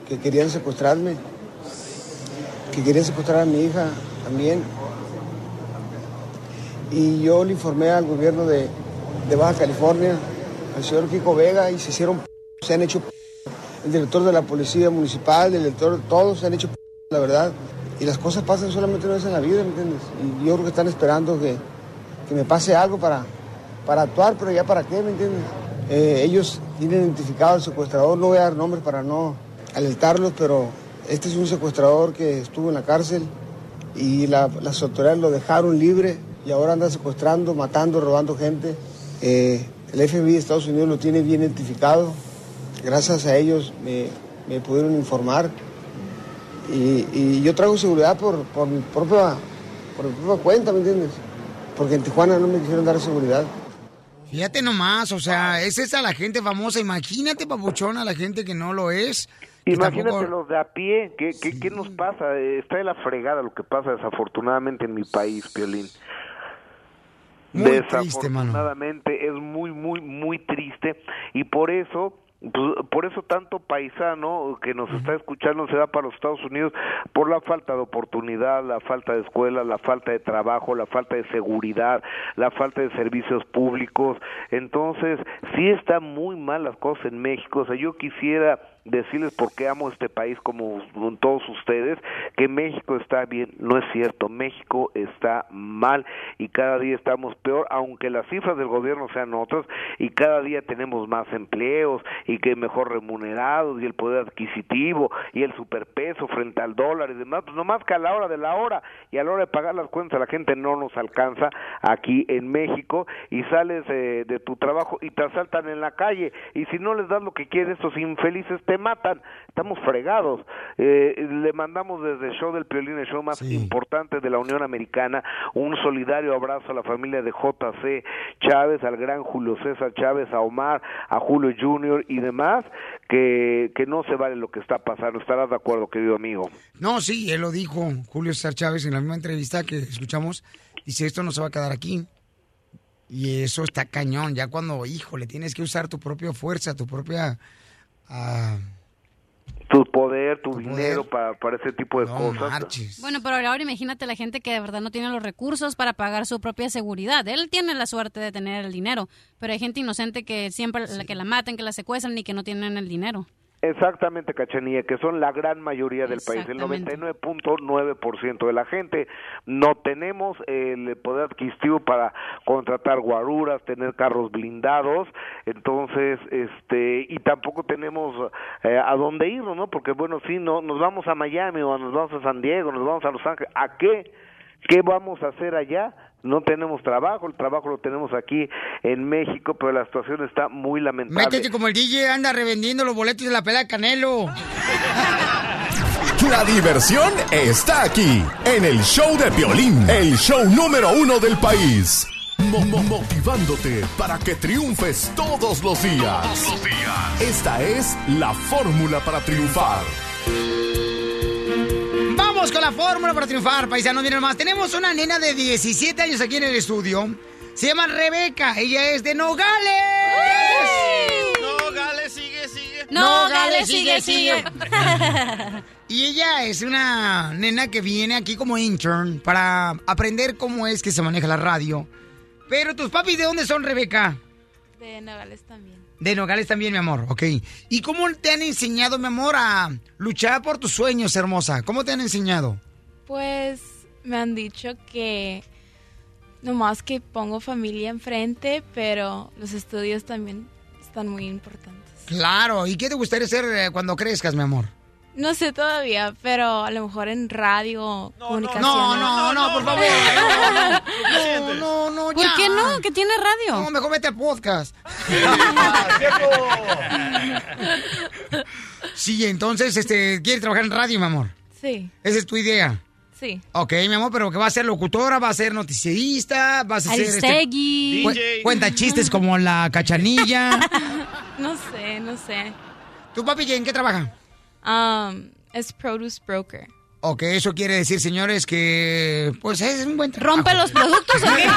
que querían secuestrarme, que querían secuestrar a mi hija también y yo le informé al gobierno de Baja California, al señor Kiko Vega, y se hicieron, se han hecho, el director de la policía municipal, el director, todos se han hecho, la verdad. Y las cosas pasan solamente una vez en la vida, ¿me entiendes? Y yo creo que están esperando que, que me pase algo para, para actuar, pero ya para qué, ¿me entiendes? Eh, ellos tienen identificado al secuestrador, no voy a dar nombres para no alertarlos, pero este es un secuestrador que estuvo en la cárcel y la- las autoridades lo dejaron libre y ahora anda secuestrando, matando, robando gente. Eh, el FBI de Estados Unidos lo tiene bien identificado. Gracias a ellos me, me pudieron informar. Y, y yo traigo seguridad por, por, mi propia, por mi propia cuenta, ¿me entiendes? Porque en Tijuana no me quisieron dar seguridad. Fíjate nomás, o sea, es esa la gente famosa. Imagínate, papuchona, la gente que no lo es. Imagínate tampoco- los de a pie, ¿qué, qué, qué nos pasa? Está de la fregada lo que pasa desafortunadamente en mi país, Piolín. Muy triste, mano. Desafortunadamente es muy, muy, muy triste y por eso... pues, por eso tanto paisano que nos está escuchando se va para los Estados Unidos por la falta de oportunidad, la falta de escuela, la falta de trabajo, la falta de seguridad, la falta de servicios públicos. Entonces, sí están muy mal las cosas en México. O sea, yo quisiera decirles por qué amo este país como todos ustedes, que México está bien, no es cierto, México está mal y cada día estamos peor, aunque las cifras del gobierno sean otras y cada día tenemos más empleos y que mejor remunerados y el poder adquisitivo y el superpeso frente al dólar y demás, pues nomás que a la hora de la hora y a la hora de pagar las cuentas la gente no nos alcanza aquí en México y sales eh, de tu trabajo y te asaltan en la calle y si no les das lo que quieren estos infelices matan, estamos fregados. Eh, le mandamos desde el show del Piolín, el show más importante de la Unión Americana, un solidario abrazo a la familia de JC Chávez, al gran Julio César Chávez, a Omar, a Julio Junior y demás, que, que no se vale lo que está pasando. ¿Estarás de acuerdo, querido amigo? No, sí, él lo dijo, Julio César Chávez, en la misma entrevista que escuchamos. Dice, esto no se va a quedar aquí. Y eso está cañón, ya cuando, híjole, tienes que usar tu propia fuerza, tu propia... ah, Tu poder, tu, dinero para, para ese tipo de cosas. Bueno, pero ahora imagínate la gente que de verdad no tiene los recursos para pagar su propia seguridad. Él tiene la suerte de tener el dinero, pero hay gente inocente que siempre la que la matan, que la secuestran y que no tienen el dinero. Exactamente, Cachanilla, que son la gran mayoría del país, el 99.9% de la gente. No tenemos el poder adquisitivo para contratar guaruras, tener carros blindados, entonces, este, y tampoco tenemos eh, a dónde irnos, ¿no? Porque, bueno, sí, no, nos vamos a Miami o nos vamos a San Diego, nos vamos a Los Ángeles, ¿a qué? ¿Qué vamos a hacer allá? No tenemos trabajo, el trabajo lo tenemos aquí en México, pero la situación está muy lamentable. métete como el DJ anda revendiendo los boletos de la pelea de Canelo. <laughs> La diversión está aquí, en el show de Piolín, el show número uno del país. mo- mo- motivándote para que triunfes todos los días. Todos los días. Esta es la fórmula para triunfar. Vamos con la fórmula para triunfar, paisanos. Miren más, tenemos una nena de 17 años aquí en el estudio. Se llama Rebeca. Ella es de Nogales. Nogales, sigue, sigue. Nogales, sigue, sigue. <laughs> Y ella es una nena que viene aquí como intern para aprender cómo es que se maneja la radio. Pero tus papis, ¿de dónde son, Rebeca? De Nogales también. De Nogales también, mi amor, ok. ¿Y cómo te han enseñado, mi amor, a luchar por tus sueños, hermosa? ¿Cómo te han enseñado? Pues me han dicho que nomás que pongo familia enfrente, pero los estudios también están muy importantes. Claro, ¿y qué te gustaría ser eh, cuando crezcas, mi amor? No sé todavía, pero a lo mejor en radio, comunicación. No, no, no, por favor. <laughs> No, no, no, ¿Por ya. qué no? ¿Que tiene radio? No, mejor vete al podcast. <laughs> Sí, entonces, este, ¿quieres trabajar en radio, mi amor? Sí, Esa es tu idea. sí. Ok, mi amor, pero que va a ser locutora, va a ser noticierista, vas a ser... este, cu- DJ. cuenta chistes como la cachanilla. <laughs> No sé, no sé. ¿Tu papi en qué trabaja? Um, es produce broker. Ok, eso quiere decir, señores, que pues es un buen trabajo. ¿Rompe los productos o qué?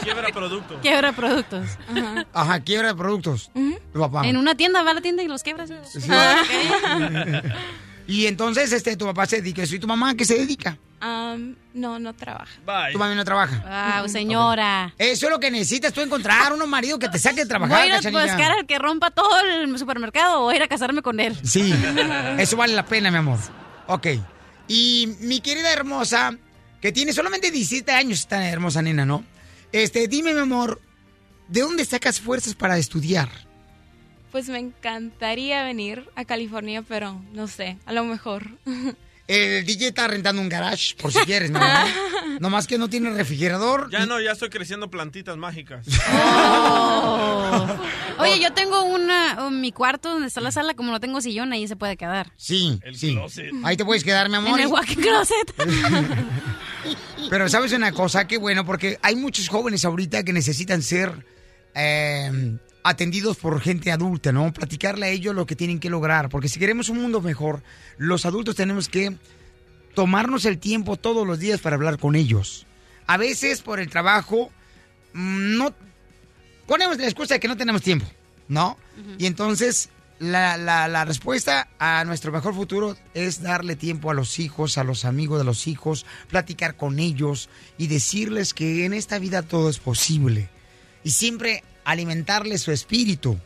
<laughs> Quiebra producto. Quiebra productos. Ajá. Ajá, quiebra de productos. Tu papá. En una tienda, va a la tienda y los quiebras. Sí. Ah, <laughs> y entonces, este, tu papá se dedica. ¿Y tu mamá a qué se dedica? Um, no, no trabaja. Tu mamá no trabaja. Wow, señora. Eso es lo que necesitas tú encontrar, un marido que te saque de trabajar, ¿Voy a ir a buscar al que rompa todo el supermercado o ir a casarme con él? Sí, eso vale la pena, mi amor. Ok. Y mi querida hermosa, que tiene solamente 17 años, esta hermosa nena, ¿no? Este, dime, mi amor, ¿de dónde sacas fuerzas para estudiar? Pues me encantaría venir a California, pero no sé, a lo mejor. <laughs> El DJ está rentando un garage, por si quieres, mi amor. <laughs> Nomás que no tiene refrigerador. Ya no, ya estoy creciendo plantitas mágicas. Oye, yo tengo una, un- mi cuarto donde está la sala, como no tengo sillón, ahí se puede quedar. Sí, sí. Ahí te puedes quedar, mi amor. En el closet. <laughs> Pero sabes una cosa, qué bueno, porque hay muchos jóvenes ahorita que necesitan ser eh, atendidos por gente adulta, ¿no? Platicarle a ellos lo que tienen que lograr, porque si queremos un mundo mejor, los adultos tenemos que tomarnos el tiempo todos los días para hablar con ellos. A veces por el trabajo mm, no ponemos la excusa de que no tenemos tiempo, ¿no? Y entonces la, la- la respuesta a nuestro mejor futuro es darle tiempo a los hijos, a los amigos de los hijos, platicar con ellos y decirles que en esta vida todo es posible. Y siempre alimentarles su espíritu.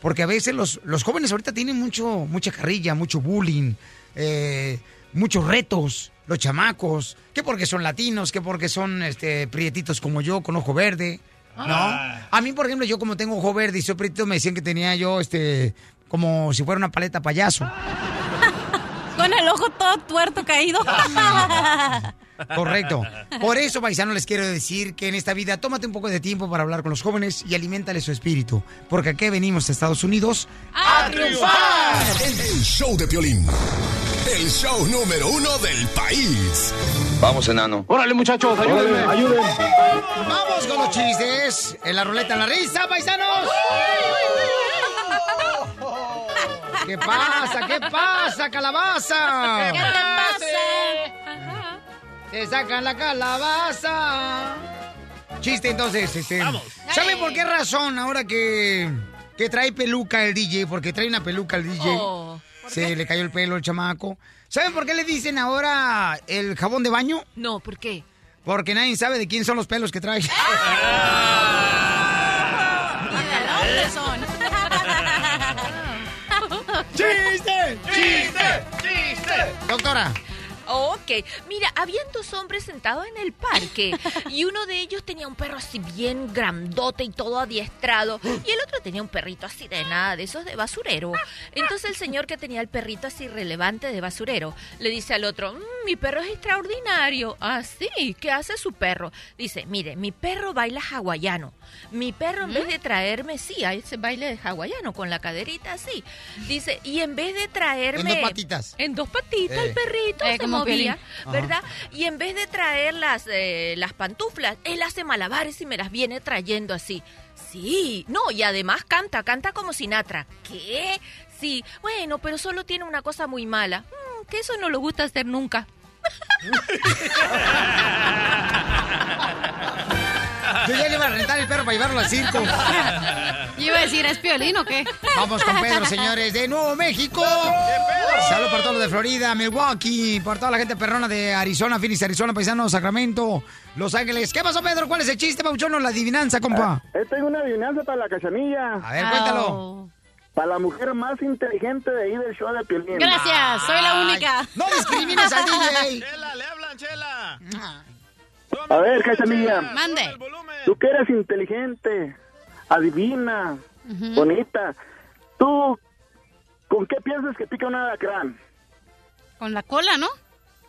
Porque a veces los, los jóvenes ahorita tienen mucho, mucha carrilla, mucho bullying, eh, muchos retos, los chamacos, que porque son latinos, que porque son este, prietitos como yo, con ojo verde, ¿no? Ah. A mí, por ejemplo, yo como tengo ojo verde y soy prietito, me decían que tenía yo, este, como si fuera una paleta payaso. <laughs> Con el ojo todo tuerto caído. <laughs> Correcto. Por eso, paisano, les quiero decir que en esta vida tómate un poco de tiempo para hablar con los jóvenes y alimentale su espíritu. Porque aquí venimos a Estados Unidos ¡A triunfar! El show de Piolín. El show número uno del país. Vamos, enano. Órale, muchachos, ayúdenme. ayúdenme. Vamos con los chistes. En la ruleta, en la risa, paisanos. ¿Qué pasa? ¿Qué pasa, calabaza? ¿Qué te pasa? Te sacan la calabaza. Chiste entonces, este. ¿Saben por qué razón ahora que, que trae peluca el DJ? Porque trae una peluca el DJ. Oh, Se le cayó el pelo al chamaco. ¿Saben por qué le dicen ahora el jabón de baño? No, ¿por qué? Porque nadie sabe de quién son los pelos que trae. <laughs> ¿Dónde son? <laughs> ¡Chiste! ¡Chiste! ¡Chiste! Doctora. Ok, mira, habían dos hombres sentados en el parque <laughs> y uno de ellos tenía un perro así bien grandote y todo adiestrado y el otro tenía un perrito así de nada, de esos de basurero. Entonces el señor que tenía el perrito así relevante de basurero le dice al otro, "Mm, mi perro es extraordinario. Ah, sí, ¿qué hace su perro? Dice, mire, mi perro baila hawaiano. Mi perro en vez de traerme, sí, a ese baile de hawaiano con la caderita así. Dice, y en vez de traerme... En dos patitas. En dos patitas Eh. el perrito. Eh, se como Como movía. ¿verdad? Y en vez de traer las, eh, las pantuflas, él hace malabares y me las viene trayendo así. Sí, no, y además canta, canta como Sinatra. ¿Qué? Sí, bueno, pero solo tiene una cosa muy mala, Mm, que eso no lo gusta hacer nunca. <laughs> Yo ya le iba a rentar el perro para llevarlo al circo. Yo <laughs> iba a decir, ¿es piolín o qué? Vamos con Pedro, <laughs> señores, de Nuevo México. Saludos para todos los de Florida, Milwaukee, por toda la gente perrona de Arizona, Phoenix, Arizona, Paisano, Sacramento, Los Ángeles. ¿Qué pasó, Pedro? ¿Cuál es el chiste, Pauchón? o La adivinanza, compa. Eh, tengo una adivinanza para la cachanilla. A ver, cuéntalo. Para la mujer más inteligente de ahí del show de Piolín. Gracias, soy la única. No discrimines al <laughs> DJ. Chela, le hablan, Chela. A ver, cachanilla. Mande. Tú que eres inteligente, adivina, bonita. ¿Tú con qué piensas que pica un alacrán? Con la cola, ¿no?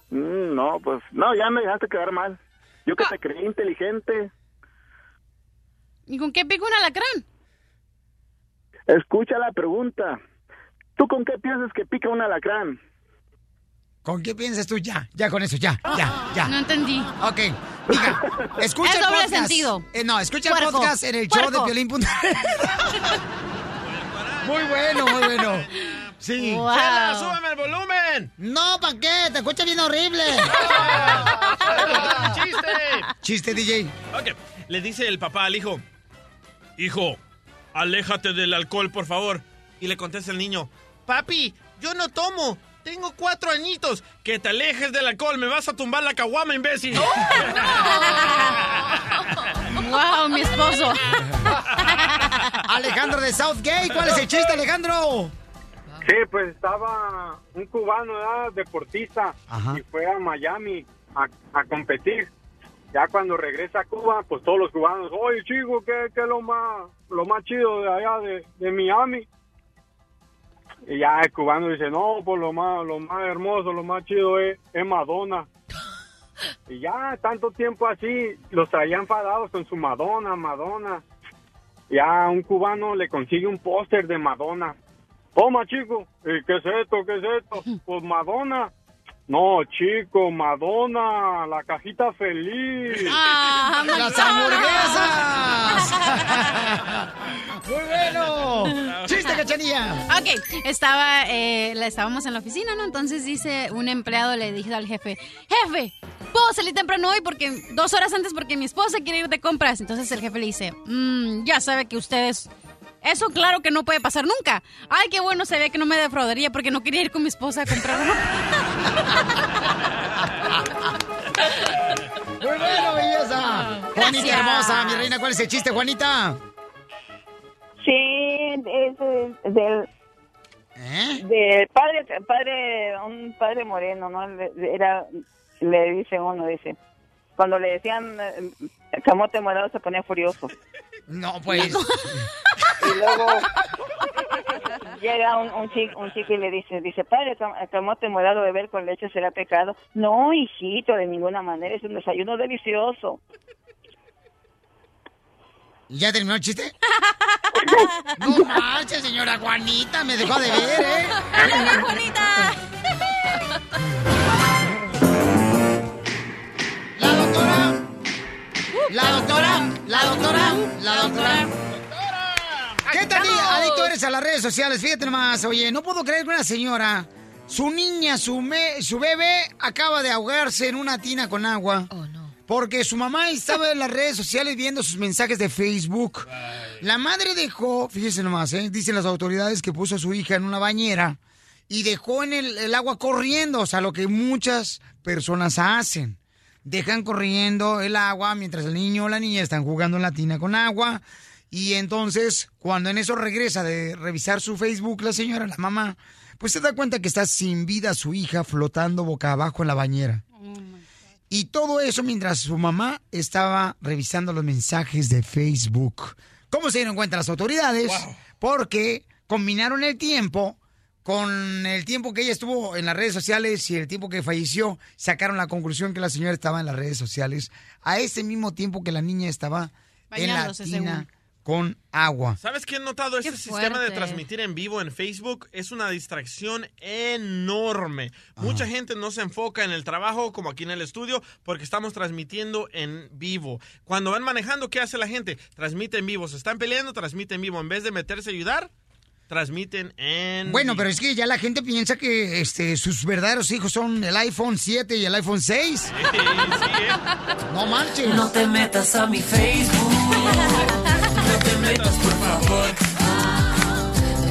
Mm, no, pues, no, ya me dejaste quedar mal. Yo que te creí inteligente. ¿Y con qué pica un alacrán? Escucha la pregunta. ¿Tú con qué piensas que pica un alacrán? ¿Con qué piensas tú? Ya, ya con eso, ya, ya, ya. No entendí. Ok, mija, <laughs> escucha Es el doble podcast. sentido. Eh, no, escucha el Puerco, podcast en el show de. Piolín. muy bueno, muy bueno. Sí. Wow. Chela, súbeme el volumen. No, ¿para qué? Te escucha bien horrible. <laughs> ¡Chiste! Chiste, DJ. Ok, le dice el papá al hijo, hijo, aléjate del alcohol, por favor. Y le contesta el niño, papi, yo no tomo, tengo cuatro añitos. Que te alejes del alcohol, me vas a tumbar la caguama, imbécil. wow, <laughs> mi esposo. <laughs> Alejandro de Southgate, ¿cuál es el chiste, Alejandro? Sí, pues estaba un cubano, ¿verdad? deportista, Ajá. y fue a Miami a, a competir. Ya cuando regresa a Cuba, pues todos los cubanos, oye chico, ¿qué, qué es lo más, lo más chido de allá de, de Miami? Y ya el cubano dice, no, pues lo más, lo más hermoso, lo más chido es, es Madonna. <laughs> Y ya tanto tiempo así, los traía enfadados con su Madonna, Madonna. Ya un cubano le consigue un póster de Madonna. Toma, chico. ¿Y ¿Qué es esto? ¿Qué es esto? Pues Madonna. No, chico, Madonna, la cajita feliz. Ah, ¡Las hamburguesas! <laughs> ¡Muy bueno! ¡Chiste, cachanilla! Ok, estaba, eh, la- estábamos en la oficina, ¿no? Entonces dice un empleado, le dijo al jefe, jefe, puedo salir temprano hoy porque dos horas antes porque mi esposa quiere ir de compras. Entonces el jefe le dice, "Mm, ya sabe que ustedes... Eso claro que no puede pasar nunca. Ay, qué bueno, sabía que no me defraudaría porque no quería ir con mi esposa a comprar ropa. <laughs> ¡Muy bueno, belleza! Juanita hermosa, mi reina, ¿cuál es el chiste, Juanita? Sí, es, es del, ¿Eh? del padre, padre, un padre moreno, ¿no? Le- Era, le dice uno, dice, cuando le decían eh, camote morado se ponía furioso. No, pues. Y luego llega un, un chico, un chico y le dice, dice, padre, cam- camote morado beber con leche será pecado. No, hijito, de ninguna manera, es un desayuno delicioso. ¿Ya terminó el chiste? <laughs> No manches, señora Juanita, me dejó de ver, ¿eh? <laughs> ¡Hola, Juanita! <laughs> doctora. La doctora. La doctora. ¿Qué tal, adicto eres a las redes sociales? Fíjate nomás, oye, no puedo creer que una señora, su niña, su, me- su bebé, acaba de ahogarse en una tina con agua. Porque su mamá estaba en las redes sociales viendo sus mensajes de Facebook. La madre dejó, fíjese nomás, ¿eh? dicen las autoridades que puso a su hija en una bañera y dejó en el, el agua corriendo, o sea, lo que muchas personas hacen. Dejan corriendo el agua mientras el niño o la niña están jugando en la tina con agua. Y entonces, cuando en eso regresa de revisar su Facebook, la señora, la mamá, pues se da cuenta que está sin vida su hija flotando boca abajo en la bañera. Y todo eso mientras su mamá estaba revisando los mensajes de Facebook. ¿Cómo se dieron cuenta las autoridades? Porque combinaron el tiempo con el tiempo que ella estuvo en las redes sociales y el tiempo que falleció. Sacaron la conclusión que la señora estaba en las redes sociales a ese mismo tiempo que la niña estaba en la Bañándose, tina según. con agua. ¿Sabes qué he notado? Este sistema de transmitir en vivo en Facebook es una distracción enorme. Mucha gente no se enfoca en el trabajo como aquí en el estudio porque estamos transmitiendo en vivo. Cuando van manejando, ¿qué hace la gente? Transmite en vivo. Se están peleando, transmite en vivo. En vez de meterse a ayudar, transmiten en Bueno, pero es que ya la gente piensa que este, sus verdaderos hijos son el iPhone 7 y el iPhone 6. No manches. No te metas a mi Facebook. No te metas, por favor.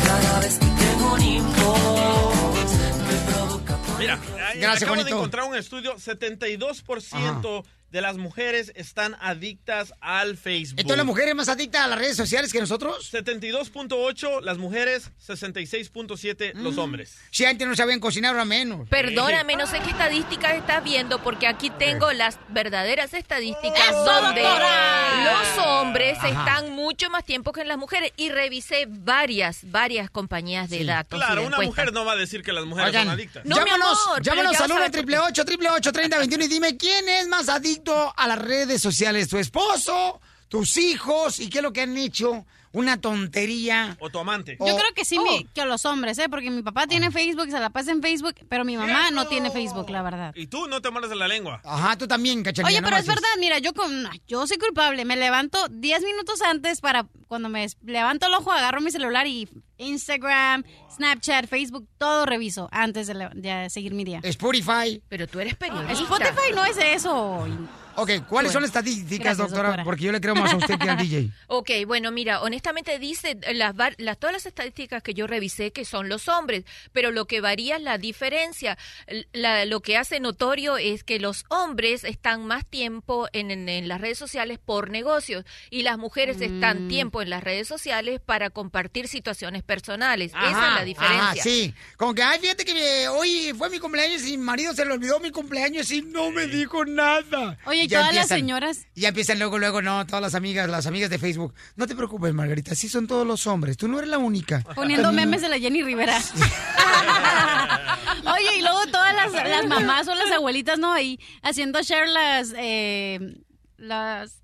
Cada vez que tengo un inbox, me provoca por Mira, Gracias, acabo de encontrar un estudio, 72% de las mujeres están adictas al Facebook. Entonces la mujer es más adicta a las redes sociales que nosotros. 72.8 las mujeres, 66.7 Mm. los hombres. Si antes no sabían cocinar, ahora menos. Perdóname, no sé qué estadísticas estás viendo, porque aquí tengo las verdaderas estadísticas ¡Eso, donde doctora! los hombres Ajá. están mucho más tiempo que las mujeres. Y revisé varias, varias compañías de datos. Claro, una mujer no va a decir que las mujeres Oigan, son adictas. No, mi llámanos, amor, pero llámanos al 1 sabes por qué. 888 888 y dime quién es más adicto a las redes sociales, tu esposo, tus hijos y qué es lo que han hecho, una tontería. O tu amante. Oh. Yo creo que sí, mi- que los hombres, ¿eh? Porque mi papá tiene Facebook, se la pasa en Facebook, pero mi mamá no tiene Facebook, la verdad. Y tú no te mueres de la lengua. Ajá, tú también, cachanilla. Oye, no pero es verdad, mira, yo con, yo soy culpable. Me levanto 10 minutos antes para cuando me levanto el ojo, agarro mi celular y Instagram, Snapchat, Facebook, todo reviso antes de seguir mi día. Spotify. Pero tú eres periodista. Spotify no es eso. Ok, ¿cuáles son las estadísticas, gracias, doctora? doctora. Porque yo le creo más a usted que al DJ. <laughs> Ok, bueno, mira, honestamente dice las, las todas las estadísticas que yo revisé que son los hombres, pero lo que varía es la diferencia. La- lo que hace notorio es que los hombres están más tiempo en, en- en las redes sociales por negocios y las mujeres están Mm. tiempo en las redes sociales para compartir situaciones personales. Esa es la diferencia. Ajá, sí. Como que, ay, fíjate que hoy fue mi cumpleaños y mi marido se le olvidó mi cumpleaños y no me dijo nada. Oye, y Ya todas las señoras. Y ya empiezan luego, luego, no, todas las amigas, las amigas de Facebook. No te preocupes, Margarita, sí son todos los hombres. Tú no eres la única. Poniendo memes de la Jenny Rivera. <laughs> <laughs> Oye, y luego todas las, las mamás o las abuelitas, ¿no? Ahí haciendo share las... eh, las...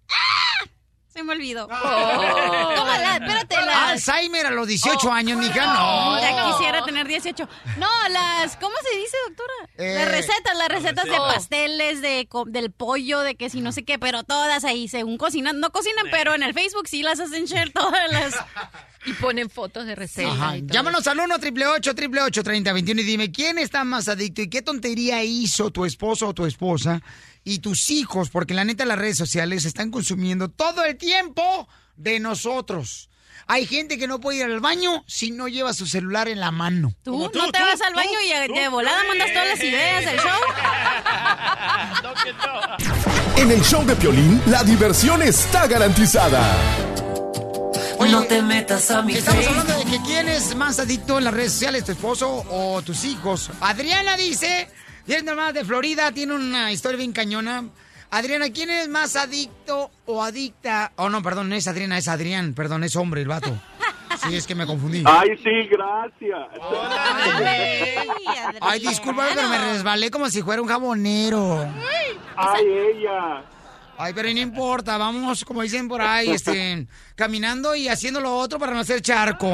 Se me olvidó. Oh. ¿Cómo la? Espérate, las... Alzheimer a los 18 años, mija, no. Ya quisiera tener 18. No, las... ¿Cómo se dice, doctora? Eh, las recetas, las recetas de recetas. pasteles, de co- del pollo, de que si no sé qué, pero todas ahí según cocinan. No cocinan, pero en el Facebook sí las hacen share todas las... <laughs> Y ponen fotos de recetas. Ajá. y todo Llámanos al 1 888 3021 y dime quién está más adicto y qué tontería hizo tu esposo o tu esposa y tus hijos, porque la neta las redes sociales están consumiendo todo el tiempo de nosotros. Hay gente que no puede ir al baño si no lleva su celular en la mano. ¿Tú, no te vas al baño y de volada mandas todas las ideas del show? <laughs> En el show de Piolín, la diversión está garantizada. No te metas a mi Estamos Facebook. hablando de que quién es más adicto en las redes sociales, tu esposo o tus hijos. Adriana dice, viene nomás de Florida, tiene una historia bien cañona. Adriana, ¿quién es más adicto o adicta? Oh, no, perdón, no es Adriana, es Adrián, perdón, es hombre el vato. Sí, es que me confundí. Ay, sí, gracias. Ay, disculpa, pero me resbalé como si fuera un jabonero. Ay, ella. Ay, pero no importa, vamos, como dicen por ahí, este, caminando y haciendo lo otro para no hacer charco.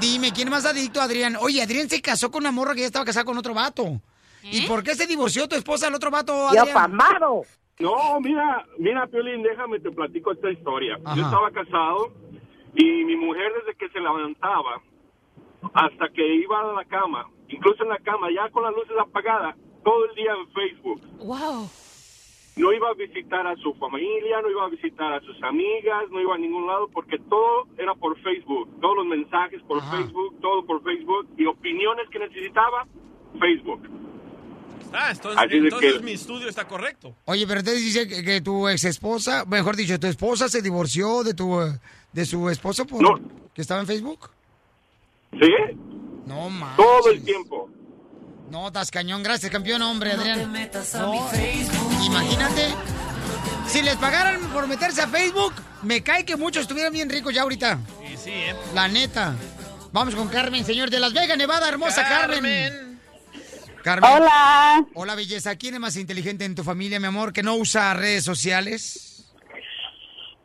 Dime, ¿quién es más adicto, Adrián? Oye, Adrián se casó con una morra que ya estaba casada con otro vato. ¿Y por qué se divorció tu esposa del otro vato, Adrián? No, mira, mira, Piolín, déjame te platico esta historia. Ajá. Yo estaba casado y mi mujer desde que se levantaba hasta que iba a la cama, incluso en la cama, ya con las luces apagadas, todo el día en Facebook. Wow. No iba a visitar a su familia, no iba a visitar a sus amigas, no iba a ningún lado porque todo era por Facebook. Todos los mensajes por Facebook, todo por Facebook y opiniones que necesitaba, Facebook. Ah, entonces, entonces que- mi estudio está correcto. Oye, pero entonces dice que, que tu ex esposa, mejor dicho, tu esposa se divorció de tu eh, de su esposo por que estaba en Facebook. ¿Sí? No más. Todo el tiempo. No, estás cañón, gracias, campeón, hombre, No te Adrián. metas a No, mi Facebook. Imagínate. Si les pagaran por meterse a Facebook, me cae que muchos estuvieran bien ricos ya ahorita. Y sí, ¿eh? La neta. Vamos con Carmen, señor de Las Vegas, Nevada, hermosa Carmen. Carmen. Hola. Hola, belleza. ¿Quién es más inteligente en tu familia, mi amor, que no usa redes sociales?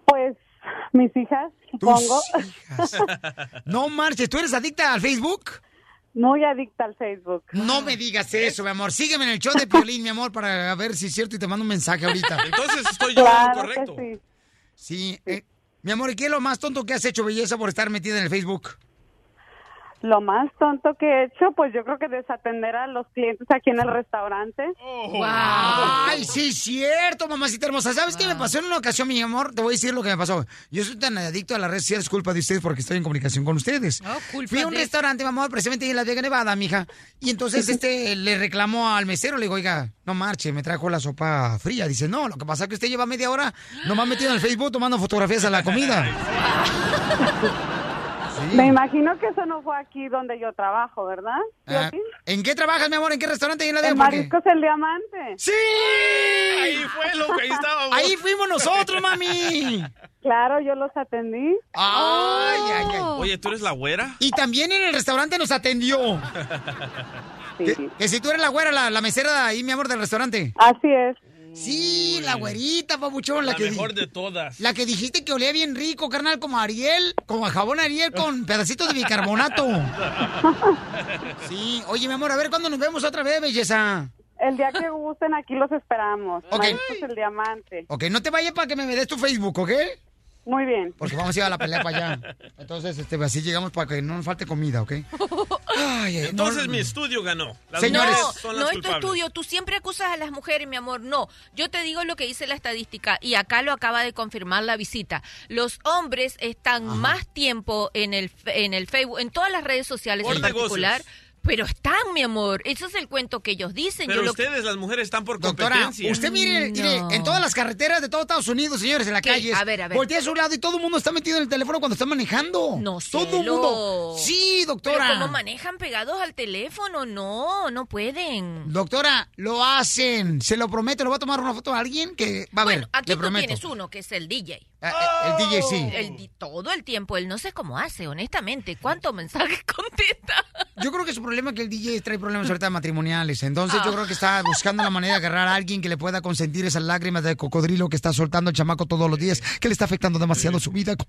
Pues Mis hijas, supongo. <laughs> No marches, ¿tú eres adicta al Facebook? Muy adicta al Facebook. No me digas eso, mi amor. Sígueme en el show de Piolín, mi amor, para ver si es cierto y te mando un mensaje ahorita. <laughs> Entonces estoy yo Claro correcto. que sí. Sí. eh, mi amor, ¿y qué es lo más tonto que has hecho, belleza, por estar metida en el Facebook? Lo más tonto que he hecho, pues yo creo que desatender a los clientes aquí en el restaurante. Ay, sí, cierto, mamacita hermosa. ¿Sabes qué me pasó en una ocasión, mi amor? Te voy a decir lo que me pasó. Yo soy tan adicto a las redes sociales, culpa de ustedes porque estoy en comunicación con ustedes. culpa Fui a un de- restaurante, mi amor, precisamente en Las Vegas, Nevada, mija. Y entonces este le reclamó al mesero, le digo, oiga, no marche, me trajo la sopa fría. Dice, no, lo que pasa es que usted lleva media hora nomás metido en el Facebook tomando fotografías a la comida. <laughs> Me imagino que eso no fue aquí donde yo trabajo, ¿verdad? Ah? ¿En qué trabajas, mi amor? ¿En qué restaurante? ¿En la qué? Mariscos El Diamante. ¡Sí! Ahí fue, loco, ahí estábamos. Ahí fuimos nosotros, mami. Claro, yo los atendí. Ay, ay, ay. Oye, ¿tú eres la güera? Y también en el restaurante nos atendió. Que, que si tú eres la güera, la, la mesera de ahí, mi amor, del restaurante. Así es. Sí, la güerita, papuchón, la, La que di- mejor de todas. la que dijiste que olía bien rico, carnal, como Ariel, como a jabón Ariel con <laughs> pedacitos de bicarbonato. <laughs> Sí, oye, mi amor, a ver cuándo nos vemos otra vez, belleza. El día que gusten, aquí los esperamos. Ok. Mariscos El Diamante. Ok, no te vayas para que me des tu Facebook, ¿ok? Muy bien. Porque vamos a ir a la pelea para allá. Entonces, este, así llegamos para que no nos falte comida, ¿ok? Ay, ay, no- Entonces mi estudio ganó. Las Señores. mujeres son No, las no es tu estudio. Tú siempre acusas a las mujeres, mi amor. No, yo te digo lo que dice la estadística y acá lo acaba de confirmar la visita. Los hombres están más tiempo en el en el Facebook, en todas las redes sociales Por en particular. Pero están, mi amor. Eso es el cuento que ellos dicen. Pero Yo lo- ustedes, las mujeres, están por Doctora, competencia. usted mire, mire, No. en todas las carreteras de todo Estados Unidos, señores, en la ¿Qué? calle, A ver, a ver. voltea a su lado y todo el mundo está metido en el teléfono cuando está manejando. No, Todo el mundo. Sí, doctora. Pero como manejan pegados al teléfono, no, no pueden. Doctora, lo hacen. Se lo prometo. ¿Le voy a tomar una foto a alguien que va a ver? Aquí le tú prometo. tienes uno que es el DJ. Ah, el DJ sí. El todo el tiempo. Él no sé cómo hace, honestamente. ¿Cuántos mensajes <laughs> contesta? Yo creo que su problema es que el DJ trae problemas ahorita matrimoniales. Entonces Ah. yo creo que está buscando la manera de agarrar a alguien que le pueda consentir esas lágrimas de cocodrilo que está soltando el chamaco todos los días, que le está afectando demasiado su vida. <laughs>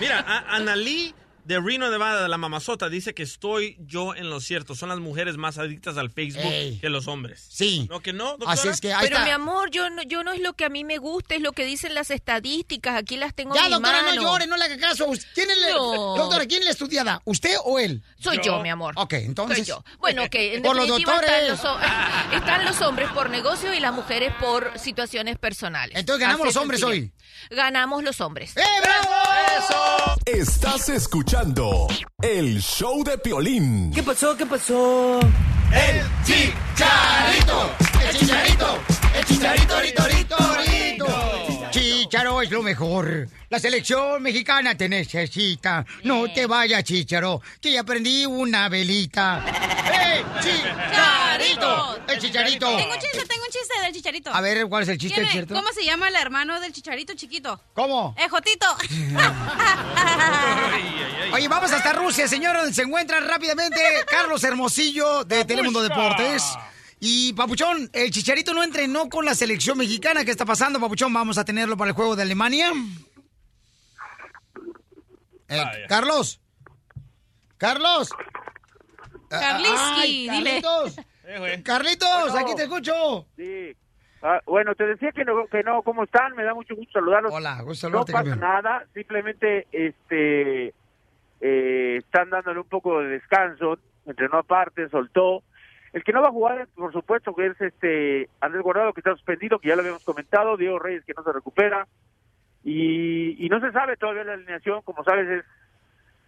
Mira, a- Analí de Reno, Nevada, la mamazota, dice que estoy yo en lo cierto. Son las mujeres más adictas al Facebook Ey. que los hombres. Sí. ¿No que no, doctora? Así es que ahí Pero está. mi amor, yo no, yo no es lo que a mí me gusta, es lo que dicen las estadísticas. Aquí las tengo Ya, en mi doctora, mano. no llore, no le haga caso. ¿Quién es la, doctora, ¿quién es la estudiada? ¿Usted o él? Soy yo, mi amor. Ok, entonces. Soy yo. Bueno, que en <laughs> Por los están doctores. los, <laughs> están los hombres por negocio y las mujeres por situaciones personales. Entonces ganamos Así los hombres sencillo. hoy. Ganamos los hombres. ¡Eh, bravo! ¡Eso! Estás escuchando el show de Piolín. ¿Qué pasó? ¿Qué pasó? El chicharito, el chicharito, el chicharito, rito, rito, rito. Chicharo es lo mejor. La selección mexicana te necesita. No te vayas, Chicharo, que ya prendí una velita. <laughs> ¡El chicharito! El chicharito. Tengo un chiste, tengo un chiste del chicharito. A ver, ¿cuál es el chiste, cierto? ¿Cómo se llama el hermano del chicharito chiquito? ¿Cómo? ¡Eh, Jotito! <laughs> Oye, vamos hasta Rusia, señor, donde se encuentra rápidamente Carlos Hermosillo de Telemundo Deportes. Y Papuchón, el Chicharito no entrenó con la selección mexicana. ¿Qué está pasando, Papuchón? ¿Vamos a tenerlo para el juego de Alemania? Eh, Carlos. Carlos. Carliski, Ay, dile. Carlitos. Carlitos, Bueno. aquí te escucho. Sí. Ah, bueno, te decía que no, que no, ¿cómo están? Me da mucho gusto saludarlos. Hola, gusto No saludarte, pasa campeón. nada, simplemente este eh, están dándole un poco de descanso, entrenó aparte, soltó. El que no va a jugar, por supuesto, que es este Andrés Guardado, que está suspendido, que ya lo habíamos comentado, Diego Reyes, que no se recupera, y, y no se sabe todavía la alineación, como sabes, es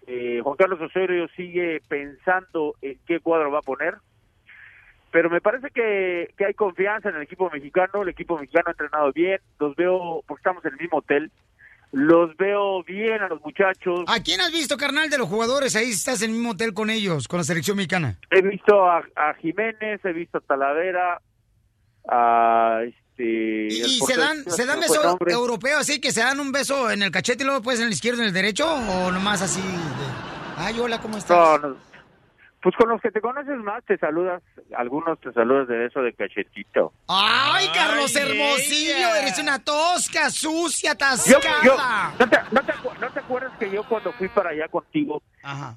eh, Juan Carlos Osorio sigue pensando en qué cuadro va a poner, pero me parece que, que hay confianza en el equipo mexicano, el equipo mexicano ha entrenado bien, los veo, porque estamos en el mismo hotel, los veo bien a los muchachos. ¿A quién has visto, carnal, de los jugadores? Ahí estás en el mismo hotel con ellos, con la selección mexicana. He visto a, a Jiménez, he visto a Talavera, a este... ¿Y, y se dan, se dan besos nombre. europeos así, que se dan un beso en el cachete y luego después en el izquierdo, en el derecho? ¿O nomás así de, ay, hola, ¿cómo estás? No, no. Pues con los que te conoces más te saludas, algunos te saludas de eso de cachetito. ¡Ay, Carlos Ay, Hermosillo, ella. eres una tosca, sucia, Yo, atascada. yo, ¿no, te, no, te, no te acuerdas que yo cuando fui para allá contigo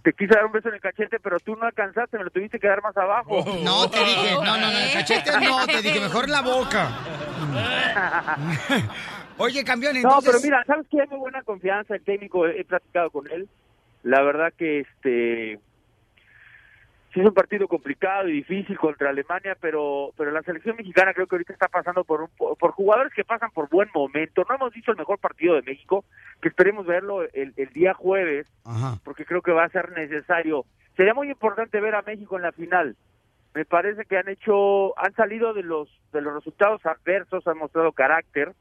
te quise dar un beso en el cachete, pero tú no alcanzaste, me lo tuviste que dar más abajo? No, te dije, no, no, no, el cachete no, te dije, mejor en la boca. <laughs> Oye, campeón, No, entonces... pero mira, ¿sabes qué? Hay muy buena confianza, el técnico, he platicado con él. La verdad que este sí es un partido complicado y difícil contra Alemania, pero pero la selección mexicana creo que ahorita está pasando por un, por jugadores que pasan por buen momento. No hemos visto el mejor partido de México, que esperemos verlo el, el día jueves, porque creo que va a ser necesario. Sería muy importante ver a México en la final. Me parece que han hecho, han salido de los de los resultados adversos, han mostrado carácter.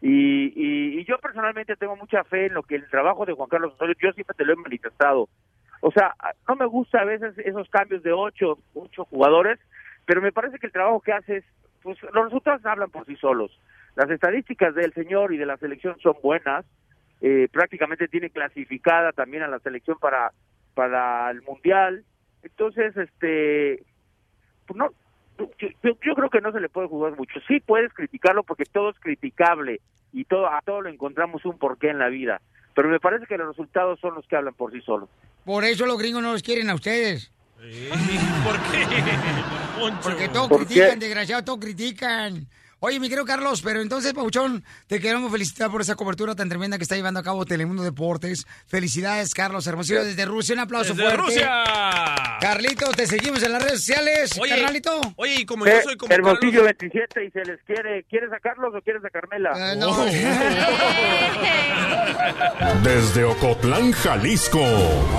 Y, y, y yo personalmente tengo mucha fe en lo que el trabajo de Juan Carlos Osorio, yo siempre te lo he manifestado. O sea, no me gusta a veces esos cambios de ocho, ocho jugadores, pero me parece que el trabajo que hace es, pues los resultados hablan por sí solos. Las estadísticas del señor y de la selección son buenas, eh, prácticamente tiene clasificada también a la selección para para el mundial. Entonces, este, pues no, yo- yo creo que no se le puede jugar mucho. Sí puedes criticarlo porque todo es criticable y todo a todo lo encontramos un porqué en la vida. Pero me parece que los resultados son los que hablan por sí solos. Por eso los gringos no los quieren a ustedes. <laughs> ¿Por qué? Porque todo ¿Por critican, qué? desgraciado, todo critican. Oye, mi querido Carlos, pero entonces, Pauchón, te queremos felicitar por esa cobertura tan tremenda que está llevando a cabo Telemundo Deportes. Felicidades, Carlos Hermosillo, desde Rusia. Un aplauso ¡Desde fuerte. Rusia! Carlito, te seguimos en las redes sociales, Oye, carnalito. Oye, y como Eh, yo soy como Hermosillo 27 y se les quiere, ¿quieres sacarlos o quieres a Carmela? <laughs> Desde Ocotlán, Jalisco.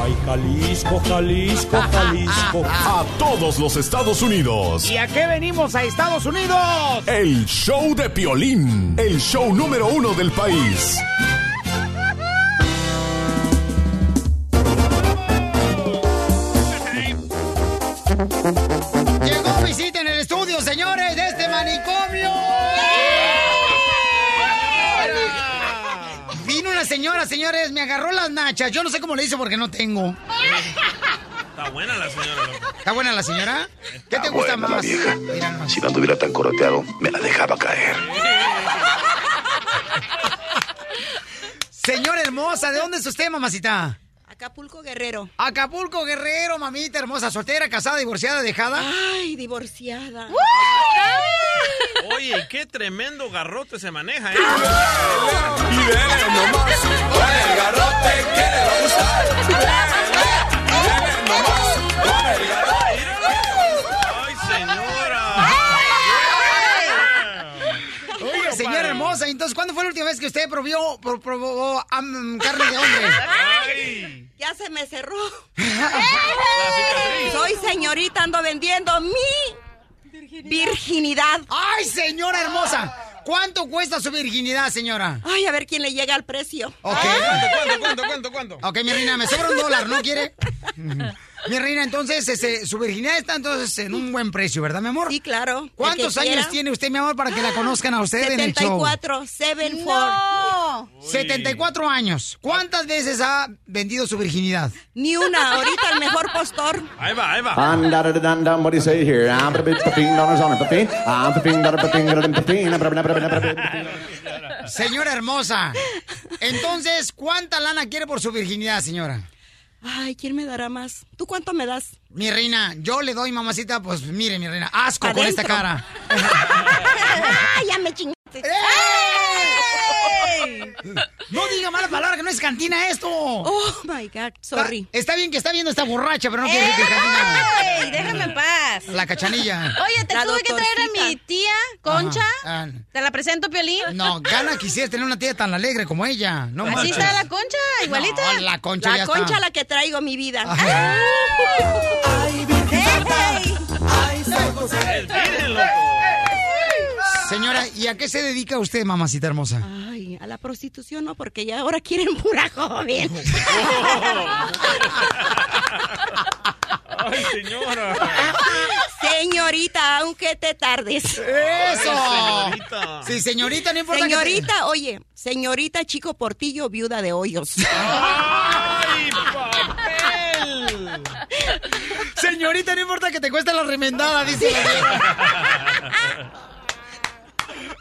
Ay, Jalisco, Jalisco, Jalisco. <laughs> A todos los Estados Unidos. ¿Y a qué venimos a Estados Unidos? El show de Piolín. El show número uno del país. Llegó visita en el estudio, señores, de este manicomio. Señora, señores, me agarró las nachas. Yo no sé cómo le hizo porque no tengo. Está buena la señora, loco. ¿Está buena la señora? ¿Qué te gusta buena la más? vieja. Mira nomás. Si no anduviera tan coroteado, me la dejaba caer. <laughs> Señora hermosa, ¿de dónde es usted, mamacita? Acapulco Guerrero. Acapulco Guerrero, mamita hermosa, soltera, casada, divorciada, dejada. Ay, divorciada. <laughs> Oye, qué tremendo garrote se maneja, ¿eh? Y nomás con el garrote que le va a gustar. Nomás con el garrote. ¡Ay, señora! Oye, señora hermosa, entonces, ¿cuándo fue la última vez que usted probó, pro- probó carne de hombre? <laughs> Ya se me cerró. Soy señorita, ando vendiendo mi virginidad. ¡Ay, señora hermosa! ¿Cuánto cuesta su virginidad, señora? Ay, a ver quién le llega al precio. Ok. ¿Cuánto, cuánto, cuánto, cuánto? Ok, mi reina, me sobra un dólar, ¿no quiere? <laughs> Mi reina, entonces, ese, su virginidad está entonces en un buen precio, ¿verdad, mi amor? Sí, claro. ¿Cuántos años quiera. tiene usted, mi amor, para que la conozcan a usted en el show? 74, 74. No. 74 años. ¿Cuántas veces ha vendido su virginidad? Ni una, ahorita el mejor postor. Ahí va, ahí va. What do you say here? Señora hermosa, entonces, ¿cuánta lana quiere por su virginidad, señora? Ay, ¿quién me dará más? ¿Tú cuánto me das? Mi reina, yo le doy, mamacita, pues mire, mi reina, asco con esta cara. <laughs> Ay, ya me chingaste. No diga malas palabras, que no es cantina esto. Oh, my God, sorry. Está, está bien que está viendo esta borracha, pero no quiere decir que es cantina. ¡Ey! Déjame en paz. La cachanilla. Oye, te La tuve que traer a mi tía, Concha. Ajá. Ah, ¿Te la presento, Piolín? No, gana quisiera tener una tía tan alegre como ella. No Así está la Concha, igualita. No, la concha La ya concha está. la que traigo mi vida. Ay. Ay. Señora, ¿y a qué se dedica usted, mamacita hermosa? Ay, a la prostitución no, porque ya ahora quieren pura joven. <laughs> ¡Ay, señora! Señorita, aunque te tardes. ¡Eso! Ay, señorita. Sí, señorita, no importa que te- Señorita, oye, señorita Chico Portillo, viuda de hoyos. ¡Ay, papel! Señorita, no importa que te cueste la remendada, dice la señora. <laughs>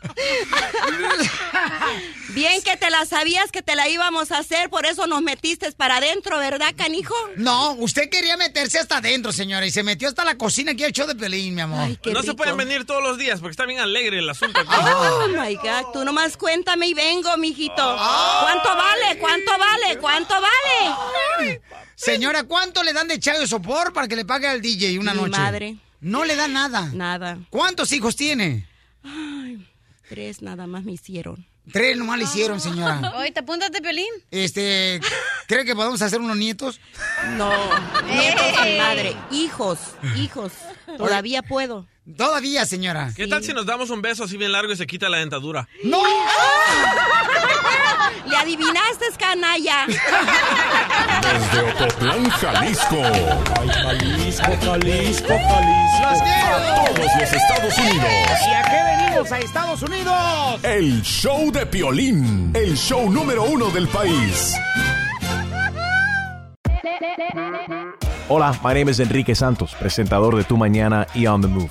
<laughs> Bien que te la sabías que te la íbamos a hacer, por eso nos metiste para adentro, ¿verdad, canijo? No, usted quería meterse hasta adentro, señora, y se metió hasta la cocina aquí al show de Pelín, mi amor. no se pueden venir todos los días porque está bien alegre el asunto. aquí. Oh my God, tú nomás cuéntame y vengo, mijito. ¿Cuánto vale? ¿Cuánto vale? ¿Cuánto vale? Señora, ¿cuánto le dan de chavo de sopor para que le pague al DJ una Mi noche? madre. No le da nada. Nada. ¿Cuántos hijos tiene? Ay, tres nada más me hicieron. Tres nomás le hicieron, señora. Oye, ¿te apúntate, Pelín? Este, ¿cree que podemos hacer unos nietos? No, nietos madre. Hijos, hijos. Todavía puedo. Todavía, señora. ¿Qué tal si nos damos un beso así bien largo y se quita la dentadura? ¡No! <laughs> Le adivinaste, canalla. Desde Ocotlán, Jalisco. Ay, Jalisco, Jalisco, Jalisco. ¡Los quiero! A todos los Estados Unidos. ¿Y a qué venimos a Estados Unidos? El show de Piolín. El show número uno del país. Hola, my name is Enrique Santos, presentador de Tu Mañana y On the Move.